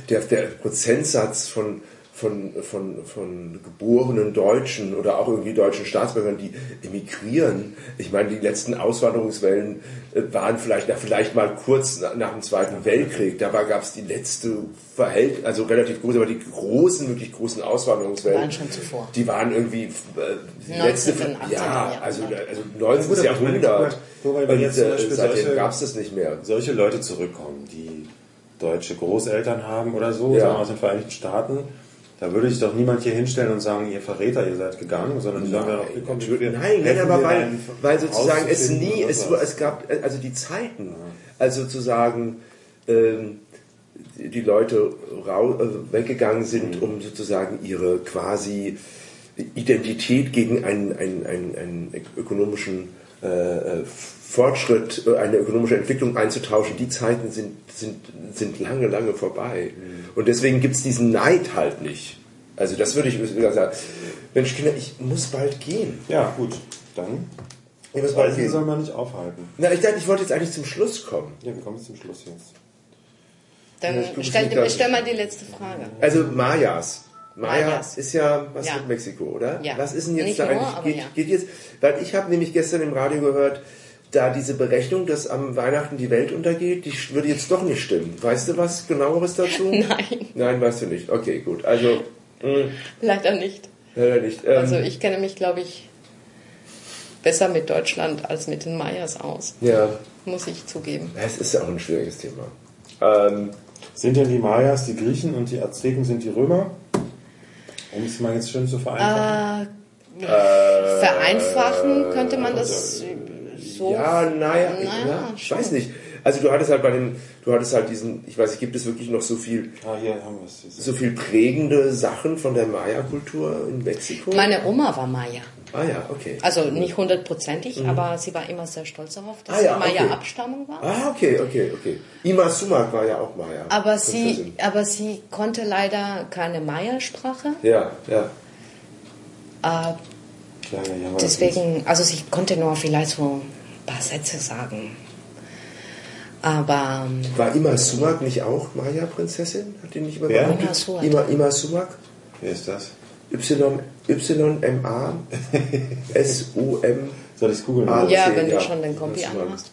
S1: der, der Prozentsatz von, von, von, von geborenen Deutschen oder auch irgendwie deutschen Staatsbürgern, die emigrieren. Ich meine, die letzten Auswanderungswellen äh, waren vielleicht, na, vielleicht mal kurz nach, nach dem Zweiten Weltkrieg. Dabei gab es die letzte Verhältnis, also relativ große, aber die großen, wirklich großen Auswanderungswellen.
S3: Waren schon zuvor.
S1: Die waren irgendwie äh, die
S3: 19.
S1: letzte,
S3: 18.
S1: ja,
S3: Jahrhundert.
S1: also, also 19.
S2: gut, aber ich meine,
S1: Jahrhundert.
S2: wenn
S1: Und
S2: jetzt
S1: äh, seitdem gab es das nicht mehr.
S2: solche Leute zurückkommen, die deutsche Großeltern haben oder so,
S1: Ja.
S2: sagen wir aus den Vereinigten Staaten, da würde sich doch niemand hier hinstellen und sagen, ihr Verräter, ihr seid gegangen, sondern die sagen ja doch, ihr kommt
S1: Nein, nein, aber weil, weil sozusagen es nie, es, es gab, also die Zeiten, also sozusagen ähm, die Leute rau, also weggegangen sind, um sozusagen ihre quasi Identität gegen einen, einen, einen, einen ökonomischen äh, äh, Fortschritt, äh, eine ökonomische Entwicklung einzutauschen, die Zeiten sind, sind, sind lange, lange vorbei. Und deswegen gibt es diesen Neid halt nicht. Also das würde ich sagen. Mensch, Kinder, ich muss bald gehen.
S2: Ja, gut, dann.
S1: Ich muss
S2: Das
S1: bald gehen.
S2: soll man nicht aufhalten.
S1: Na, ich dachte, ich wollte jetzt eigentlich zum Schluss kommen.
S2: Ja, wir kommen jetzt zum Schluss jetzt.
S3: Dann
S1: Ja,
S3: stell,
S1: ich glaub-
S3: stell mal die letzte Frage.
S1: Also Mayas. Maya
S3: Mayas.
S1: ist ja was
S3: Ja.
S1: mit Mexiko, oder?
S3: Ja.
S1: Was ist denn jetzt
S3: Nicht
S1: da
S3: nur,
S1: eigentlich?
S3: aber
S1: geht,
S3: ja.
S1: geht jetzt, weil ich habe nämlich gestern im Radio gehört, da diese Berechnung, dass am Weihnachten die Welt untergeht, die würde jetzt doch nicht stimmen. Weißt du was genaueres dazu? (laughs)
S3: Nein.
S1: Nein, weißt du nicht. Okay, gut. Also, mh,
S3: Leider nicht.
S1: leider nicht. Ähm,
S3: Also ich kenne mich, glaube ich, besser mit Deutschland als mit den Mayas aus.
S1: ja,
S3: Muss ich zugeben.
S1: es ist ja auch ein schwieriges Thema. Ähm,
S2: Sind denn die Mayas die Griechen und die Azteken sind die Römer? Um es mal jetzt schön zu vereinfachen.
S3: Äh, vereinfachen könnte man das so.
S1: Ja, naja,
S3: Naja,
S1: ja, ich
S3: schon.
S1: weiß nicht. Also du hattest halt bei dem, du hattest halt diesen, ich weiß nicht, gibt es wirklich noch so viel,
S2: ah, hier haben wir es.
S1: so viel prägende Sachen von der Maya-Kultur in Mexiko?
S3: Meine Oma war Maya.
S1: ah ja, okay.
S3: Also nicht hundertprozentig, aber sie war immer sehr stolz darauf, dass
S1: Mhm. Ah ja,
S3: sie
S1: okay.
S3: Maya-Abstammung war.
S1: Ah, okay, okay, okay. Ima Sumac war ja auch Maya.
S3: Aber sie, aber sie konnte leider keine Maya-Sprache.
S1: Ja, ja.
S3: Äh,
S2: Ja, ja, ja, aber
S3: deswegen, also sie konnte nur vielleicht so paar Sätze sagen. Aber ähm,
S1: War Ima Sumac nicht auch Maya-Prinzessin? Hat die nicht immer
S2: Wer?
S3: Ima Sumac.
S1: Ima, Ima Sumac?
S2: Wer ist das?
S1: Y, Y-M-A S-U-M. (laughs)
S2: Soll ich es googeln?
S1: Ah,
S3: ja, wenn
S1: ja.
S3: du schon den Kompi anmachst.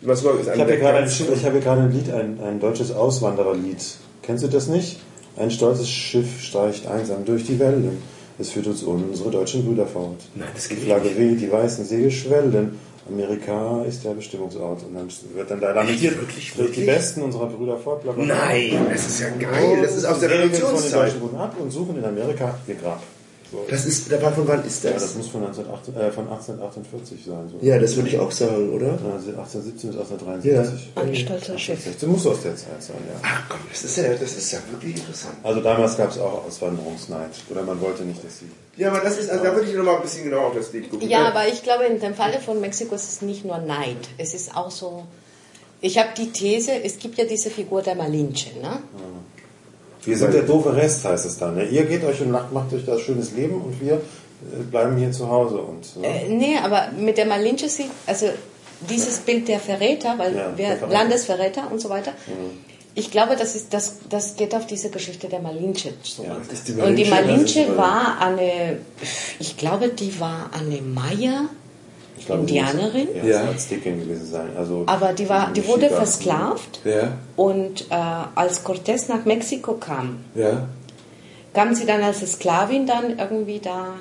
S2: Ich habe gerade ein,
S1: ganz-
S2: ich habe hier gerade ein Lied, ein, ein deutsches Auswandererlied. Kennst du das nicht? Ein stolzes Schiff streicht einsam durch die Wellen. Es führt uns unsere deutschen Brüder fort.
S1: Nein, das
S2: die
S1: geht
S2: Flagge
S1: nicht.
S2: weht, die weißen Segel schwellen. Amerika ist der Bestimmungsort. Und dann wird dann da lamentiert,
S1: Wirklich,
S2: durch die
S1: wirklich?
S2: Besten unserer Brüder fort. Bla bla bla.
S1: Nein, das ist ja geil. Das ist aus der
S2: segeln von den
S1: Revolutionszeit.
S2: deutschen Brüdern ab und suchen in Amerika ihr Grab. So.
S1: Das ist, von wann ist
S2: ja,
S1: das?
S2: das muss von, 1948, äh, von 1848 sein. So.
S1: Ja, das würde ich auch sagen, oder?
S2: Also 1817 bis 1873.
S3: Ein stolzer Schiff.
S2: 16 muss aus der Zeit sein, ja.
S1: Ach komm, das ist ja, das ist ja wirklich interessant.
S2: Also damals gab es auch Auswanderungsneid. Oder man wollte nicht, dass sie.
S1: Ja, aber das ist, also da würde ich noch mal ein bisschen genauer auf das Lied gucken.
S3: Ja, aber ich glaube, in dem Falle von Mexiko ist es nicht nur Neid. Es ist auch so. Ich habe die These, es gibt ja diese Figur der Malinche, ne?
S2: Wir sind der doofe Rest, heißt es dann. Ne? Ihr geht euch und macht, euch da schönes Leben und wir äh, bleiben hier zu Hause. Und, ne?
S3: Äh, nee, aber mit der Malinche sieht, also dieses Bild der Verräter, weil
S2: Ja,
S3: wir
S2: Verräter.
S3: Landesverräter und so weiter. Ich glaube, das, ist, das, das geht auf diese Geschichte der Malinche zurück.
S2: Ja, das
S1: die
S3: und die
S1: Malinche,
S3: Malinche
S2: das
S3: war eine, ich glaube, die war eine Maya,
S2: ich glaube,
S3: Indianerin?
S2: Ja,
S1: Ja.
S2: gewesen sein. Also,
S3: aber die, war, die wurde versklavt.
S1: Ja,
S3: Und äh, als Cortés nach Mexiko kam,
S1: ja.
S3: kam sie dann als Sklavin dann irgendwie da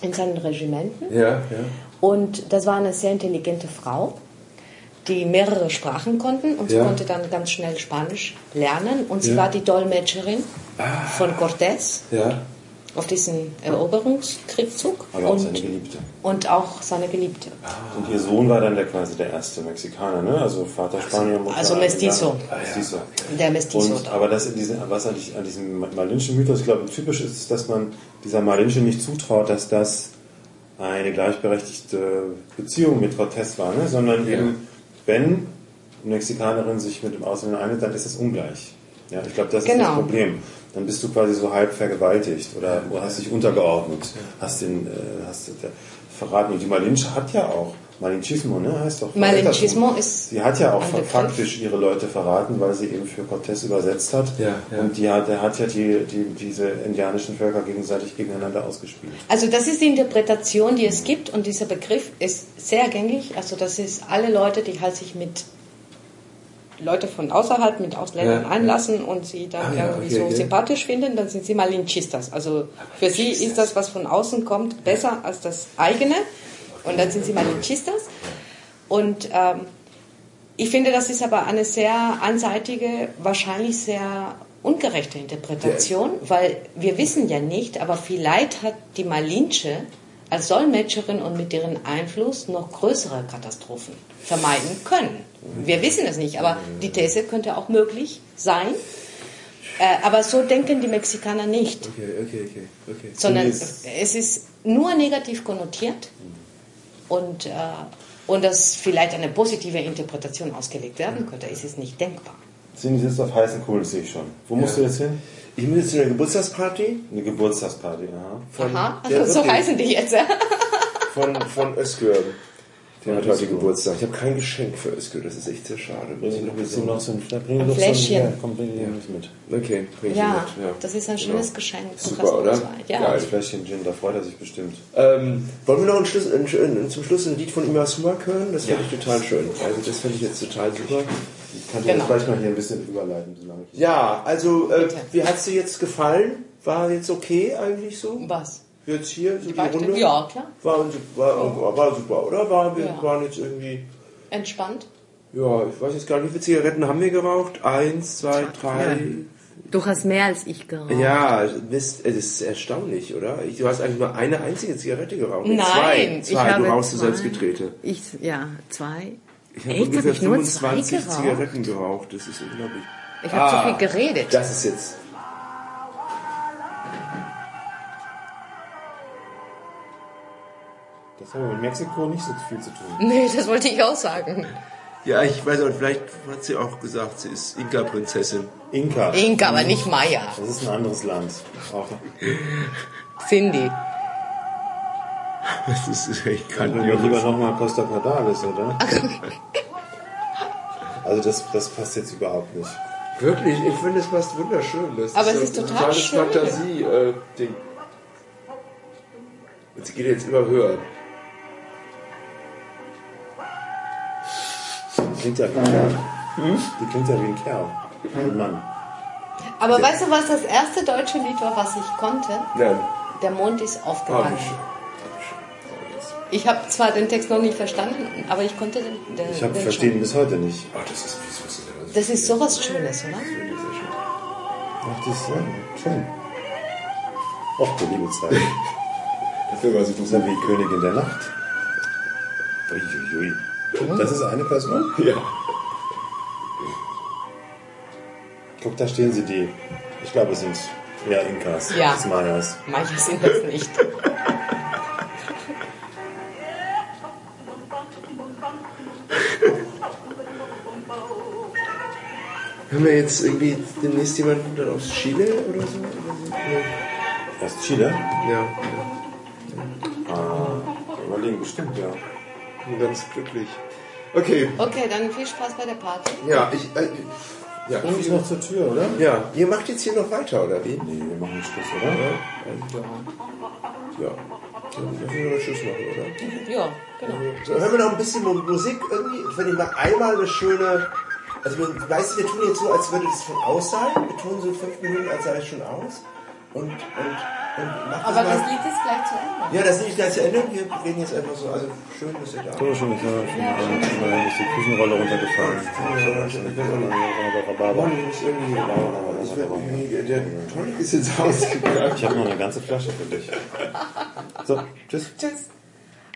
S3: in seinen Regimenten.
S1: Ja, ja.
S3: Und das war eine sehr intelligente Frau, die mehrere Sprachen konnten und sie
S1: Ja.
S3: konnte dann ganz schnell Spanisch lernen. Und sie
S1: Ja.
S3: war die Dolmetscherin von Cortés
S1: Ja.
S3: Auf diesen Eroberungskriegszug
S2: aber auch
S3: und,
S2: seine Geliebte.
S3: und auch seine Geliebte.
S2: Und ihr Sohn war dann der quasi der erste Mexikaner, ne? Also Vater Spanier, Mutter
S3: Also Mestizo.
S2: Indianer. Mestizo.
S3: Der Mestizo.
S2: Und, aber das, diese, was an, diesem- an diesem Malinschen Mythos, ich glaube, typisch ist, ist, dass man dieser Malinche nicht zutraut, dass das eine gleichberechtigte Beziehung mit Cortés war, ne? sondern eben, wenn eine Mexikanerin sich mit dem Ausländer einigt, dann ist es ungleich. Ja, ich glaube, das ist
S3: Genau.
S2: das Problem. Dann bist du quasi so halb vergewaltigt oder du hast dich untergeordnet, hast den, äh, hast den verraten. Und die Malinche hat ja auch, Malinchismo, ne, heißt doch.
S3: Malinchismo ist
S2: Sie hat ja auch faktisch ihre Leute verraten, weil sie eben für Cortés übersetzt hat.
S1: Ja, ja.
S2: Und die hat, der hat ja die, die, diese indianischen Völker gegenseitig gegeneinander ausgespielt.
S3: Also das ist die Interpretation, die es gibt und dieser Begriff ist sehr gängig. Also das ist alle Leute, die halt sich mit Leute von außerhalb, mit Ausländern
S1: Ja,
S3: einlassen und sie dann
S1: Ah, ja,
S3: irgendwie
S1: okay,
S3: so
S1: okay.
S3: sympathisch finden, dann sind sie Malinchistas. Also für sie ist das, was von außen kommt, besser als das eigene und dann sind sie Malinchistas. Und ähm, ich finde, das ist aber eine sehr einseitige, wahrscheinlich sehr ungerechte Interpretation, weil wir wissen ja nicht, aber vielleicht hat die Malinche als Dolmetscherin und mit deren Einfluss noch größere Katastrophen vermeiden können. Wir wissen es nicht, aber die These könnte auch möglich sein. Äh, aber so denken die Mexikaner nicht,
S1: Okay, okay, okay. okay.
S3: sondern es ist nur negativ konnotiert und, äh, und dass vielleicht eine positive Interpretation ausgelegt werden könnte, ist es nicht denkbar.
S2: Sind die jetzt auf heißen Kohlen, sehe ich schon. Wo musst du jetzt hin?
S1: Ich muss jetzt zu einer Geburtstagsparty
S2: Eine Geburtstagsparty, aha.
S1: von,
S3: Aha,
S1: der (laughs)
S3: so heißen die jetzt. ja.
S1: von, von Özgür. Der hat heute. Geburtstag. Ich habe kein Geschenk für Özgür, das ist echt sehr schade. Muss ich noch
S2: Bring
S1: besorgen.
S2: noch so ein, bring
S3: Ein
S2: doch so ein,
S3: Fläschchen.
S2: ja, komm, bring nicht mit.
S1: Okay, bring ich
S3: Ja,
S1: mit. Ja,
S3: das ist ein schönes
S1: Genau.
S3: Geschenk.
S1: Super, oder?
S3: Ja.
S1: Geil.
S2: Ein Fläschchen Gin, da freut er sich bestimmt.
S1: Ähm, wollen wir noch ein Schluss, ein, ein, zum Schluss ein Lied von Ima Sumac hören? Das finde ich total schön. Also das finde ich jetzt total super.
S2: Ich kann dir
S3: Genau.
S2: gleich mal hier ein bisschen überleiten, solange ich...
S1: Ja, also äh, wie hat es dir jetzt gefallen? War jetzt okay eigentlich so?
S3: Was?
S1: Jetzt hier so die Runde?
S3: Ja, klar.
S1: War, war, war, super, oder? War, wir
S3: Ja.
S1: waren jetzt irgendwie...
S3: Entspannt.
S1: Ja, ich weiß jetzt gar nicht, wie viele Zigaretten haben wir geraucht? Eins, zwei, drei.
S3: Du hast mehr als ich geraucht.
S1: Ja, Mist, es ist erstaunlich, oder? Du hast eigentlich nur eine einzige Zigarette geraucht.
S3: Nein,
S1: zwei. zwei. du rauchst du
S3: zwei.
S1: selbstgetretene.
S3: Ich, ja, zwei.
S1: Ich habe ungefähr
S3: Hab ich nur zwei
S1: 25
S3: geraucht?
S1: Zigaretten geraucht. Das ist unglaublich.
S3: Ich habe
S1: Ah,
S3: so viel geredet.
S1: Das ist jetzt.
S2: Das haben wir mit Mexiko nicht so viel zu tun.
S3: Nee, das wollte ich auch sagen.
S1: Ja, ich weiß auch, vielleicht hat sie auch gesagt, sie ist Inka-Prinzessin.
S2: Inka.
S3: Inka, aber nicht Maya.
S2: Das ist ein anderes Land. Auch
S3: Cindy.
S1: Das ist echt
S2: Dann wir lieber nochmal Costa Cordalis, oder? Also das, das passt jetzt überhaupt nicht.
S1: Wirklich, ich finde es passt wunderschön. Das
S3: Aber
S1: ist
S3: es ist
S1: ein
S3: total
S1: totales
S3: schön.
S1: Fantasie-Ding. Sie geht jetzt immer höher.
S2: Klingt ja wie ein Kerl. Die klingt ja wie ein Kerl. Ein Mann.
S3: Aber weißt du, was das erste deutsche Lied war, was ich konnte?
S1: Nein.
S3: Der Mond ist aufgegangen. Ich habe zwar den Text noch nicht verstanden, aber ich konnte den, den,
S2: Ich hab,
S3: den
S2: verstehe ihn
S3: schon.
S2: bis heute nicht.
S1: Ach, das ist, das?
S3: Das ist sowas Schönes, oder?
S2: Ach, das ist ja schön. Och, du liebe Zeit. (laughs)
S1: Dafür war sie
S2: ja wie Königin der Nacht. Uiuiui. Das ist eine Person? (laughs)
S1: Ja.
S2: Guck, da stehen sie, die. Ich glaube, es sind eher Inkas
S3: Ja.
S2: als Mayas.
S3: Manche sind das nicht. (laughs)
S1: Haben wir jetzt irgendwie demnächst jemanden dann aus Chile oder so? Oder so?
S2: Aus Chile?
S1: Ja,
S2: Ah, überlegen, bestimmt, ja.
S1: Bin ganz glücklich. Okay,
S3: Okay, dann viel Spaß bei der Party.
S1: ja, ich. Äh, ja,
S2: Und ist noch zur Tür, oder?
S1: ja, ihr macht jetzt hier noch weiter, oder wie?
S2: Nee, wir machen Schluss, oder?
S1: Ja. Dann müssen wir noch Schluss machen, oder?
S3: Ja, genau.
S1: So, hören wir noch ein bisschen Mu- Musik irgendwie. Ich finde mal einmal eine schöne. Also, wir, weißt du, wir tun jetzt so, als würde das von aus sein. Wir tun so fünf Minuten, als sei es schon aus. Und, und, und
S3: Aber
S1: das.
S3: Lied ist gleich zu Ende.
S1: Ja, das ist nicht gleich zu Ende. Wir reden jetzt einfach so. Also, schön, dass ihr da
S2: So, schon, ich habe schon mal ist die Küchenrolle runtergefallen.
S1: Der Tonic ist jetzt ausgegangen.
S2: Ich habe noch eine ganze Flasche für dich. So, tschüss.
S3: Tschüss.